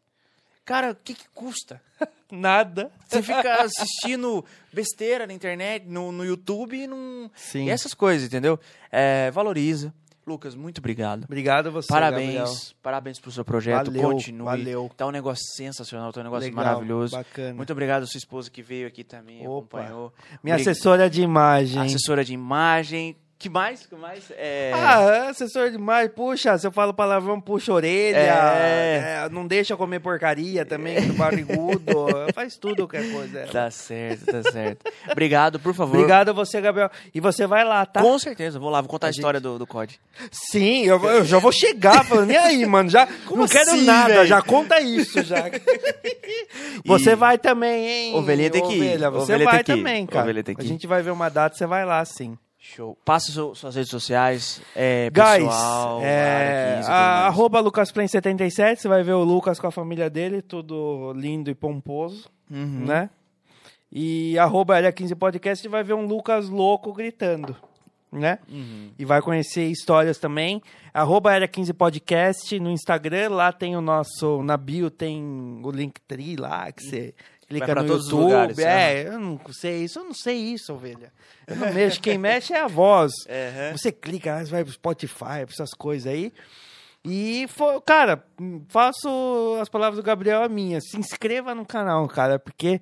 Speaker 1: Cara, o que que custa?
Speaker 2: Nada.
Speaker 1: Você fica assistindo besteira na internet, no, no YouTube e não...
Speaker 2: Sim.
Speaker 1: E essas coisas, entendeu? É, valoriza. Lucas, muito obrigado.
Speaker 2: Obrigado a você, Gabriel.
Speaker 1: Parabéns, parabéns pro seu projeto,
Speaker 2: Valeu,
Speaker 1: continue.
Speaker 2: valeu.
Speaker 1: Tá um negócio sensacional, tá um negócio
Speaker 2: Legal,
Speaker 1: maravilhoso.
Speaker 2: bacana.
Speaker 1: Muito obrigado a sua esposa que veio aqui também,
Speaker 2: Opa.
Speaker 1: acompanhou.
Speaker 2: Minha
Speaker 1: Obrig-
Speaker 2: assessora de imagem.
Speaker 1: Assessora de imagem. Que mais? Que mais? É...
Speaker 2: Ah, assessor de imagem, puxa, se eu falo palavrão, puxa a orelha,
Speaker 1: É.
Speaker 2: é, não deixa comer porcaria também, do barrigudo, faz tudo qualquer coisa.
Speaker 1: Tá certo, tá certo. Obrigado, por favor.
Speaker 2: Obrigado a você, Gabriel. E você vai lá, tá?
Speaker 1: Com certeza, vou lá, vou contar a,
Speaker 2: A gente-
Speaker 1: história do, do COD.
Speaker 2: Sim, eu, eu já vou chegar falando, e aí, mano, já não quero
Speaker 1: assim,
Speaker 2: nada,
Speaker 1: velho?
Speaker 2: já conta isso, já. você
Speaker 1: E-
Speaker 2: vai também, hein?
Speaker 1: Ovelhinha tem que ir,
Speaker 2: Ovelha, Você
Speaker 1: ovelha
Speaker 2: vai também, cara.
Speaker 1: ovelha
Speaker 2: a gente vai ver uma data, você vai lá, sim.
Speaker 1: Show. Passa seu- suas redes sociais, é,
Speaker 2: Guys,
Speaker 1: pessoal,
Speaker 2: é,
Speaker 1: área 15 tudo
Speaker 2: a, arroba LucasPlan77, você vai ver o Lucas com a família dele, tudo lindo e pomposo,
Speaker 1: Uhum.
Speaker 2: né? E arroba área 15 podcast, você vai ver um Lucas louco gritando, né?
Speaker 1: Uhum.
Speaker 2: E vai conhecer histórias também. Arroba área 15 podcast no Instagram, lá tem o nosso, na bio tem o Linktree lá, que você clica no
Speaker 1: todos os
Speaker 2: YouTube.
Speaker 1: lugares,
Speaker 2: é, eu não sei isso, eu não sei isso, ovelha. Eu não mexo, quem mexe é a voz.
Speaker 1: Uhum.
Speaker 2: Você clica, vai pro Spotify, pra essas coisas aí. E, cara, faço as palavras do Gabriel a minha. Se inscreva no canal, cara, porque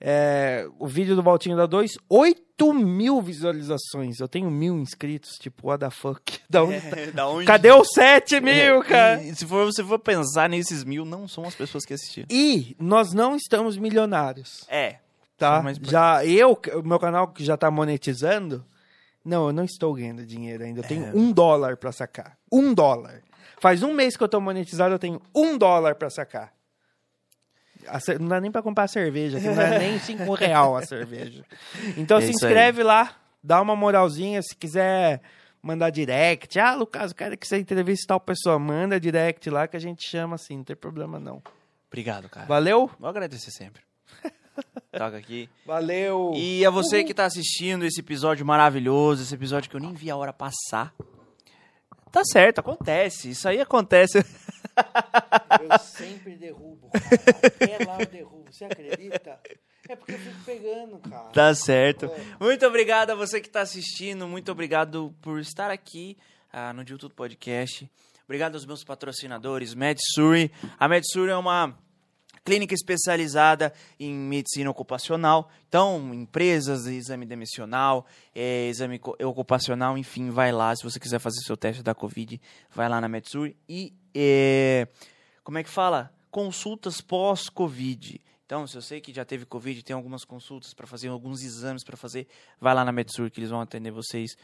Speaker 2: é, o vídeo do Valtinho da 2, 8 mil visualizações. Eu tenho mil inscritos, tipo, what the fuck? Da onde tá?
Speaker 1: É, da onde?
Speaker 2: Cadê os 7 mil,
Speaker 1: É,
Speaker 2: cara?
Speaker 1: E, se for, você for pensar nesses mil, não são as pessoas que assistiram.
Speaker 2: E nós não estamos milionários,
Speaker 1: É.
Speaker 2: tá?
Speaker 1: Mas-
Speaker 2: Já eu, o meu canal que já tá monetizando, não, eu não estou ganhando dinheiro ainda. Eu tenho
Speaker 1: É.
Speaker 2: um dólar pra sacar. Um dólar. Faz um mês que eu tô monetizado, eu tenho um dólar pra sacar. Não dá nem pra comprar cerveja, aqui não é nem cinco real a cerveja. Então
Speaker 1: É
Speaker 2: se
Speaker 1: isso aí.
Speaker 2: inscreve lá, dá uma moralzinha, se quiser mandar direct. Ah, Lucas, eu quero que você entreviste tal pessoa. Manda direct lá que a gente chama assim, não tem problema não.
Speaker 1: Obrigado, cara.
Speaker 2: Valeu?
Speaker 1: Vou agradecer sempre. Toca aqui.
Speaker 2: Valeu!
Speaker 1: E a você que tá assistindo esse episódio maravilhoso, esse episódio que eu nem vi a hora passar. Tá certo, acontece. Isso aí acontece.
Speaker 2: Eu sempre derrubo, cara. Até lá eu derrubo. Você acredita? É porque eu fico pegando, cara.
Speaker 1: Tá certo. Muito obrigado a você que está assistindo. Muito obrigado por estar aqui ah, no Tudo Podcast. Obrigado aos meus patrocinadores, MedSuri. A MedSuri é uma clínica especializada em medicina ocupacional. Então, empresas, exame demissional, é, exame ocupacional, enfim, vai lá. Se você quiser fazer seu teste da Covid, vai lá na MedSuri. E, é, como é que fala? Consultas pós-Covid. Então, se eu sei que já teve Covid, tem algumas consultas para fazer, alguns exames para fazer, vai lá na Metsur que eles vão atender vocês.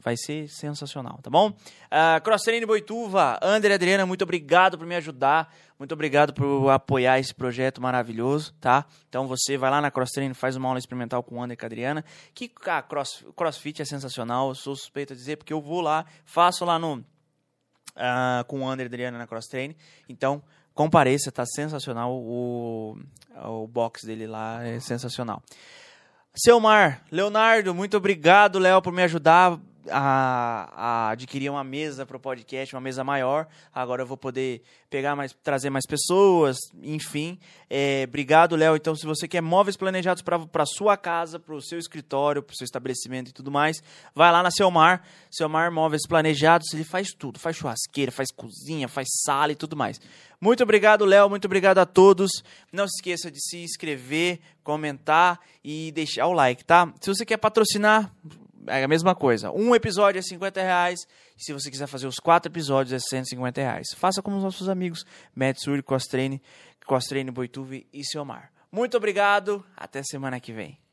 Speaker 1: Vai ser sensacional, tá bom? Uh, Cross Training Boituva, André Adriana, muito obrigado por me ajudar. Muito obrigado por apoiar esse projeto maravilhoso, tá? Então você vai lá na Cross Training, faz uma aula experimental com o André e com a Adriana. Que ah, cross, CrossFit é sensacional, eu sou suspeito a dizer, porque eu vou lá, faço lá no. Uh, com o André a Adriana na Cross Training. Então, compareça, tá sensacional. O, o box dele lá é sensacional. Selmar, Leonardo, muito obrigado, Léo, por me ajudar a, a adquirir uma mesa para o podcast, uma mesa maior. Agora eu vou poder pegar mais, trazer mais pessoas, enfim. É, obrigado, Léo. Então, se você quer móveis planejados para sua casa, para o seu escritório, para o seu estabelecimento e tudo mais, vai lá na Selmar. Selmar Móveis Planejados, ele faz tudo. Faz churrasqueira, faz cozinha, faz sala e tudo mais. Muito obrigado, Léo. Muito obrigado a todos. Não se esqueça de se inscrever, comentar e deixar o like, tá? Se você quer patrocinar, é a mesma coisa. Um episódio é 50 reais. E se você quiser fazer os quatro episódios, é 150 reais. Faça como os nossos amigos Metsuri, Costrene, Costrene Boituve e Silmar. Muito obrigado. Até semana que vem.